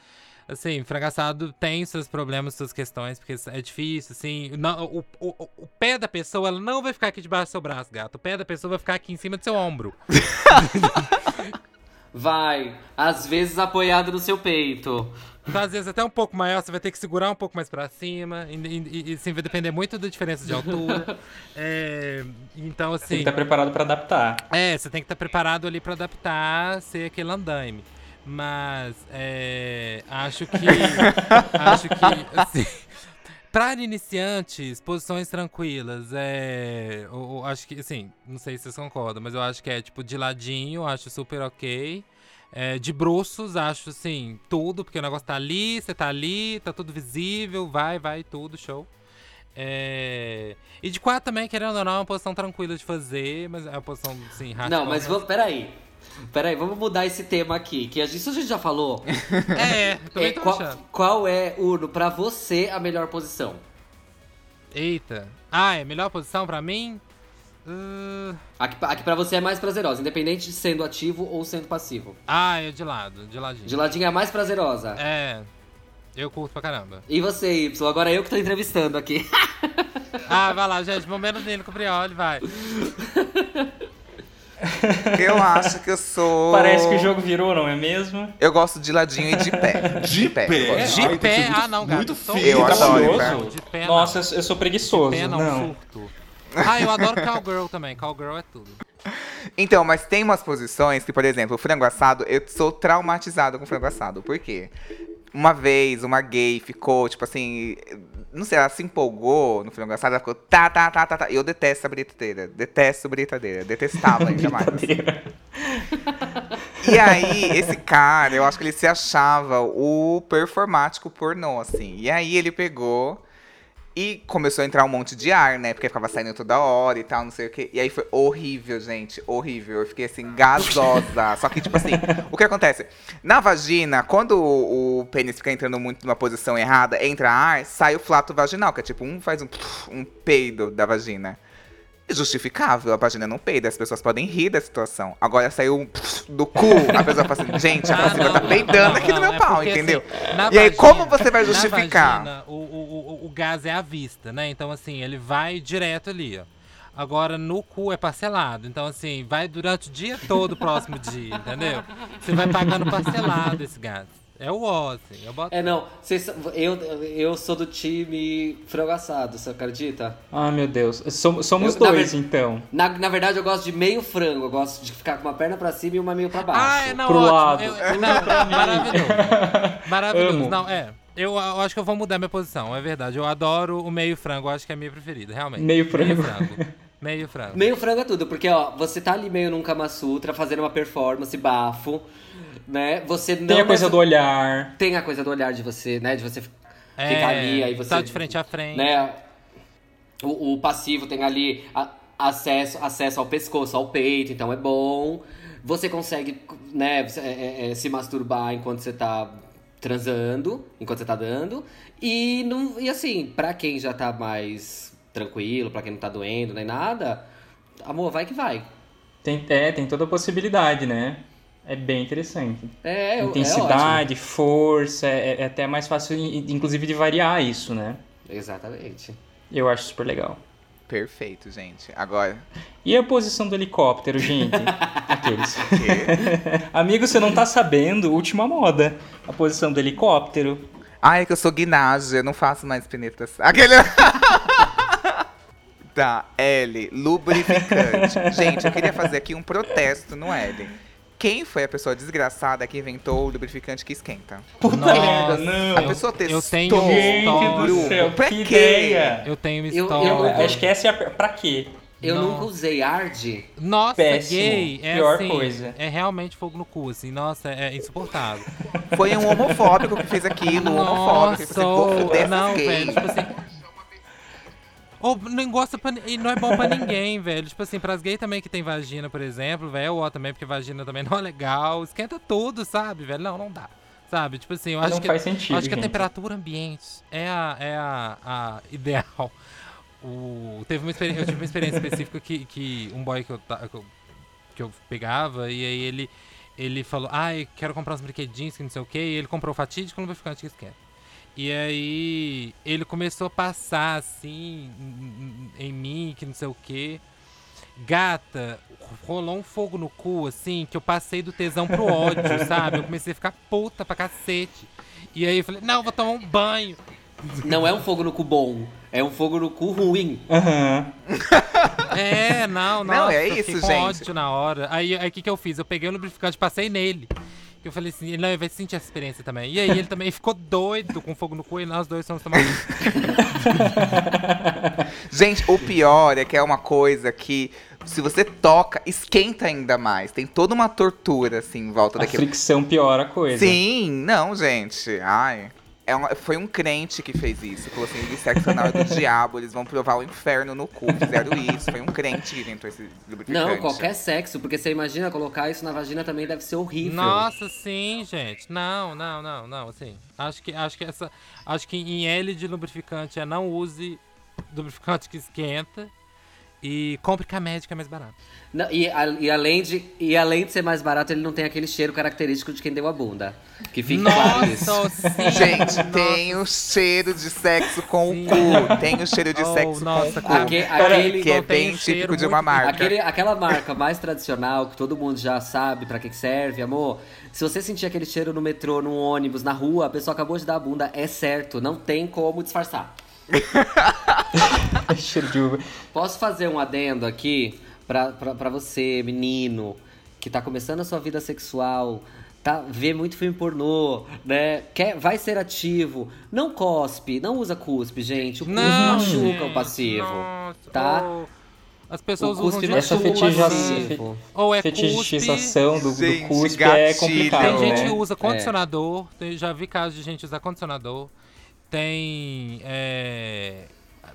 Assim, frangaçado tem seus problemas, suas questões, porque é difícil, assim. Não, o, o, o pé da pessoa, ela não vai ficar aqui debaixo do seu braço, gato. O pé da pessoa vai ficar aqui em cima do seu ombro. Vai, às vezes apoiado no seu peito. Então, às vezes, até um pouco maior, você vai ter que segurar um pouco mais pra cima. E, e, e, assim, vai depender muito da diferença de altura. É, então, Tem que assim. estar preparado pra adaptar. É, você tem que estar preparado ali pra adaptar, ser aquele andaime. Mas é, acho que. acho que, assim. Para iniciantes, posições tranquilas, é. eu- eu acho que, assim, não sei se vocês concordam, mas eu acho que é tipo de ladinho, acho super ok. É, de bruços, acho assim, tudo, porque o negócio tá ali, você tá ali, tá tudo visível, vai, vai, tudo, show. É, E de quatro também, querendo ou não, é uma posição tranquila de fazer, mas é uma posição, assim, radical. Não, mas vamos, peraí. Peraí, vamos mudar esse tema aqui, que a gente, isso a gente já falou. É, também É, tô qual, achando. qual é, Uno, pra você a melhor posição? Eita. Ah, é melhor posição pra mim? Uh, A que, a que pra você é mais prazerosa, independente de sendo ativo ou sendo passivo. Ah, é de lado, de ladinho. De ladinho é a mais prazerosa. É, eu curto pra caramba. E você, Y? Agora eu que tô entrevistando aqui. Ah, vai lá, gente, momento dele com o Prioli, vai. Eu acho que eu sou. Parece que o jogo virou, não é mesmo? Eu gosto de ladinho e de pé. De pé? eu. De Ai, pé, ser muito- ah não, gato. muito fino, Eu adoro, Trabalhoso? De pé, Nossa, eu eu sou preguiçoso. De pé não, não. surto. Ah, eu adoro cowgirl também, cowgirl é tudo. Então, mas tem umas posições que, por exemplo, o frango assado, eu sou traumatizado com frango assado. Por quê? Uma vez, uma gay ficou, tipo assim. Não sei, ela se empolgou no frango assado, ela ficou tá, tá, tá, tá, tá. Eu detesto a britadeira. Detesto britadeira. Detestava ainda mais. E aí, esse cara, eu acho que ele se achava o performático pornô, assim. E aí ele pegou e começou a entrar um monte de ar, né? Porque ficava saindo toda hora e tal, não sei o quê. E aí foi horrível, gente. Horrível. Eu fiquei assim, gasosa. Só que, tipo assim, o que acontece? Na vagina, quando o, o pênis fica entrando muito numa posição errada, entra ar, sai o flato vaginal, que é tipo, um faz um, um peido da vagina. Justificável, a vagina não peida, as pessoas podem rir da situação. Agora saiu do cu, a pessoa fala assim, gente, a Ah, não, tá peidando aqui no meu é pau, porque, entendeu? assim, e aí, vagina- como você vai justificar? vagina, o, o, o, o gás é à vista, né? Então, assim, ele vai direto ali, ó. Agora, no cu é parcelado. Então, assim, vai durante o dia todo o próximo dia, entendeu? Você vai pagando parcelado esse gasto. É o ó, assim. Eu boto... É, não. Vocês, eu, eu sou do time frango assado, você acredita? Ah, meu Deus. Som- Somos Eu- na dois, ver- então. Na, na verdade, eu gosto de meio frango. Eu gosto de ficar com uma perna pra cima e uma meio pra baixo. Ah, é, não, Pro ótimo. lado. Eu- eu- não, maravilhoso. Maravilhoso. Amo. Não, é. Eu, eu acho que eu vou mudar minha posição, é verdade. Eu adoro o meio frango, eu acho que é a minha preferida, realmente. Meio frango. Meio frango. Meio frango. Meio frango é tudo, porque ó, você tá ali meio num Kama Sutra, fazendo uma performance, bafo, né? Você não. Tem a coisa nessa- do olhar. Tem a coisa do olhar de você, né? De você É, ficar ali, aí você. Tá de frente a frente. Né? O, o passivo tem ali a- acesso, acesso ao pescoço, ao peito, então é bom. Você consegue, né, é, é, é, se masturbar enquanto você tá transando, enquanto você tá dando. E, não, e assim, pra quem já tá mais tranquilo, pra quem não tá doendo nem nada, amor, vai que vai. Tem, é, tem toda a possibilidade, né? É bem interessante. É, é Intensidade, força, é, é até mais fácil, in- inclusive, de variar isso, né? Exatamente. Eu acho super legal. Perfeito, gente. Agora, E a posição do helicóptero, gente? Aqueles. que... Amigo, você não tá sabendo? Última moda. A posição do helicóptero. Ai, é que eu sou guinagem, eu não faço mais penetração. Aquele... tá, L, lubrificante. Gente, eu queria fazer aqui um protesto no L. Quem foi a pessoa desgraçada que inventou o lubrificante que esquenta? Puta Nossa, merda, não. A pessoa testou. eu tenho uma história. do céu, Pra que quê? ideia. Eu tenho uma Eu- eu- história. Acho que essa é a... Pra quê? Eu Não. nunca usei Ard. Nossa, Péssimo. gay é Pior assim, coisa. É realmente fogo no cu, assim. Nossa, é, insuportável. Foi um homofóbico que fez aquilo, um homofóbico. que Nossa, você vou fuder não, velho, tipo assim. Ou nem gosta pra, e não é bom pra ninguém, velho. Tipo assim, pras gays também que tem vagina, por exemplo, velho, ou também, porque vagina também não é legal. Esquenta tudo, sabe, velho? Não, não dá. Sabe? Tipo assim, eu acho Não que. faz sentido, acho que a gente. temperatura ambiente é a, é a, a ideal. O, teve uma experiência, eu tive uma experiência específica que, que um boy que eu, que eu, pegava, e aí ele, ele falou, ai, quero comprar uns brinquedinhos que não sei o que, e ele comprou o fatídico lubrificante que esquenta. E aí ele começou a passar assim em- mim, que não sei o que. Gata, rolou um fogo no cu, assim, que eu passei do tesão pro ódio, sabe? Eu comecei a ficar puta pra cacete. E aí eu falei, não, vou tomar um banho. Não é um fogo no cu bom, é um fogo no cu ruim. Aham. É, não, não. Não, é isso, gente. ódio na hora. Aí o que, que eu fiz? Eu peguei o lubrificante e passei nele. Que eu falei assim, ele não, ele vai sentir essa experiência também. E aí ele também ficou doido com fogo no cu e nós dois fomos tomar banho. Gente, o pior é que é uma coisa que, se você toca, esquenta ainda mais. Tem toda uma tortura, assim, em volta A daquilo. fricção piora a coisa. Sim, não, gente. Ai. É uma- foi um crente que fez isso. Falou assim: o sexo anal é do diabo, eles vão provar o inferno no cu. Fizeram isso. Foi um crente que inventou esse lubrificante. Não, qualquer sexo, porque você imagina colocar isso na vagina também deve ser horrível. Nossa, sim, gente. Não, não, não, não, assim. Acho que, acho que essa. Acho que em L de lubrificante é não use lubrificante que esquenta. E compre com a médica é mais barato. Não, e, a- e além de, e além de ser mais barato, ele não tem aquele cheiro característico de quem deu a bunda. Que fica. Nossa, sim. Gente, tem o cheiro de sexo com o cu. Tem o cheiro de Oh, sexo nossa, com o cu. Aque- aquele, que é bem típico de uma marca. aquele, aquela marca mais tradicional, que todo mundo já sabe pra que que serve, amor. Se você sentir aquele cheiro no metrô, no ônibus, na rua, a pessoa acabou de dar a bunda, é certo, não tem como disfarçar. Cheiro de uva. Posso fazer um adendo aqui pra, pra, pra você, menino, que tá começando a sua vida sexual, tá, vê muito filme pornô, né? Quer, vai ser ativo. Não cospe, não usa cuspe, gente. O cuspe Não, machuca gente, o passivo. nossa, tá? oh, as pessoas O usam cuspe de Essa machuca o feticha- passivo. Ou é cuspe. fetichização do, do Gente, cuspe é complicado, Tem gente né? que usa condicionador. tem- já vi casos de gente usar condicionador. Tem é,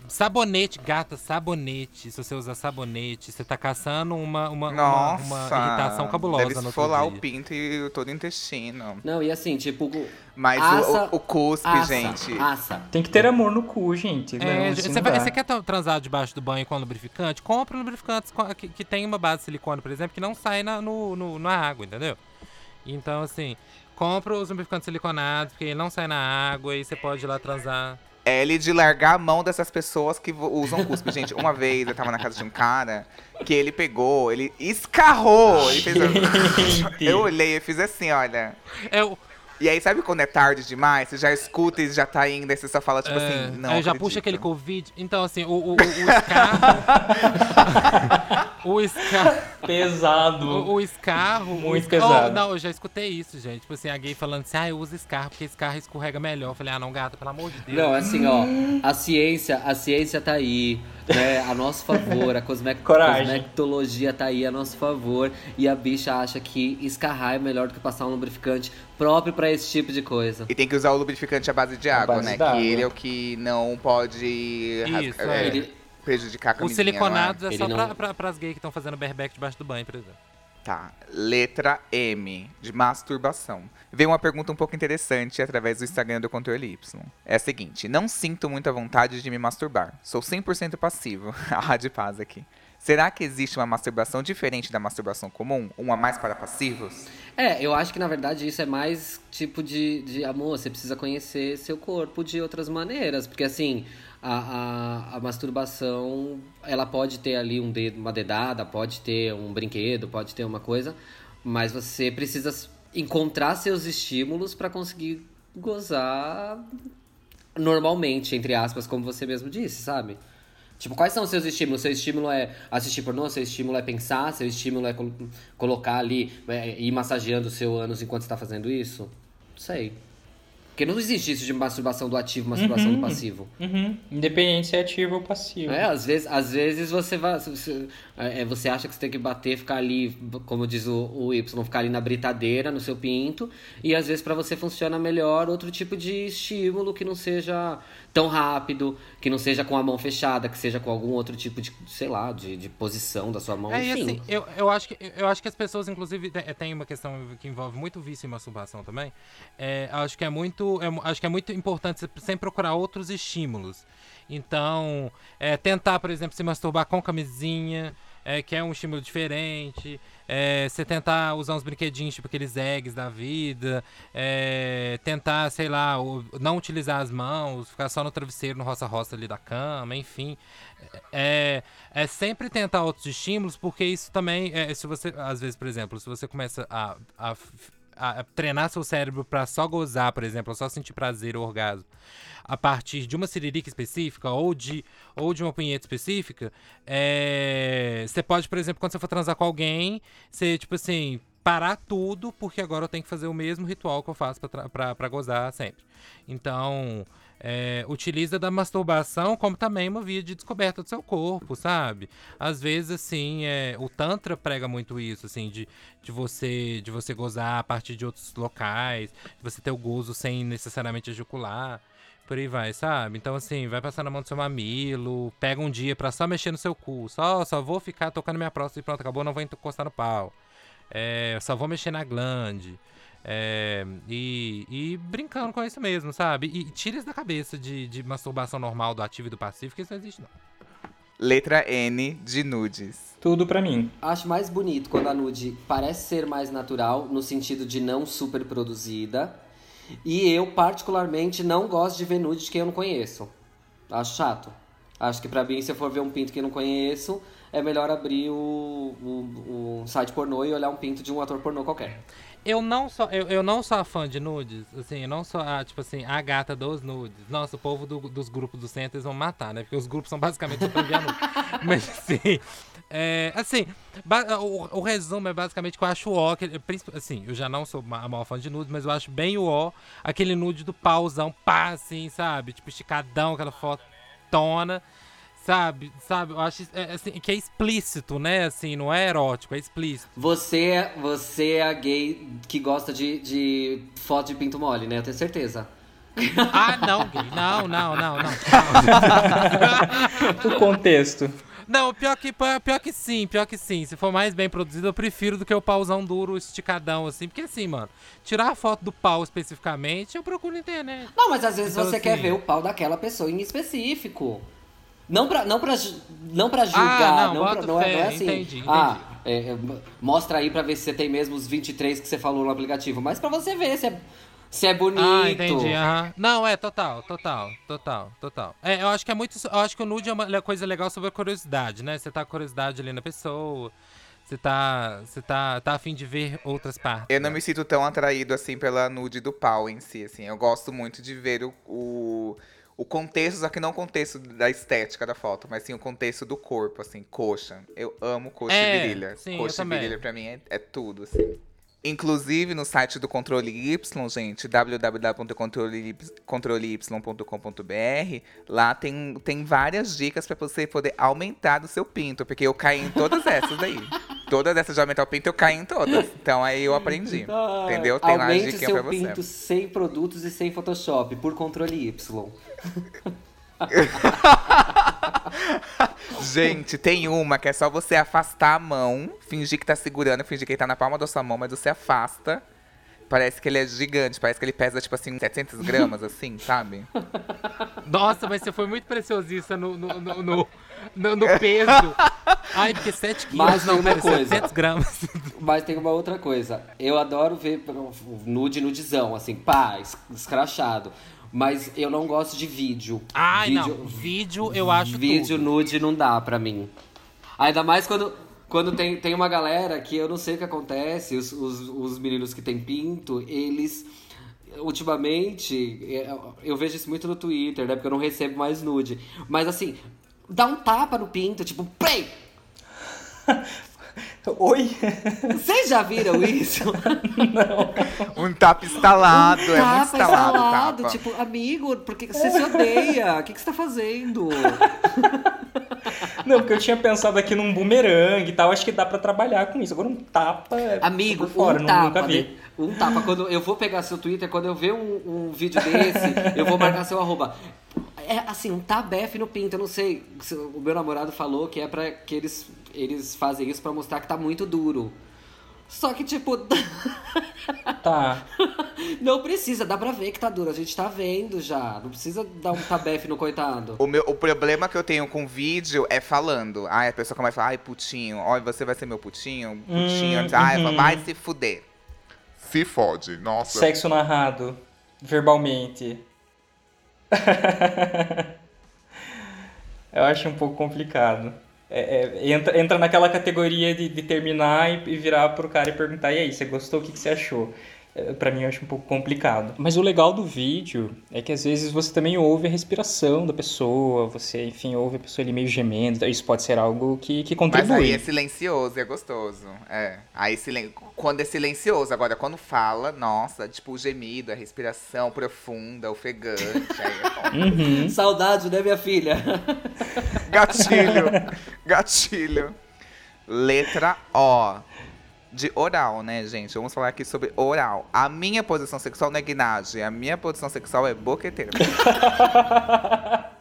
sabonete, gata, sabonete. Se você usar sabonete, você tá caçando uma, uma, uma, Nossa. uma irritação cabulosa Deve no esfolar o pinto e todo o intestino. Não, e assim, tipo, Mas Assa- o, o, o cuspe, assa, gente. assa. Tem que ter amor no cu, gente. É, Não, você, assim vai- você quer tra- transar debaixo do banho com lubrificante? Compre um lubrificante que, que tem uma base de silicone, por exemplo, que não sai na, no, no- na água, entendeu? Então, assim, compra os lubrificantes siliconados, porque ele não sai na água e você pode ir lá transar L de largar a mão dessas pessoas que usam cuspe. Gente, uma vez eu tava na casa de um cara que ele pegou, ele escarrou. Ele fez assim. Eu olhei e fiz assim, olha. É, o- E aí, sabe quando é tarde demais? Você já escuta e já tá indo, aí você só fala, tipo é, assim, não. aí já acredito. puxa aquele Covid. Então, assim, o, o, o, o escarro. o escarro. Pesado. O, o escarro. Muito pesado. Oh, não, eu já escutei isso, gente. Tipo assim, a gay falando assim, ah, eu uso escarro porque escarro escorrega melhor. Eu falei, ah, não, gata, pelo amor de Deus. Não, assim, ó, a ciência, a ciência tá aí, né, a nosso favor, a cosmec Coragem. cosmetologia tá aí a nosso favor, e a bicha acha que escarrar é melhor do que passar um lubrificante próprio pra esse tipo de coisa. E tem que usar o lubrificante à base de água, base né? Que ele é o que não pode Isso, rasga- é. Ele- prejudicar a Os camisinha. não é? siliconados é, Ele só não- pra, pra, pras gays que estão fazendo berbeck debaixo do banho, por exemplo. Tá. Letra M, de masturbação. Veio uma pergunta um pouco interessante através do Instagram do Controle Y. É a seguinte: não sinto muita vontade de me masturbar. Sou 100% passivo. a de paz aqui. Será que existe uma masturbação diferente da masturbação comum? Uma mais para passivos? É, eu acho que na verdade isso é mais tipo de, de amor, você precisa conhecer seu corpo de outras maneiras, porque assim, a, a, a masturbação, ela pode ter ali um dedo, uma dedada, pode ter um brinquedo, pode ter uma coisa, mas você precisa encontrar seus estímulos pra conseguir gozar normalmente, entre aspas, como você mesmo disse, sabe? Tipo, quais são os seus estímulos? Seu estímulo é assistir pornô, seu estímulo é pensar, seu estímulo é col- colocar ali, é, ir massageando o seu ânus enquanto você tá fazendo isso? Não sei. Porque não existe isso de masturbação do ativo, masturbação do passivo. Uhum. Independente se é ativo ou passivo. É, às vezes, às vezes você vai. Você, é, você acha que você tem que bater, ficar ali, como diz o, o Y, ficar ali na britadeira, no seu pinto. E às vezes pra você funciona melhor outro tipo de estímulo que não seja tão rápido, que não seja com a mão fechada, que seja com algum outro tipo de, sei lá, de, de posição da sua mão. É, enfim. assim, eu, eu, acho que, eu acho que as pessoas, inclusive, te- tem uma questão que envolve muito vício e masturbação também. É, acho que é muito. é acho que é muito importante sempre procurar outros estímulos. Então, é, tentar, por exemplo, se masturbar com camisinha, é, que é um estímulo diferente. É, você tentar usar uns brinquedinhos, tipo aqueles eggs da vida. é, tentar, sei lá, não utilizar as mãos, ficar só no travesseiro, no roça-roça ali da cama, enfim. É, é sempre tentar outros estímulos, porque isso também, é, se você, às vezes, por exemplo, se você começa a, a, f- a treinar seu cérebro pra só gozar, por exemplo, só sentir prazer ou orgasmo, a partir de uma siririca específica ou de, ou de uma punheta específica, é, você pode, por exemplo, quando você for transar com alguém, você, tipo assim, parar tudo, porque agora eu tenho que fazer o mesmo ritual que eu faço pra, pra gozar sempre. Então, é, utiliza da masturbação como também uma via de descoberta do seu corpo, sabe? Às vezes, assim, é, o Tantra prega muito isso, assim, de, de, você, de você gozar a partir de outros locais, de você ter o gozo sem necessariamente ejacular. Por aí vai, sabe? Então, assim, vai passar na mão do seu mamilo, pega um dia pra só mexer no seu cu. Só, só vou ficar tocando minha próstata e pronto, acabou, não vou encostar no pau. É, só vou mexer na glande. É, e, e brincando com isso mesmo, sabe? E tira isso da cabeça de, de masturbação normal do ativo e do passivo, que isso não existe, não. Letra N, de nudes. Tudo pra mim. Acho mais bonito quando a nude parece ser mais natural, no sentido de não super produzida. E eu, particularmente, não gosto de ver nude de quem eu não conheço. Acho chato. Acho que pra mim, se eu for ver um pinto que eu não conheço, é melhor abrir o, o, o site pornô e olhar um pinto de um ator pornô qualquer. Eu não sou, eu, eu não sou a fã de nudes, assim, eu não sou a, tipo assim, a gata dos nudes. Nossa, o povo do- dos grupos do centro eles vão matar, né? Porque os grupos são basicamente só pra enviar nudes. Mas assim, é, assim, o, o resumo é basicamente que eu acho o ó, que, assim, eu já não sou a maior fã de nudes, mas eu acho bem o ó, aquele nude do pauzão, pá, assim, sabe? Tipo, esticadão, aquela fotona. Sabe, sabe, eu acho é, assim, que é explícito, né? Assim, não é erótico, é explícito. Você, você é a gay que gosta de, de foto de pinto mole, né? Eu tenho certeza. Ah, não, gay. Não, não, não, não. O contexto. Não, pior que, pior que sim, pior que sim. Se for mais bem produzido, eu prefiro do que o pauzão duro, esticadão, assim. Porque assim, mano, tirar a foto do pau especificamente, eu procuro na internet. Não, mas às vezes Então, você assim- quer ver o pau daquela pessoa em específico. Não pra, não pra, não pra julgar, Ah, não, não, pra- não, é, não é assim. entendi, Ah, é, é, mostra aí pra ver se você tem mesmo os 23 que você falou no aplicativo. Mas pra você ver se é, Se é bonito. Ah, entendi. aham. Não, é total, total, total, total. É, eu acho que é muito. Eu acho que o nude é uma coisa legal sobre a curiosidade, né? Você tá com curiosidade ali na pessoa. Você tá. Você tá, tá afim de ver outras partes. Eu não me sinto tão atraído assim pela nude do pau em si, assim. Eu gosto muito de ver o, o, o contexto, só que não o contexto da estética da foto, mas sim o contexto do corpo, assim, coxa. Eu amo coxa É, e virilha. sim, coxa e virilha pra mim é, é tudo, assim. Inclusive no site do Controle Y, gente, www.controley.com.br, lá tem, tem várias dicas pra você poder aumentar o seu pinto, porque eu caí em todas essas aí. Todas essas de aumentar o pinto, eu caí em todas. Então aí eu aprendi. Ah, Entendeu? Tem lá a Aumente dica seu pra você. pinto sem produtos e sem Photoshop, por controle Y. Gente, tem uma que é só você afastar a mão, fingir que tá segurando, fingir que ele tá na palma da sua mão, mas você afasta. Parece que ele é gigante, parece que ele pesa, tipo assim, 700 gramas, assim, sabe? Nossa, mas você foi muito preciosista no, no, no, no, no- no peso. Ai, porque 7 quilos, Mas não, uma pera, coisa. 700 gramas. Mas tem uma outra coisa. Eu adoro ver nude nudizão, assim, pá, es- escrachado. Mas eu não gosto de vídeo. Ai, vídeo, não. Vídeo eu acho Vídeo tudo. nude não dá pra mim. Ainda mais quando, quando tem, tem uma galera que eu não sei o que acontece, os, os, os meninos que têm pinto, eles. Ultimamente, eu, eu vejo isso muito no Twitter, né? Porque eu não recebo mais nude. Mas assim, dá um tapa no pinto, tipo, play! Oi? Vocês já viram isso? Um tapa instalado, é muito tapa instalado, instalado, tapa. tipo, amigo, por que você se odeia? O que, que você tá fazendo? Não, porque eu tinha pensado aqui num bumerangue e tal, acho que dá pra trabalhar com isso. Agora um tapa. é Amigo, fora, um nu- tapa, nunca vi. né? Um tapa. Quando eu vou pegar seu Twitter, quando eu ver um, um vídeo desse, eu vou marcar seu arroba. É assim, um tabef no pinto. Eu não sei. se O meu namorado falou que é pra que eles, eles fazem isso pra mostrar que tá muito duro. Só que, tipo, Tá. não precisa, dá pra ver que tá duro. A gente tá vendo já. Não precisa dar um tabef no coitado. O, meu, o problema que eu tenho com vídeo é falando. Ai, a pessoa começa a falar, ai, putinho, olha, você vai ser meu putinho, putinho. Hum, ai, uhum. vai se fuder. Se fode. Nossa. Sexo narrado. Verbalmente. Eu acho um pouco complicado. É- é, entra, entra naquela categoria de, de terminar e, e virar pro cara e perguntar: e aí, você gostou? O que, que você achou? É, Pra mim, eu acho um pouco complicado. Mas o legal do vídeo é que às vezes você também ouve a respiração da pessoa, você, enfim, ouve a pessoa ali meio gemendo. Isso pode ser algo que, que Mas contribui. aí é silencioso e é gostoso. É. Aí silen... quando é silencioso, agora quando fala, nossa, tipo o gemido, a respiração profunda, ofegante. aí é. Uhum. Saudade, né, minha filha? Gatilho. Gatilho. Letra O. De oral, né, gente? Vamos falar aqui sobre oral. A minha posição sexual não é guinagem. A minha posição sexual é boqueteira.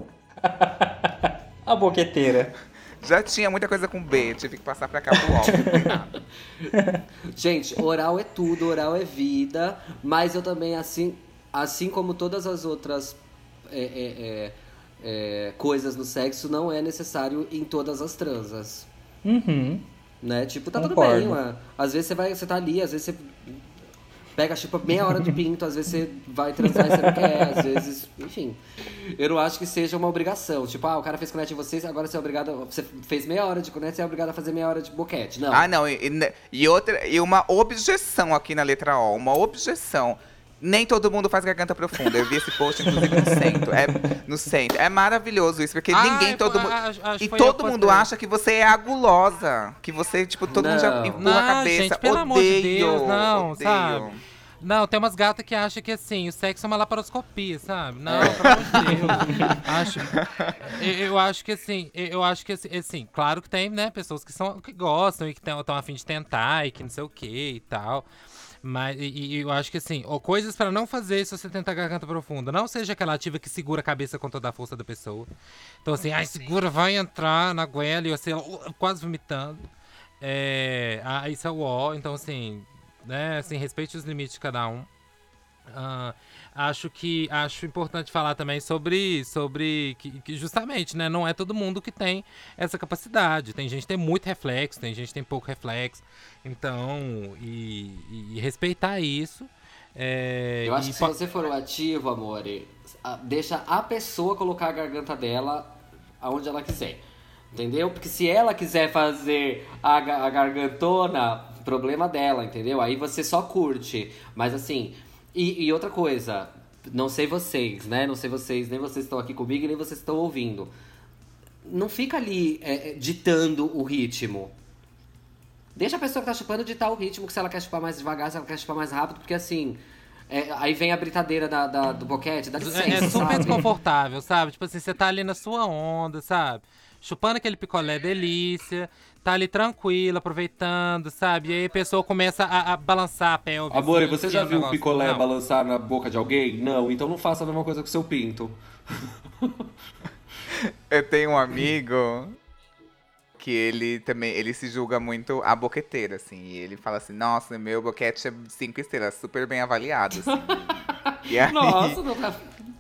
A boqueteira. Já tinha muita coisa com B, tive que passar pra cá pro O. não tem nada. Gente, oral é tudo, oral é vida, mas eu também, assim, assim como todas as outras é, é, é, é, coisas no sexo, não é necessário em todas as transas. Uhum. Né? Tipo, tá tudo Concordo. bem, ué. Às vezes você vai, você tá ali, às vezes você pega tipo meia hora de pinto, às vezes você vai transar e você não quer, às vezes, enfim. Eu não acho que seja uma obrigação. Tipo, ah, o cara fez conete em vocês, agora você é obrigado. Você fez meia hora de conete, você é obrigado a fazer meia hora de boquete. Não. Ah, não. E- e outra, e uma objeção aqui na letra O. Uma objeção. Nem todo mundo faz garganta profunda. Eu vi esse post, inclusive, no centro. É, no centro. É maravilhoso isso, porque Ai, ninguém, foi- todo mundo. E todo mundo acha que você é a gulosa. Que você, tipo, todo mundo já Não. empurra Não, a cabeça. gente, pelo odeio, amor de Deus, não, odeio. sabe? Não, tem umas gatas que acham que assim, o sexo é uma laparoscopia, sabe? Não, pelo amor de Deus. acho, eu, eu acho que assim, eu acho que assim, assim, claro que tem, né, pessoas que são que gostam e que estão a fim de tentar e que não sei o que e tal. Mas e, e eu acho que assim, ó, coisas pra não fazer se você tentar garganta profunda. Não seja aquela ativa que segura a cabeça com toda a força da pessoa. Então assim, ai, segura, vai entrar na goela e você quase vomitando. É, ah, isso é o ó, então assim, né, assim, respeite os limites de cada um. Acho que acho importante falar também sobre sobre que, que justamente né não é todo mundo que tem essa capacidade tem gente que tem muito reflexo tem gente que tem pouco reflexo então e, e- respeitar isso É, Eu acho que se você for o ativo, amor, deixa a pessoa colocar a garganta dela aonde ela quiser. Entendeu? Porque se ela quiser fazer a, a gargantona, problema dela, entendeu? Aí você só curte. Mas assim, e, e outra coisa, não sei vocês, né? Não sei vocês, nem vocês estão aqui comigo, nem vocês estão ouvindo. Não fica ali é, é, ditando o ritmo. Deixa a pessoa que tá chupando ditar o ritmo, que se ela quer chupar mais devagar, se ela quer chupar mais rápido, porque assim. é, aí vem a britadeira da, da- do boquete, dá licença, É, é super sabe? desconfortável, sabe? Tipo assim, você tá ali na sua onda, sabe? Chupando aquele picolé delícia, tá ali tranquilo, aproveitando, sabe? E aí a pessoa começa a, a balançar a pelve. Amor, assim, você já um viu o negócio- picolé Não. balançar na boca de alguém? Não, então não faça a mesma coisa com o seu pinto. Eu tenho um amigo que ele também, ele se julga muito a boqueteira, assim. E ele fala assim, nossa, meu boquete é cinco estrelas, super bem avaliado, assim. e aí, Nossa, não tá.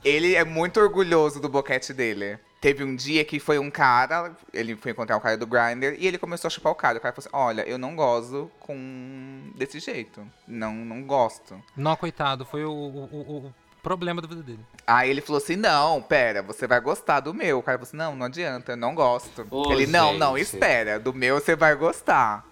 ele é muito orgulhoso do boquete dele. Teve um dia que foi um cara, ele foi encontrar um cara do Grindr e ele começou a chupar o cara. O cara falou assim, olha, eu não gozo com desse jeito. Não, não gosto. Não, coitado, foi o, o, o- problema da vida dele. Aí ele falou assim: não, pera, você vai gostar do meu. O cara falou assim: não, não adianta, eu não gosto. Ô, ele, não, não, espera, do meu você vai gostar.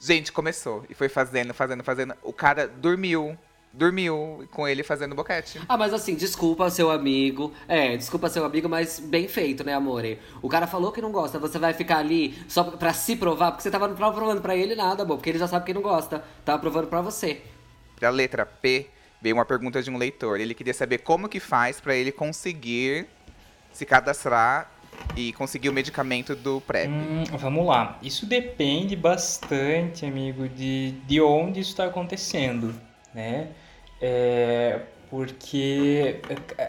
Gente, começou. E foi fazendo, fazendo, fazendo. O cara dormiu. Dormiu com ele fazendo boquete. Ah, mas assim, desculpa seu amigo. É, desculpa seu amigo, mas bem feito, né, amore? O cara falou que não gosta, você vai ficar ali só pra se provar, porque você tava não provando pra ele nada, amor, porque ele já sabe que não gosta. Tava provando pra você. Pra letra P, veio uma pergunta de um leitor. Ele queria saber como que faz pra ele conseguir se cadastrar e conseguir o medicamento do PrEP. Hum, vamos lá. Isso depende bastante, amigo, de, de onde isso está acontecendo, né? É, porque,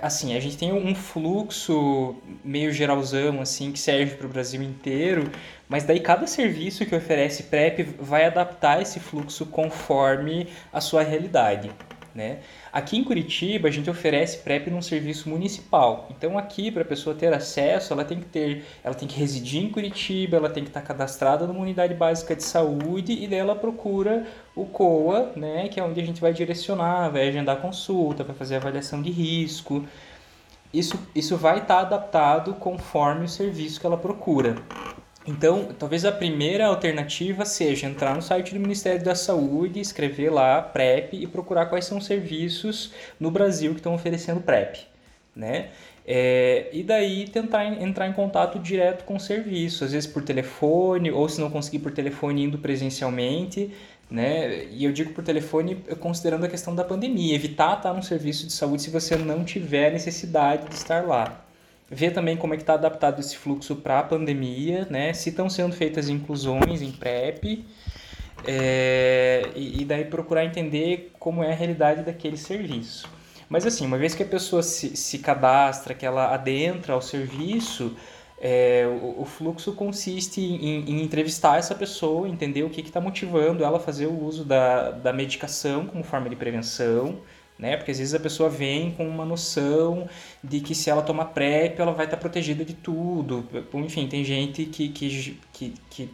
assim, a gente tem um fluxo meio geralzão, assim, que serve para o Brasil inteiro, mas daí cada serviço que oferece PrEP vai adaptar esse fluxo conforme a sua realidade, né? Aqui em Curitiba, a gente oferece PrEP num serviço municipal. Então, aqui, para a pessoa ter acesso, ela tem que ter, ela tem que residir em Curitiba, ela tem que estar cadastrada numa unidade básica de saúde e daí ela procura o COA, né, que é onde a gente vai direcionar, vai agendar consulta, vai fazer avaliação de risco. Isso, isso vai estar adaptado conforme o serviço que ela procura. Então, talvez a primeira alternativa seja entrar no site do Ministério da Saúde, escrever lá PrEP e procurar quais são os serviços no Brasil que estão oferecendo PrEP, né? É, e daí tentar en- entrar em contato direto com o serviço, às vezes por telefone, ou se não conseguir por telefone, indo presencialmente, né? E eu digo por telefone considerando a questão da pandemia, evitar estar no serviço de saúde se você não tiver necessidade de estar lá ver também como é que está adaptado esse fluxo para a pandemia, né? Se estão sendo feitas inclusões em PrEP, é, e, e daí procurar entender como é a realidade daquele serviço. Mas assim, uma vez que a pessoa se, se cadastra, que ela adentra ao serviço, é, o, o fluxo consiste em, em entrevistar essa pessoa, entender o que está motivando ela a fazer o uso da, da medicação como forma de prevenção, né? Porque às vezes a pessoa vem com uma noção de que se ela tomar PrEP, ela vai estar protegida de tudo. Enfim, tem gente que, que, que, que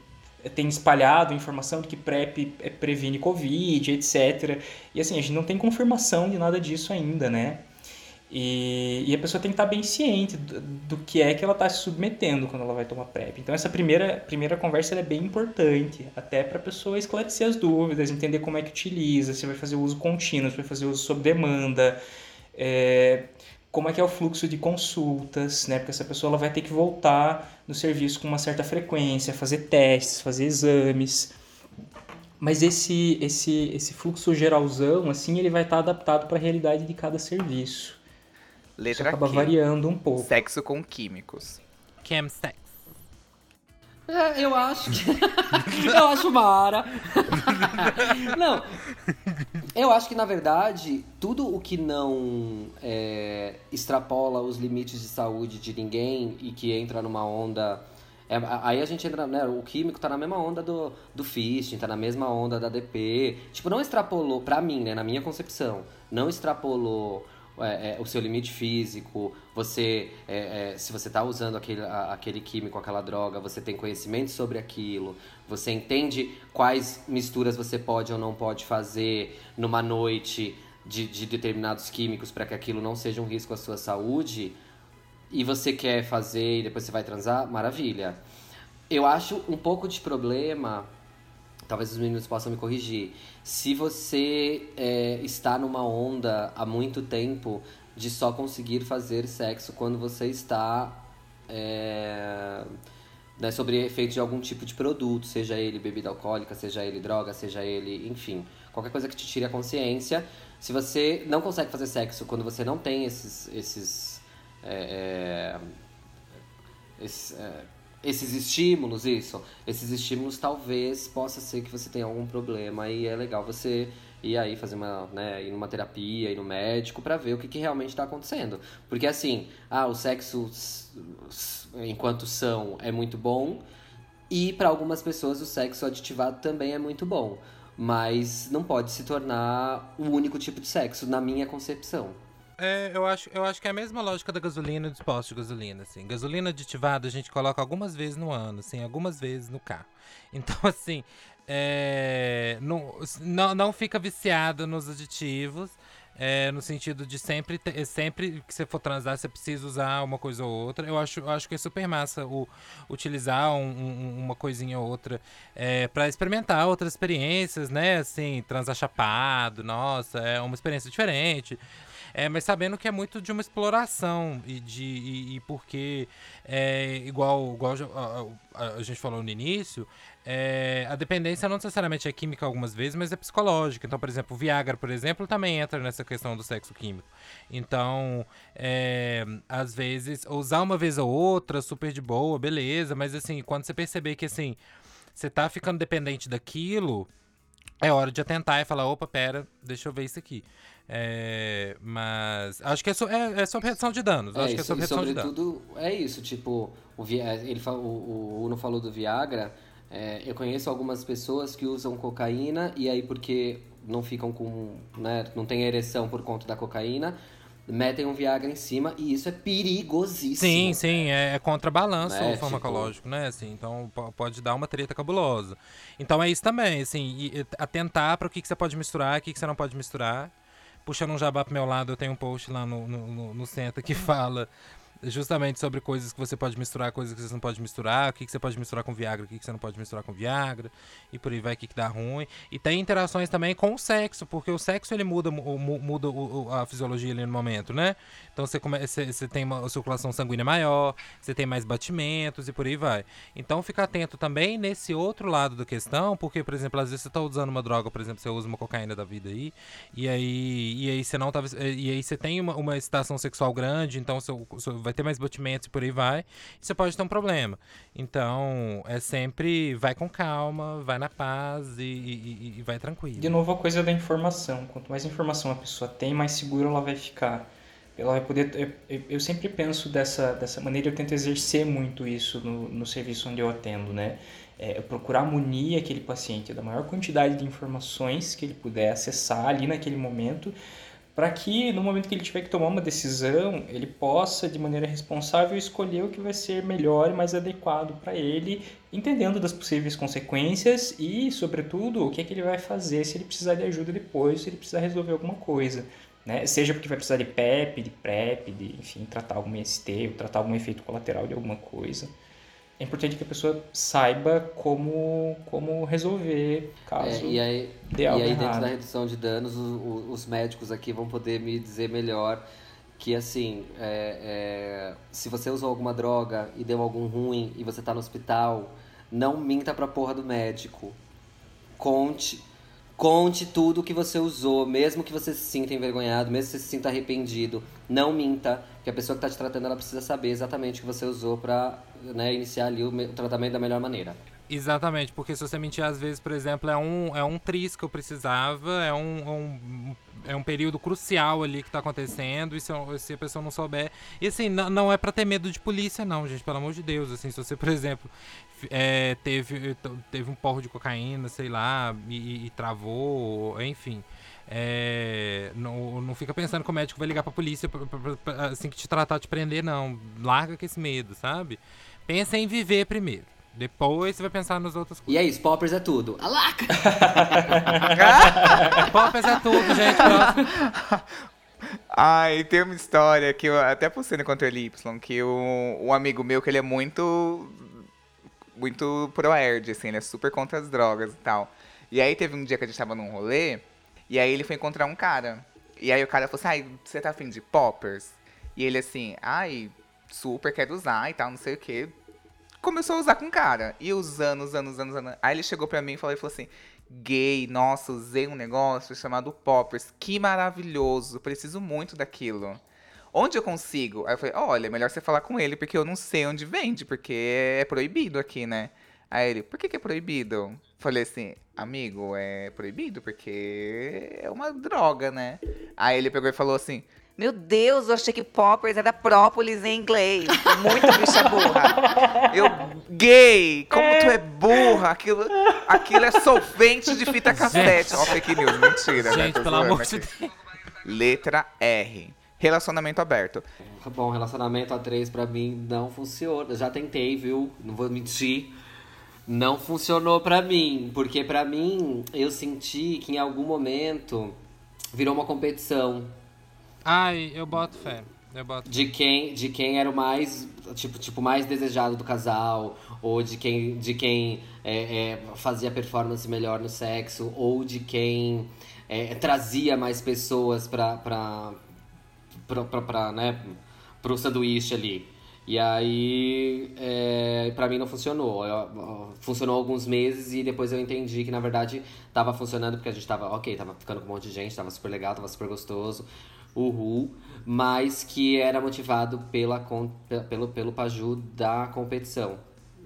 tem espalhado informação de que PrEP é, previne Covid, etc. E assim, a gente não tem confirmação de nada disso ainda, né? E, e a pessoa tem que estar bem ciente do, do que é que ela está se submetendo quando ela vai tomar PrEP. Então essa primeira, primeira conversa é bem importante, até para a pessoa esclarecer as dúvidas, entender como é que utiliza, se vai fazer uso contínuo, se vai fazer uso sob demanda, é, como é que é o fluxo de consultas, né? Porque essa pessoa ela vai ter que voltar no serviço com uma certa frequência, fazer testes, fazer exames. Mas esse, esse, esse fluxo geralzão, assim, ele vai estar adaptado para a realidade de cada serviço. Isso Letra acaba Q. variando um pouco. Sexo com químicos. Chemsex. É, eu acho que. eu acho mara. não. Eu acho que, na verdade, tudo o que não é, extrapola os limites de saúde de ninguém e que entra numa onda. é, aí a gente entra, né? O químico tá na mesma onda do, do fisting, tá na mesma onda da DP. Tipo, não extrapolou, pra mim, né? Na minha concepção, não extrapolou é, é, o seu limite físico, você, é, é, se você está usando aquele, a- aquele químico, aquela droga, você tem conhecimento sobre aquilo, você entende quais misturas você pode ou não pode fazer numa noite de, de determinados químicos para que aquilo não seja um risco à sua saúde e você quer fazer e depois você vai transar, maravilha. Eu acho um pouco de problema, talvez os meninos possam me corrigir, se você é, está numa onda há muito tempo de só conseguir fazer sexo quando você está é, né, sobre efeito de algum tipo de produto, seja ele bebida alcoólica, seja ele droga, seja ele, enfim, qualquer coisa que te tire a consciência. Se você não consegue fazer sexo quando você não tem esses, esses é, é, esse, é, esses estímulos, isso, esses estímulos talvez possa ser que você tenha algum problema e é legal você ir aí fazer uma, né, ir numa terapia, ir no médico para ver o que, que realmente está acontecendo. Porque assim, ah, o sexo enquanto são é muito bom e para algumas pessoas o sexo aditivado também é muito bom, mas não pode se tornar o único tipo de sexo na minha concepção. É, eu acho, eu acho que é a mesma lógica da gasolina e dos postos de gasolina, assim. Gasolina aditivada a gente coloca algumas vezes no ano, assim, algumas vezes no carro. Então, assim, é, não, não, não fica viciado nos aditivos. É, no sentido de sempre, ter, sempre que você for transar, você precisa usar uma coisa ou outra. Eu acho, eu acho que é super massa o, utilizar um, um, uma coisinha ou outra é, para experimentar outras experiências, né? Assim, transar chapado, nossa, é uma experiência diferente. É, mas sabendo que é muito de uma exploração e de e, e porque é, igual, igual a, a, a, gente falou no início, é, a dependência não necessariamente é química algumas vezes, mas é psicológica. Então, por exemplo, o Viagra, por exemplo, também entra nessa questão do sexo químico. Então, é, às vezes, usar uma vez ou outra, super de boa, beleza, mas assim, quando você perceber que assim, você tá ficando dependente daquilo, é hora de atentar e falar, opa, pera, deixa eu ver isso aqui. É, mas acho que é, so, é, é sobre redução de danos. É, acho que é sobre redução de danos. é isso, tipo, o, ele, o, o Uno falou do Viagra. É, eu conheço algumas pessoas que usam cocaína e aí porque não ficam com, né, não tem ereção por conta da cocaína, metem um Viagra em cima e isso é perigosíssimo. Sim, sim, é, é contrabalanço né? farmacológico, tipo... né? Assim, então pode dar uma treta cabulosa. Então é isso também, assim, atentar para o que, que você pode misturar, o que, que você não pode misturar puxando um jabá pro meu lado, eu tenho um post lá no, no, no, no Senta que fala justamente sobre coisas que você pode misturar, coisas que você não pode misturar, o que, que você pode misturar com Viagra, o que, que você não pode misturar com Viagra, e por aí vai o que, que dá ruim. E tem interações também com o sexo, porque o sexo ele muda, muda a fisiologia ali no momento, né? Então você, come, você, você tem uma circulação sanguínea maior, você tem mais batimentos e por aí vai. Então fica atento também nesse outro lado da questão, porque, por exemplo, às vezes você está usando uma droga, por exemplo, você usa uma cocaína da vida aí, e aí, e aí você não tá, e aí você tem uma, uma excitação sexual grande, então seu, seu, vai vai ter mais batimentos e por aí vai, você pode ter um problema. Então, é sempre vai com calma, vai na paz e, e, e vai tranquilo. De novo, a coisa da informação. Quanto mais informação a pessoa tem, mais segura ela vai ficar. Ela vai poder. Eu, eu sempre penso dessa, dessa maneira, eu tento exercer muito isso no, no serviço onde eu atendo, né? É, procurar munir aquele paciente da maior quantidade de informações que ele puder acessar ali naquele momento, para que no momento que ele tiver que tomar uma decisão, ele possa de maneira responsável escolher o que vai ser melhor e mais adequado para ele, entendendo das possíveis consequências e, sobretudo, o que é que ele vai fazer se ele precisar de ajuda depois, se ele precisar resolver alguma coisa. Né? Seja porque vai precisar de PEP, de PrEP, de enfim, tratar algum ST ou tratar algum efeito colateral de alguma coisa é importante que a pessoa saiba como, como resolver caso é, e aí, e aí dentro da redução de danos, os, os, médicos aqui vão poder me dizer melhor que assim, é, é, se você usou alguma droga e deu algum ruim e você tá no hospital, não minta pra porra do médico. Conte, conte tudo que você usou, mesmo que você se sinta envergonhado, mesmo que você se sinta arrependido, não minta, porque a pessoa que está te tratando ela precisa saber exatamente o que você usou para né, iniciar ali o tratamento da melhor maneira. Exatamente, porque se você mentir, às vezes, por exemplo, é um, é um tris que eu precisava, é um, um é um período crucial ali que está acontecendo, e se, se, a pessoa não souber. E assim, não, não é para ter medo de polícia, não, gente, pelo amor de Deus. Assim, se você, por exemplo, é, teve, teve um porro de cocaína, sei lá, e, e travou, enfim. É, não, não fica pensando que o médico vai ligar pra polícia pra, pra, pra, assim que te tratar, te prender, não. Larga com esse medo, sabe? Pensa em viver primeiro. Depois você vai pensar nas outras E é isso, poppers é tudo. Alaca! Poppers é tudo, gente. Próximo. Ai, tem uma história que eu até postei no Controle Y, que o, um amigo meu, que ele é muito, muito pro-erd, assim, ele é super contra as drogas e tal. E aí teve um dia que a gente tava num rolê, e aí ele foi encontrar um cara. E aí o cara falou assim, ai, você tá afim de poppers? E ele assim, ai, super quero usar e tal, não sei o quê. Começou a usar com cara. E usando, usando, usando, usando. Aí ele chegou pra mim e falou, falou assim, gay, nossa, usei um negócio chamado poppers. Que maravilhoso, preciso muito daquilo. Onde eu consigo? Aí eu falei, olha, é melhor você falar com ele, porque eu não sei onde vende, porque é proibido aqui, né? Aí ele, por que, que é proibido? Falei assim, amigo, é proibido porque é uma droga, né? Aí ele pegou e falou assim, meu Deus, eu achei que poppers era própolis em inglês. Muito bicha burra. Eu, gay, como tu é burra. Aquilo, aquilo é solvente de fita cassete. Ó, fake news, mentira. né? Gente, Tô pelo amor de. Deus. Letra R. Relacionamento aberto. Bom, relacionamento a três pra mim não funciona. Já tentei, viu? Não vou mentir. Não funcionou pra mim. Porque pra mim, eu senti que em algum momento virou uma competição. Ai, eu boto fé. Eu boto de quem de quem era o mais tipo tipo mais desejado do casal ou de quem de quem é, é, fazia performance melhor no sexo ou de quem é, trazia mais pessoas para para para né pro sanduíche ali. E aí é, para mim não funcionou. Eu- eu- funcionou alguns meses e depois eu entendi que na verdade tava funcionando porque a gente tava ok tava ficando com um monte de gente tava super legal tava super gostoso uhul, mas que era motivado pela, pelo, pelo Paju da competição.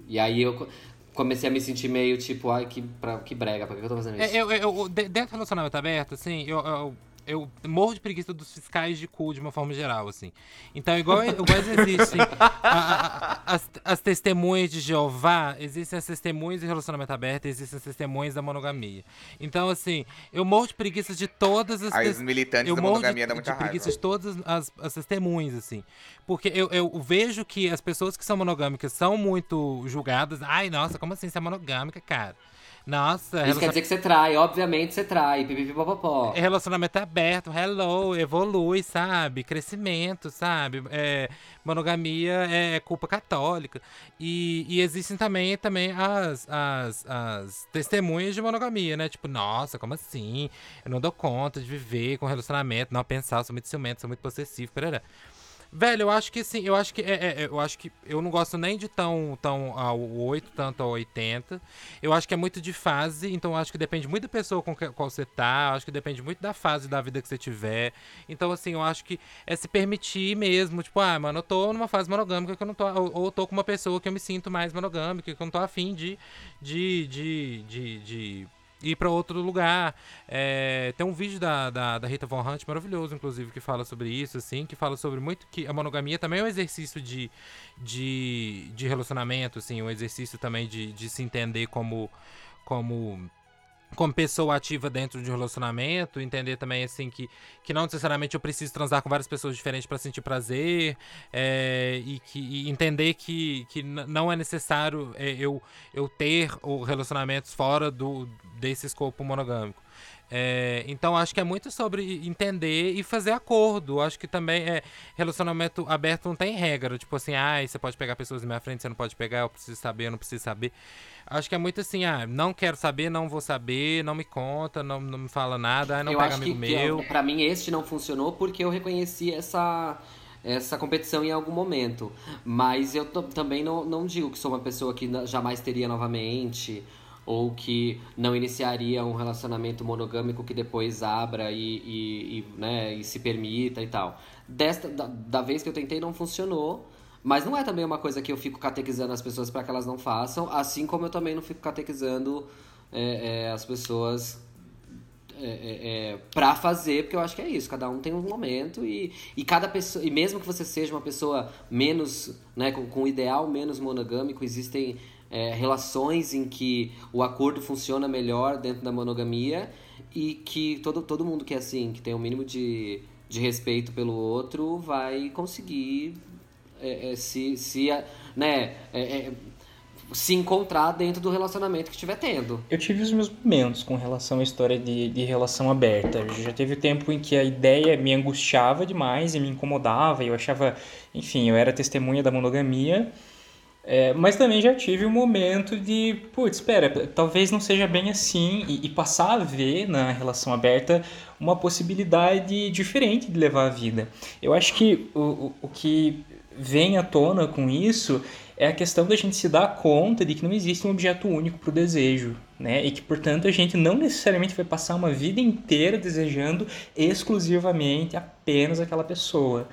E aí eu co- comecei a me sentir meio tipo, ai, que, pra, que brega, por que eu tô fazendo isso? É, eu, eu, eu- de- dentro do relacionamento aberto, assim, eu, eu, eu morro de preguiça dos fiscais de cu de uma forma geral, assim. Então, igual, igual existem a- a- a- as, as testemunhas de Jeová, existem as testemunhas de relacionamento aberto, existem as testemunhas da monogamia. Então, assim, eu morro de preguiça de todas as... Aí os militantes eu da morro monogamia de, dão muita de preguiça raiva. de todas as, as testemunhas, assim. Porque eu, eu vejo que as pessoas que são monogâmicas são muito julgadas. Ai, nossa, como assim você é monogâmica, cara? Nossa, Isso quer dizer que você trai, obviamente você trai, pipipipopopó. é relacionamento aberto, hello, evolui, sabe? Crescimento, sabe? É, monogamia é culpa católica. E, e existem também, também as, as, as testemunhas de monogamia, né? Tipo, nossa, como assim? Eu não dou conta de viver com relacionamento, não pensar, sou muito ciumento, sou muito possessivo, pererá. Velho, eu acho que sim, eu acho que é, é, é, eu acho que eu não gosto nem de tão, tão ao 8, tanto ao 80. Eu acho que é muito de fase, então eu acho que depende muito da pessoa com que, qual você tá, eu acho que depende muito da fase da vida que você tiver. Então, assim, eu acho que é se permitir mesmo, tipo, ah, mano, eu tô numa fase monogâmica que eu não tô. Ou, ou tô com uma pessoa que eu me sinto mais monogâmica, que eu não tô afim de. de. de. de, de ir pra outro lugar. É, tem um vídeo da, da, da Rita Von Hunt maravilhoso, inclusive, que fala sobre isso, assim, que fala sobre muito que a monogamia também é um exercício de, de, de relacionamento, assim, um exercício também de, de se entender como, como como pessoa ativa dentro de um relacionamento, entender também assim que, que não necessariamente eu preciso transar com várias pessoas diferentes para sentir prazer, é, e que e entender que, que não é necessário é, eu, eu ter relacionamentos fora do desse escopo monogâmico. É, então acho que é muito sobre entender e fazer acordo. Acho que também é relacionamento aberto não tem regra, tipo assim, ah, você pode pegar pessoas na minha frente, você não pode pegar, eu preciso saber, eu não preciso saber. Acho que é muito assim, ah, não quero saber, não vou saber, não me conta, não, não me fala nada, não eu pega acho que, amigo que meu. eu- pra mim este não funcionou porque eu reconheci essa essa competição em algum momento. Mas eu também não, não digo que sou uma pessoa que jamais teria novamente ou que não iniciaria um relacionamento monogâmico que depois abra e, e, e, né, e se permita e tal. Desta, da, da vez que eu tentei não funcionou. Mas não é também uma coisa que eu fico catequizando as pessoas para que elas não façam, assim como eu também não fico catequizando é, é, as pessoas é, é, é, pra fazer, porque eu acho que é isso, cada um tem um momento e, e cada pessoa, e mesmo que você seja uma pessoa menos, né, com, com um ideal menos monogâmico, existem é, relações em que o acordo funciona melhor dentro da monogamia e que todo, todo mundo que é assim, que tem o mínimo de, de respeito pelo outro, vai conseguir é, é, se, se né, é, é, se encontrar dentro do relacionamento que estiver tendo. Eu tive os meus momentos com relação à história de, de relação aberta. Já teve tempo em que a ideia me angustiava demais e me incomodava, e eu achava, enfim, eu era testemunha da monogamia. É, mas também já tive o um momento de, putz, espera, talvez não seja bem assim, e, e, passar a ver na relação aberta uma possibilidade diferente de levar a vida. Eu acho que o, o, o que vem à tona com isso é a questão da gente se dar conta de que não existe um objeto único para o desejo, né? E que, portanto, a gente não necessariamente vai passar uma vida inteira desejando exclusivamente apenas aquela pessoa.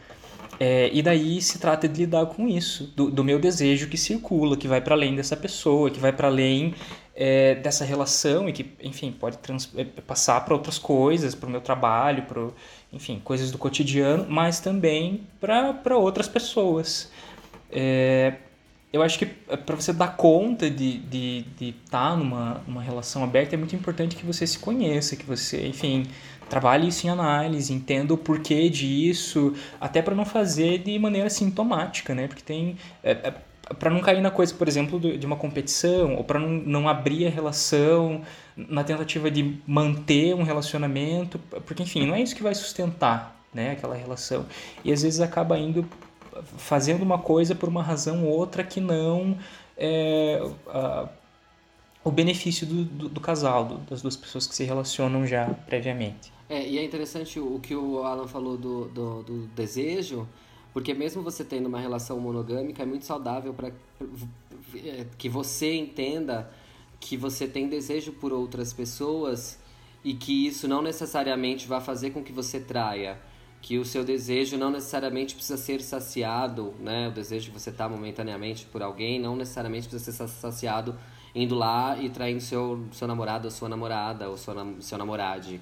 É, e daí se trata de lidar com isso, do, do meu desejo que circula, que vai para além dessa pessoa, que vai para além é, dessa relação e que, enfim, pode trans, é, passar para outras coisas, para o meu trabalho, para, enfim, coisas do cotidiano, mas também para outras pessoas. É, eu acho que para você dar conta de estar de, de tá numa, numa relação aberta é muito importante que você se conheça, que você, enfim, trabalhe isso em análise, entenda o porquê disso, até para não fazer de maneira sintomática, né? Porque tem. É, é, para não cair na coisa, por exemplo, de uma competição, ou para não, não abrir a relação na tentativa de manter um relacionamento, porque, enfim, não é isso que vai sustentar né, aquela relação. E às vezes acaba indo fazendo uma coisa por uma razão ou outra que não é, a, o benefício do, do, do casal, do, das duas pessoas que se relacionam já previamente. É, e é interessante o que o Alan falou do, do, do desejo, porque mesmo você tendo uma relação monogâmica, é muito saudável para é, que você entenda que você tem desejo por outras pessoas e que isso não necessariamente vai fazer com que você traia que o seu desejo não necessariamente precisa ser saciado, né? O desejo que você está momentaneamente por alguém não necessariamente precisa ser saciado indo lá e traindo seu, seu namorado ou sua namorada ou sua, seu namorade.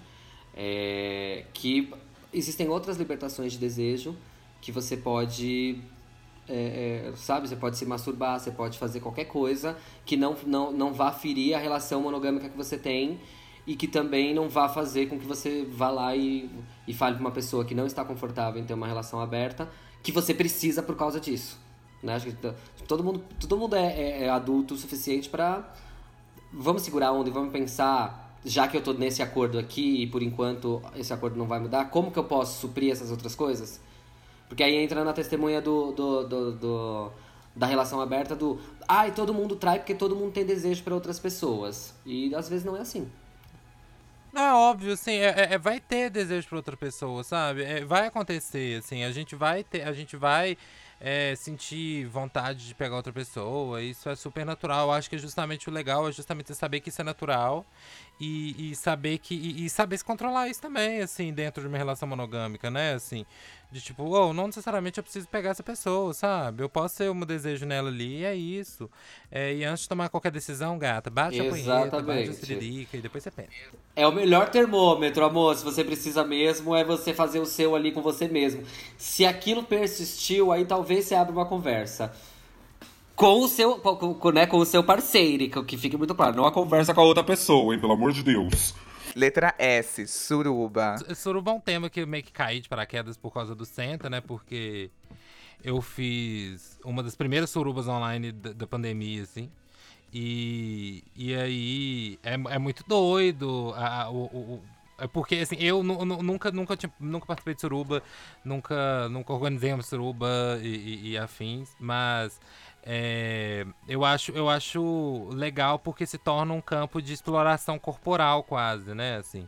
É, que existem outras libertações de desejo que você pode é, é, sabe, você pode se masturbar, você pode fazer qualquer coisa que não, não, não vá ferir a relação monogâmica que você tem e que também não vá fazer com que você vá lá e, e fale para uma pessoa que não está confortável em ter uma relação aberta, que você precisa por causa disso. Né? Acho que todo mundo, todo mundo é, é, é adulto o suficiente para vamos segurar a onda e vamos pensar, já que eu estou nesse acordo aqui e por enquanto esse acordo não vai mudar, como que eu posso suprir essas outras coisas? Porque aí entra na testemunha do, do, do, do da relação aberta do ai, ah, todo mundo trai porque todo mundo tem desejo para outras pessoas. E às vezes não é assim. Não, é óbvio, assim, é, é, é, vai ter desejo pra outra pessoa, sabe? É, vai acontecer, assim, a gente vai ter, a gente vai é, sentir vontade de pegar outra pessoa, isso é super natural. Acho que é justamente o legal é justamente saber que isso é natural e, e saber que e, e, saber se controlar isso também, assim, dentro de uma relação monogâmica, né? Assim, de tipo, oh, não necessariamente eu preciso pegar essa pessoa, sabe? Eu posso ter um desejo nela ali e é isso. É, e antes de tomar qualquer decisão, gata, bate Exatamente. a punheta, bate a e depois você pensa. É o melhor termômetro, amor. Se você precisa mesmo, é você fazer o seu ali com você mesmo. Se aquilo persistiu, aí talvez você abra uma conversa com o seu, com, né, com o seu parceiro, que fique muito claro. Não a conversa com a outra pessoa, hein, pelo amor de Deus. Letra S, suruba. Suruba é um tema que eu meio que caí de paraquedas por causa do Senta, né? Porque eu fiz uma das primeiras surubas online da, da pandemia, assim. E, e aí é, é muito doido. A, o, o, é porque, assim, eu nunca, nunca, tinha, nunca participei de suruba, nunca, nunca organizei uma suruba e, e, e afins, mas é, eu, acho, eu acho legal porque se torna um campo de exploração corporal quase, né? Assim,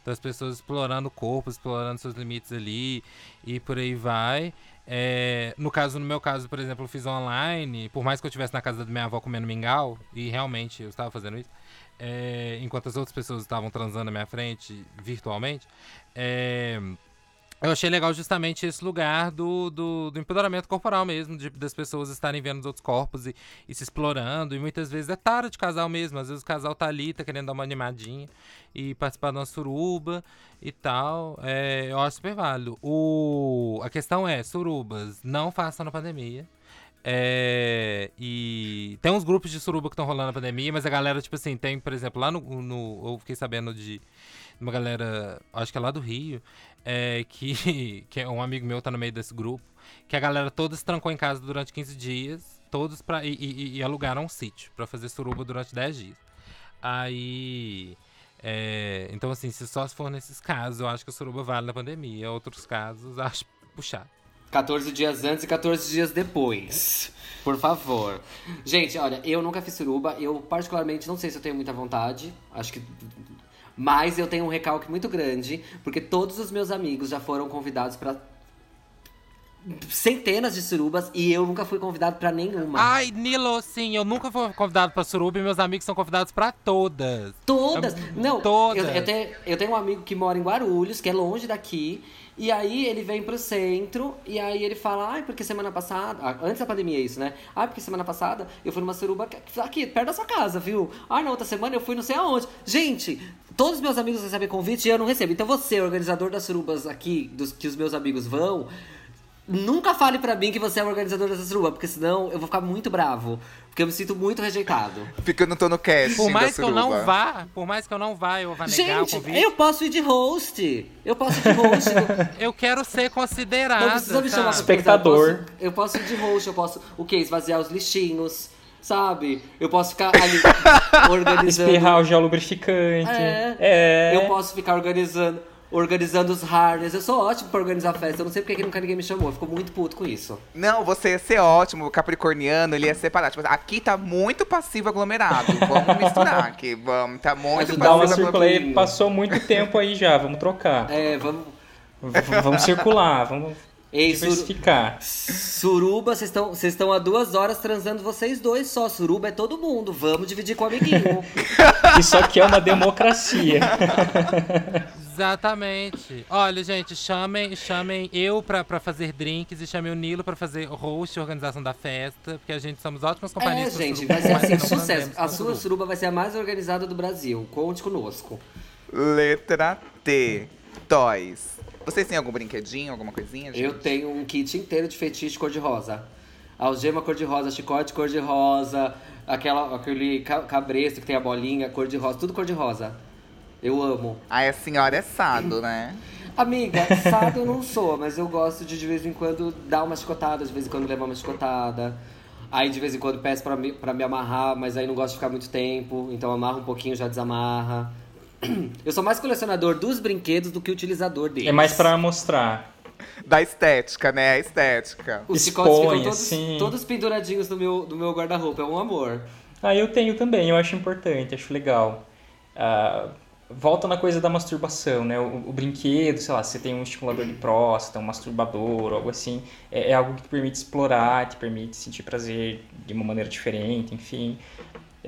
então as pessoas explorando o corpo, explorando seus limites ali e por aí vai. É, no caso, no meu caso, por exemplo, eu fiz online, por mais que eu estivesse na casa da minha avó comendo mingau, e realmente eu estava fazendo isso, é, enquanto as outras pessoas estavam transando na minha frente virtualmente, é, eu achei legal justamente esse lugar do, do, do empoderamento corporal mesmo, de, das pessoas estarem vendo os outros corpos e, e, se explorando. E muitas vezes é tara de casal mesmo. Às vezes o casal tá ali, tá querendo dar uma animadinha e participar de uma suruba e tal. É, eu acho super válido. O, a questão é, surubas, não façam na pandemia. É, e tem uns grupos de suruba que estão rolando na pandemia, mas a galera, tipo assim, tem, por exemplo, lá no. no eu fiquei sabendo de uma galera, acho que é lá do Rio, é, que, que é um amigo meu tá no meio desse grupo, que a galera toda se trancou em casa durante 15 dias todos pra, e, e- e alugaram um sítio pra fazer suruba durante 10 dias. Aí. é, então, assim, se só for nesses casos, eu acho que a suruba vale na pandemia. Outros casos, acho puxado. 14 dias antes e 14 dias depois. Por favor. Gente, olha, eu nunca fiz suruba. Eu, particularmente, não sei se eu tenho muita vontade. Acho que. Mas eu tenho um recalque muito grande, porque todos os meus amigos já foram convidados pra centenas de surubas e eu nunca fui convidado pra nenhuma. Ai, Nilo, sim, eu nunca fui convidado pra suruba e meus amigos são convidados pra todas. Todas! Não, Todas. Eu, eu tenho, eu tenho um amigo que mora em Guarulhos, que é longe daqui. E aí ele vem pro centro e aí ele fala, ai, porque semana passada. ah, Antes da pandemia, isso, né? Ai, porque semana passada eu fui numa suruba aqui, perto da sua casa, viu? Ai, na outra semana eu fui não sei aonde. Gente, todos os meus amigos recebem convite e eu não recebo. Então você, organizador das surubas aqui, dos que os meus amigos vão. Nunca fale pra mim que você é o organizador dessa suruba, porque senão eu vou ficar muito bravo. Porque eu me sinto muito rejeitado. Fica no tô no casting Por mais da que eu não vá, por mais que eu não vá, eu vá negar o Gente, convite. eu posso ir de host. Eu posso ir de host. Eu quero ser considerada. Não precisa me chamar? Espectador. Eu posso, eu posso ir de host, eu posso o quê? Esvaziar os lixinhos, sabe? Eu posso ficar ali organizando. Espirrar o gel lubrificante. É. É. Eu posso ficar organizando. Organizando os harness. Eu sou ótimo pra organizar festa. Eu não sei porque que nunca ninguém me chamou. Eu fico muito puto com isso. Não, você ia ser ótimo, o capricorniano, ele ia separar. Tipo, aqui tá muito passivo aglomerado. Vamos misturar aqui. Vamos, tá muito Ajudar Dá uma passivo aí, pouquinho. passou muito tempo aí já, vamos trocar. É, vamos. V- vamos circular, vamos Ei, diversificar. Suruba, vocês estão vocês estão há duas horas transando vocês dois só. Suruba é todo mundo. Vamos dividir com o amiguinho. Isso aqui é uma democracia. Exatamente. Olha, gente, chamem, chamem eu pra, pra fazer drinks e chamem o Nilo pra fazer host e organização da festa, porque a gente somos ótimas é, companhias. pra gente, suruba, vai ser assim, sucesso. A sua suruba. suruba vai ser a mais organizada do Brasil. Conte conosco. Letra T. Toys. Vocês têm algum brinquedinho, alguma coisinha, gente? Eu tenho um kit inteiro de fetiche cor-de-rosa. Algema cor-de-rosa, chicote cor-de-rosa, aquela, aquele ca- cabresto que tem a bolinha cor-de-rosa, tudo cor-de-rosa. Eu amo. Ai, a senhora é sado, né? Amiga, sado eu não sou, mas eu gosto de de vez em quando dar uma chicotada, de vez em quando levar uma chicotada. Aí de vez em quando peço pra me, pra me amarrar, mas aí não gosto de ficar muito tempo, então amarra um pouquinho já desamarra. Eu sou mais colecionador dos brinquedos do que utilizador deles. É mais pra mostrar. Da estética, né? A estética. Os chicotes ficam todos, assim. todos penduradinhos no meu, no meu guarda-roupa, é um amor. Ah, eu tenho também, eu acho importante, acho legal. Ah, volta na coisa da masturbação, né? O, o brinquedo, sei lá, você tem um estimulador de próstata, um masturbador, algo assim, é, é algo que te permite explorar, te permite sentir prazer de uma maneira diferente, enfim.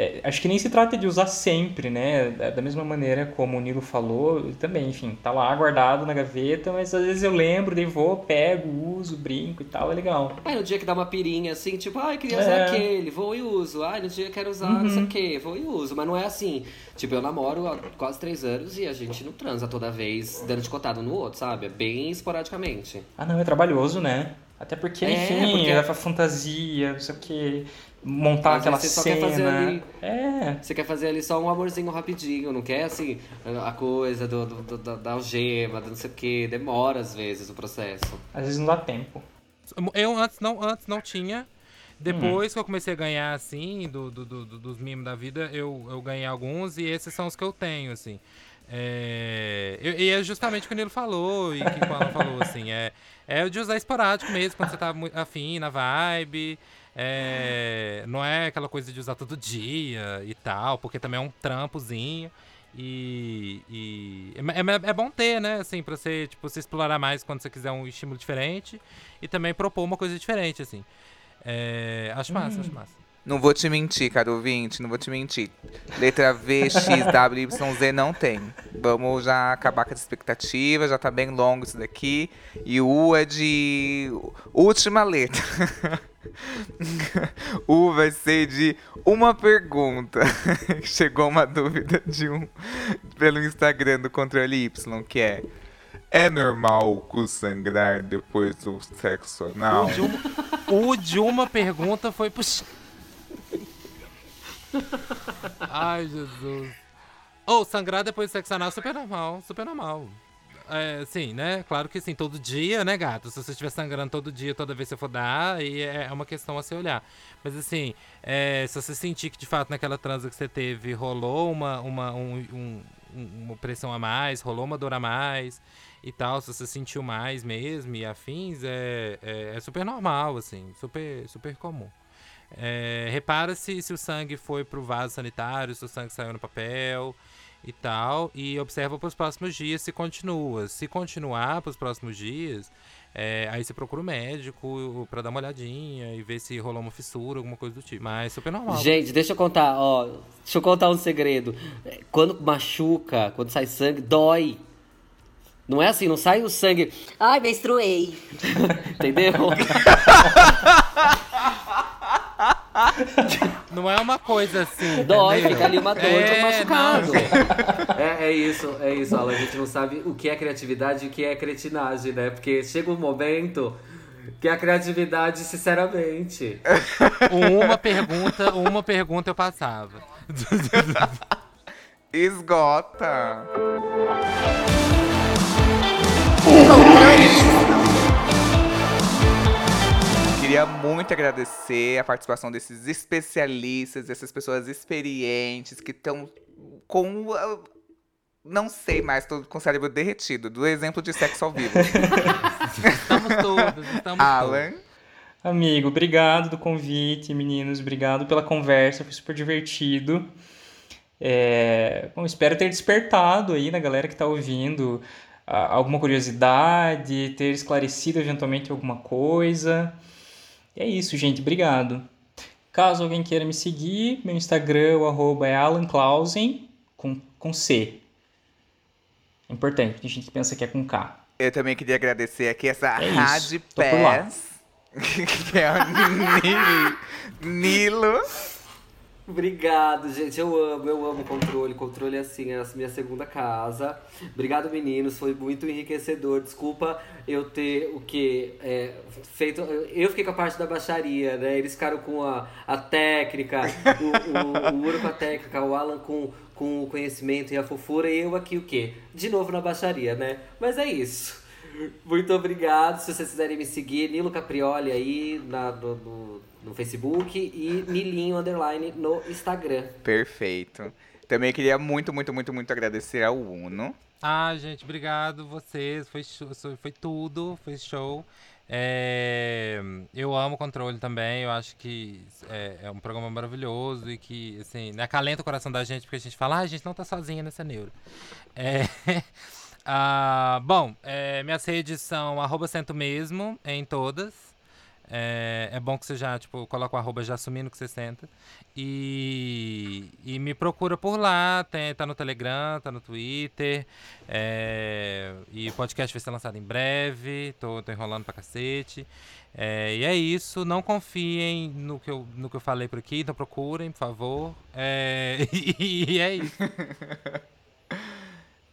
É, acho que nem se trata de usar sempre, né? Da, mesma maneira como o Nilo falou, também, enfim, tá lá guardado na gaveta, mas às vezes eu lembro, daí vou, pego, uso, brinco e tal, é legal. Aí no dia que dá uma pirinha assim, tipo, ai, queria É. usar aquele, vou e uso. Ai, no dia que quero usar não sei o que, vou e uso. Mas não é assim. Tipo, eu namoro há quase três anos e a gente não transa toda vez dando de cotado no outro, sabe? É bem esporadicamente. Ah, não, é trabalhoso, né? Até porque, É, enfim, porque- a fantasia, não sei o que, montar Às aquela você só cena. quer fazer ali- É, Você quer fazer ali só um amorzinho rapidinho, não quer assim, a coisa do, do- do- da, algema, do não sei o que. Demora às vezes o processo. às vezes não dá tempo. Eu antes não, antes não tinha. Depois que eu comecei a ganhar, assim, do, do- do- do- dos mimos da vida, eu, eu ganhei alguns e esses são os que eu tenho, assim. É, eu- e é justamente o que o Nilo falou e que o Alan falou, assim. É, é o de usar esporádico mesmo, quando você tá afim, na vibe. É, não é aquela coisa de usar todo dia e tal, porque também é um trampozinho. E, e é, é- é bom ter, né? Assim, pra você, tipo, você explorar mais quando você quiser um estímulo diferente e também propor uma coisa diferente, assim. É, acho massa, acho massa. Não vou te mentir, caro ouvinte, não vou te mentir. Letra V, X, W, Y, Z não tem. Vamos já acabar com essa expectativa, já tá bem longo isso daqui. E U é de última letra. U vai ser de uma pergunta. Chegou uma dúvida de um pelo Instagram do Controle Y, que é É normal o cu sangrar depois do sexo anal? O de uma, o de uma pergunta foi puxado. Ai, Jesus. Ou sangrar depois do sexo anal, super normal, super normal. é, sim, né? Claro que sim, todo dia, né, gato? Se você estiver sangrando todo dia, toda vez que você for dar, aí é, é uma questão a se olhar. Mas assim, é, se você sentir que de fato naquela transa que você teve rolou uma, uma, um, um, uma pressão a mais, rolou uma dor a mais e tal, se você sentiu mais mesmo e afins, é, é, é super normal, assim, super, super comum. É, repara se, se o sangue foi pro vaso sanitário, se o sangue saiu no papel e tal, e observa para os próximos dias se continua. Se continuar para os próximos dias, é, aí você procura o médico para dar uma olhadinha e ver se rolou uma fissura, alguma coisa do tipo. Mas super normal. Gente, deixa eu contar, ó. Deixa eu contar um segredo. Quando machuca, quando sai sangue, dói. Não é assim, não sai o sangue. Ai, menstruei. Entendeu? Não é uma coisa assim. Dói, entendeu? fica ali uma dor É, machucado. É, é isso, é isso, Alan. A gente não sabe o que é criatividade e o que é cretinagem, né? Porque chega um momento que a criatividade, sinceramente. Uma pergunta, uma pergunta eu passava. Esgota. Queria muito agradecer a participação desses especialistas, dessas pessoas experientes que estão com. ah, Não sei mais, tô com o cérebro derretido. Do exemplo de sexo ao vivo. Estamos todos, estamos Alan. Amigo, obrigado do convite, meninos. Obrigado pela conversa, foi super divertido. É, bom, espero ter despertado aí na galera que está ouvindo ah, alguma curiosidade, ter esclarecido eventualmente alguma coisa. É isso, gente. Obrigado. Caso alguém queira me seguir, meu Instagram, o arroba é Alan Clausen, com, com C. É importante, porque a gente pensa que é com K. Eu também queria agradecer aqui essa É Rádio. Pass. que é o Ni- Nilo. Obrigado, gente. Eu amo, eu amo controle. Controle, assim, é a minha segunda casa. Obrigado, meninos. Foi muito enriquecedor. Desculpa eu ter o que feito. Eu fiquei com a parte da baixaria, né? Eles ficaram com a, a técnica, o, o, o Muro com a técnica, o Alan com, com o conhecimento e a fofura, e eu aqui o quê? De novo na baixaria, né? Mas é isso. Muito obrigado. Se vocês quiserem me seguir, Nilo Caprioli aí na, no, no, no Facebook e Nilinho Underline no Instagram. Perfeito. Também queria muito, muito, muito, muito agradecer ao Uno. Ah, gente, obrigado vocês. Foi, show- foi tudo, foi show. É, eu amo o controle também. Eu acho que é, é um programa maravilhoso e que, assim, né, acalenta o coração da gente, porque a gente fala, ah, a gente não tá sozinha nessa neuro. É, ah, bom, é, minhas redes são arroba cento mesmo em todas. É, é bom que você já, tipo, coloca o arroba já assumindo que você senta. E, e me procura por lá, tem, tá no Telegram, tá no Twitter. é, e o podcast vai ser lançado em breve, tô, tô enrolando pra cacete. É, e é isso, não confiem no que, eu, no que eu falei por aqui, então procurem, por favor. É, e, é isso.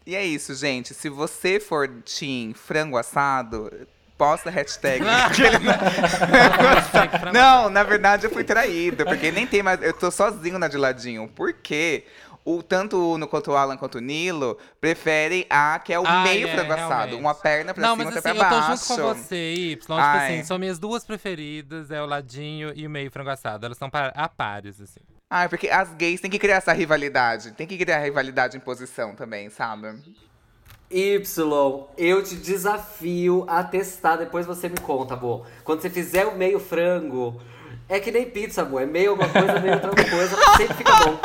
E é isso, gente. Se você for Team frango assado, posta hashtag. Não, na verdade eu fui traído, porque nem tem mais. Eu tô sozinho na de ladinho. Por quê? O, tanto o Uno quanto o Alan quanto o Nilo preferem a que é o Ah, meio é, frango assado. Uma perna pra Não, cima, mas outra assim, pra eu tô baixo. junto com você, Y. Tipo assim, são minhas duas preferidas, é o ladinho e o meio frango assado. Elas são a pares, assim. Ah, porque as gays têm que criar essa rivalidade. Tem que criar rivalidade em posição também, sabe? Y, eu te desafio a testar, depois você me conta, amor. Quando você fizer o meio frango, é que nem pizza, amor. É meio alguma coisa, meio outra coisa, sempre fica bom.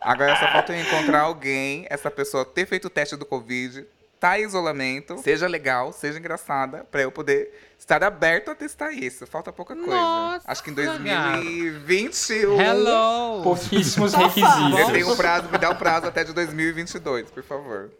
Agora só falta eu encontrar alguém, essa pessoa ter feito o teste do Covid, tá em isolamento, seja legal, seja engraçada, pra eu poder estar aberto a testar isso. Falta pouca coisa. Nossa, Acho que em gato. 2021. Hello! Pouquíssimos Eu requisitos. tenho um prazo, me dá um prazo até de 2022, por favor.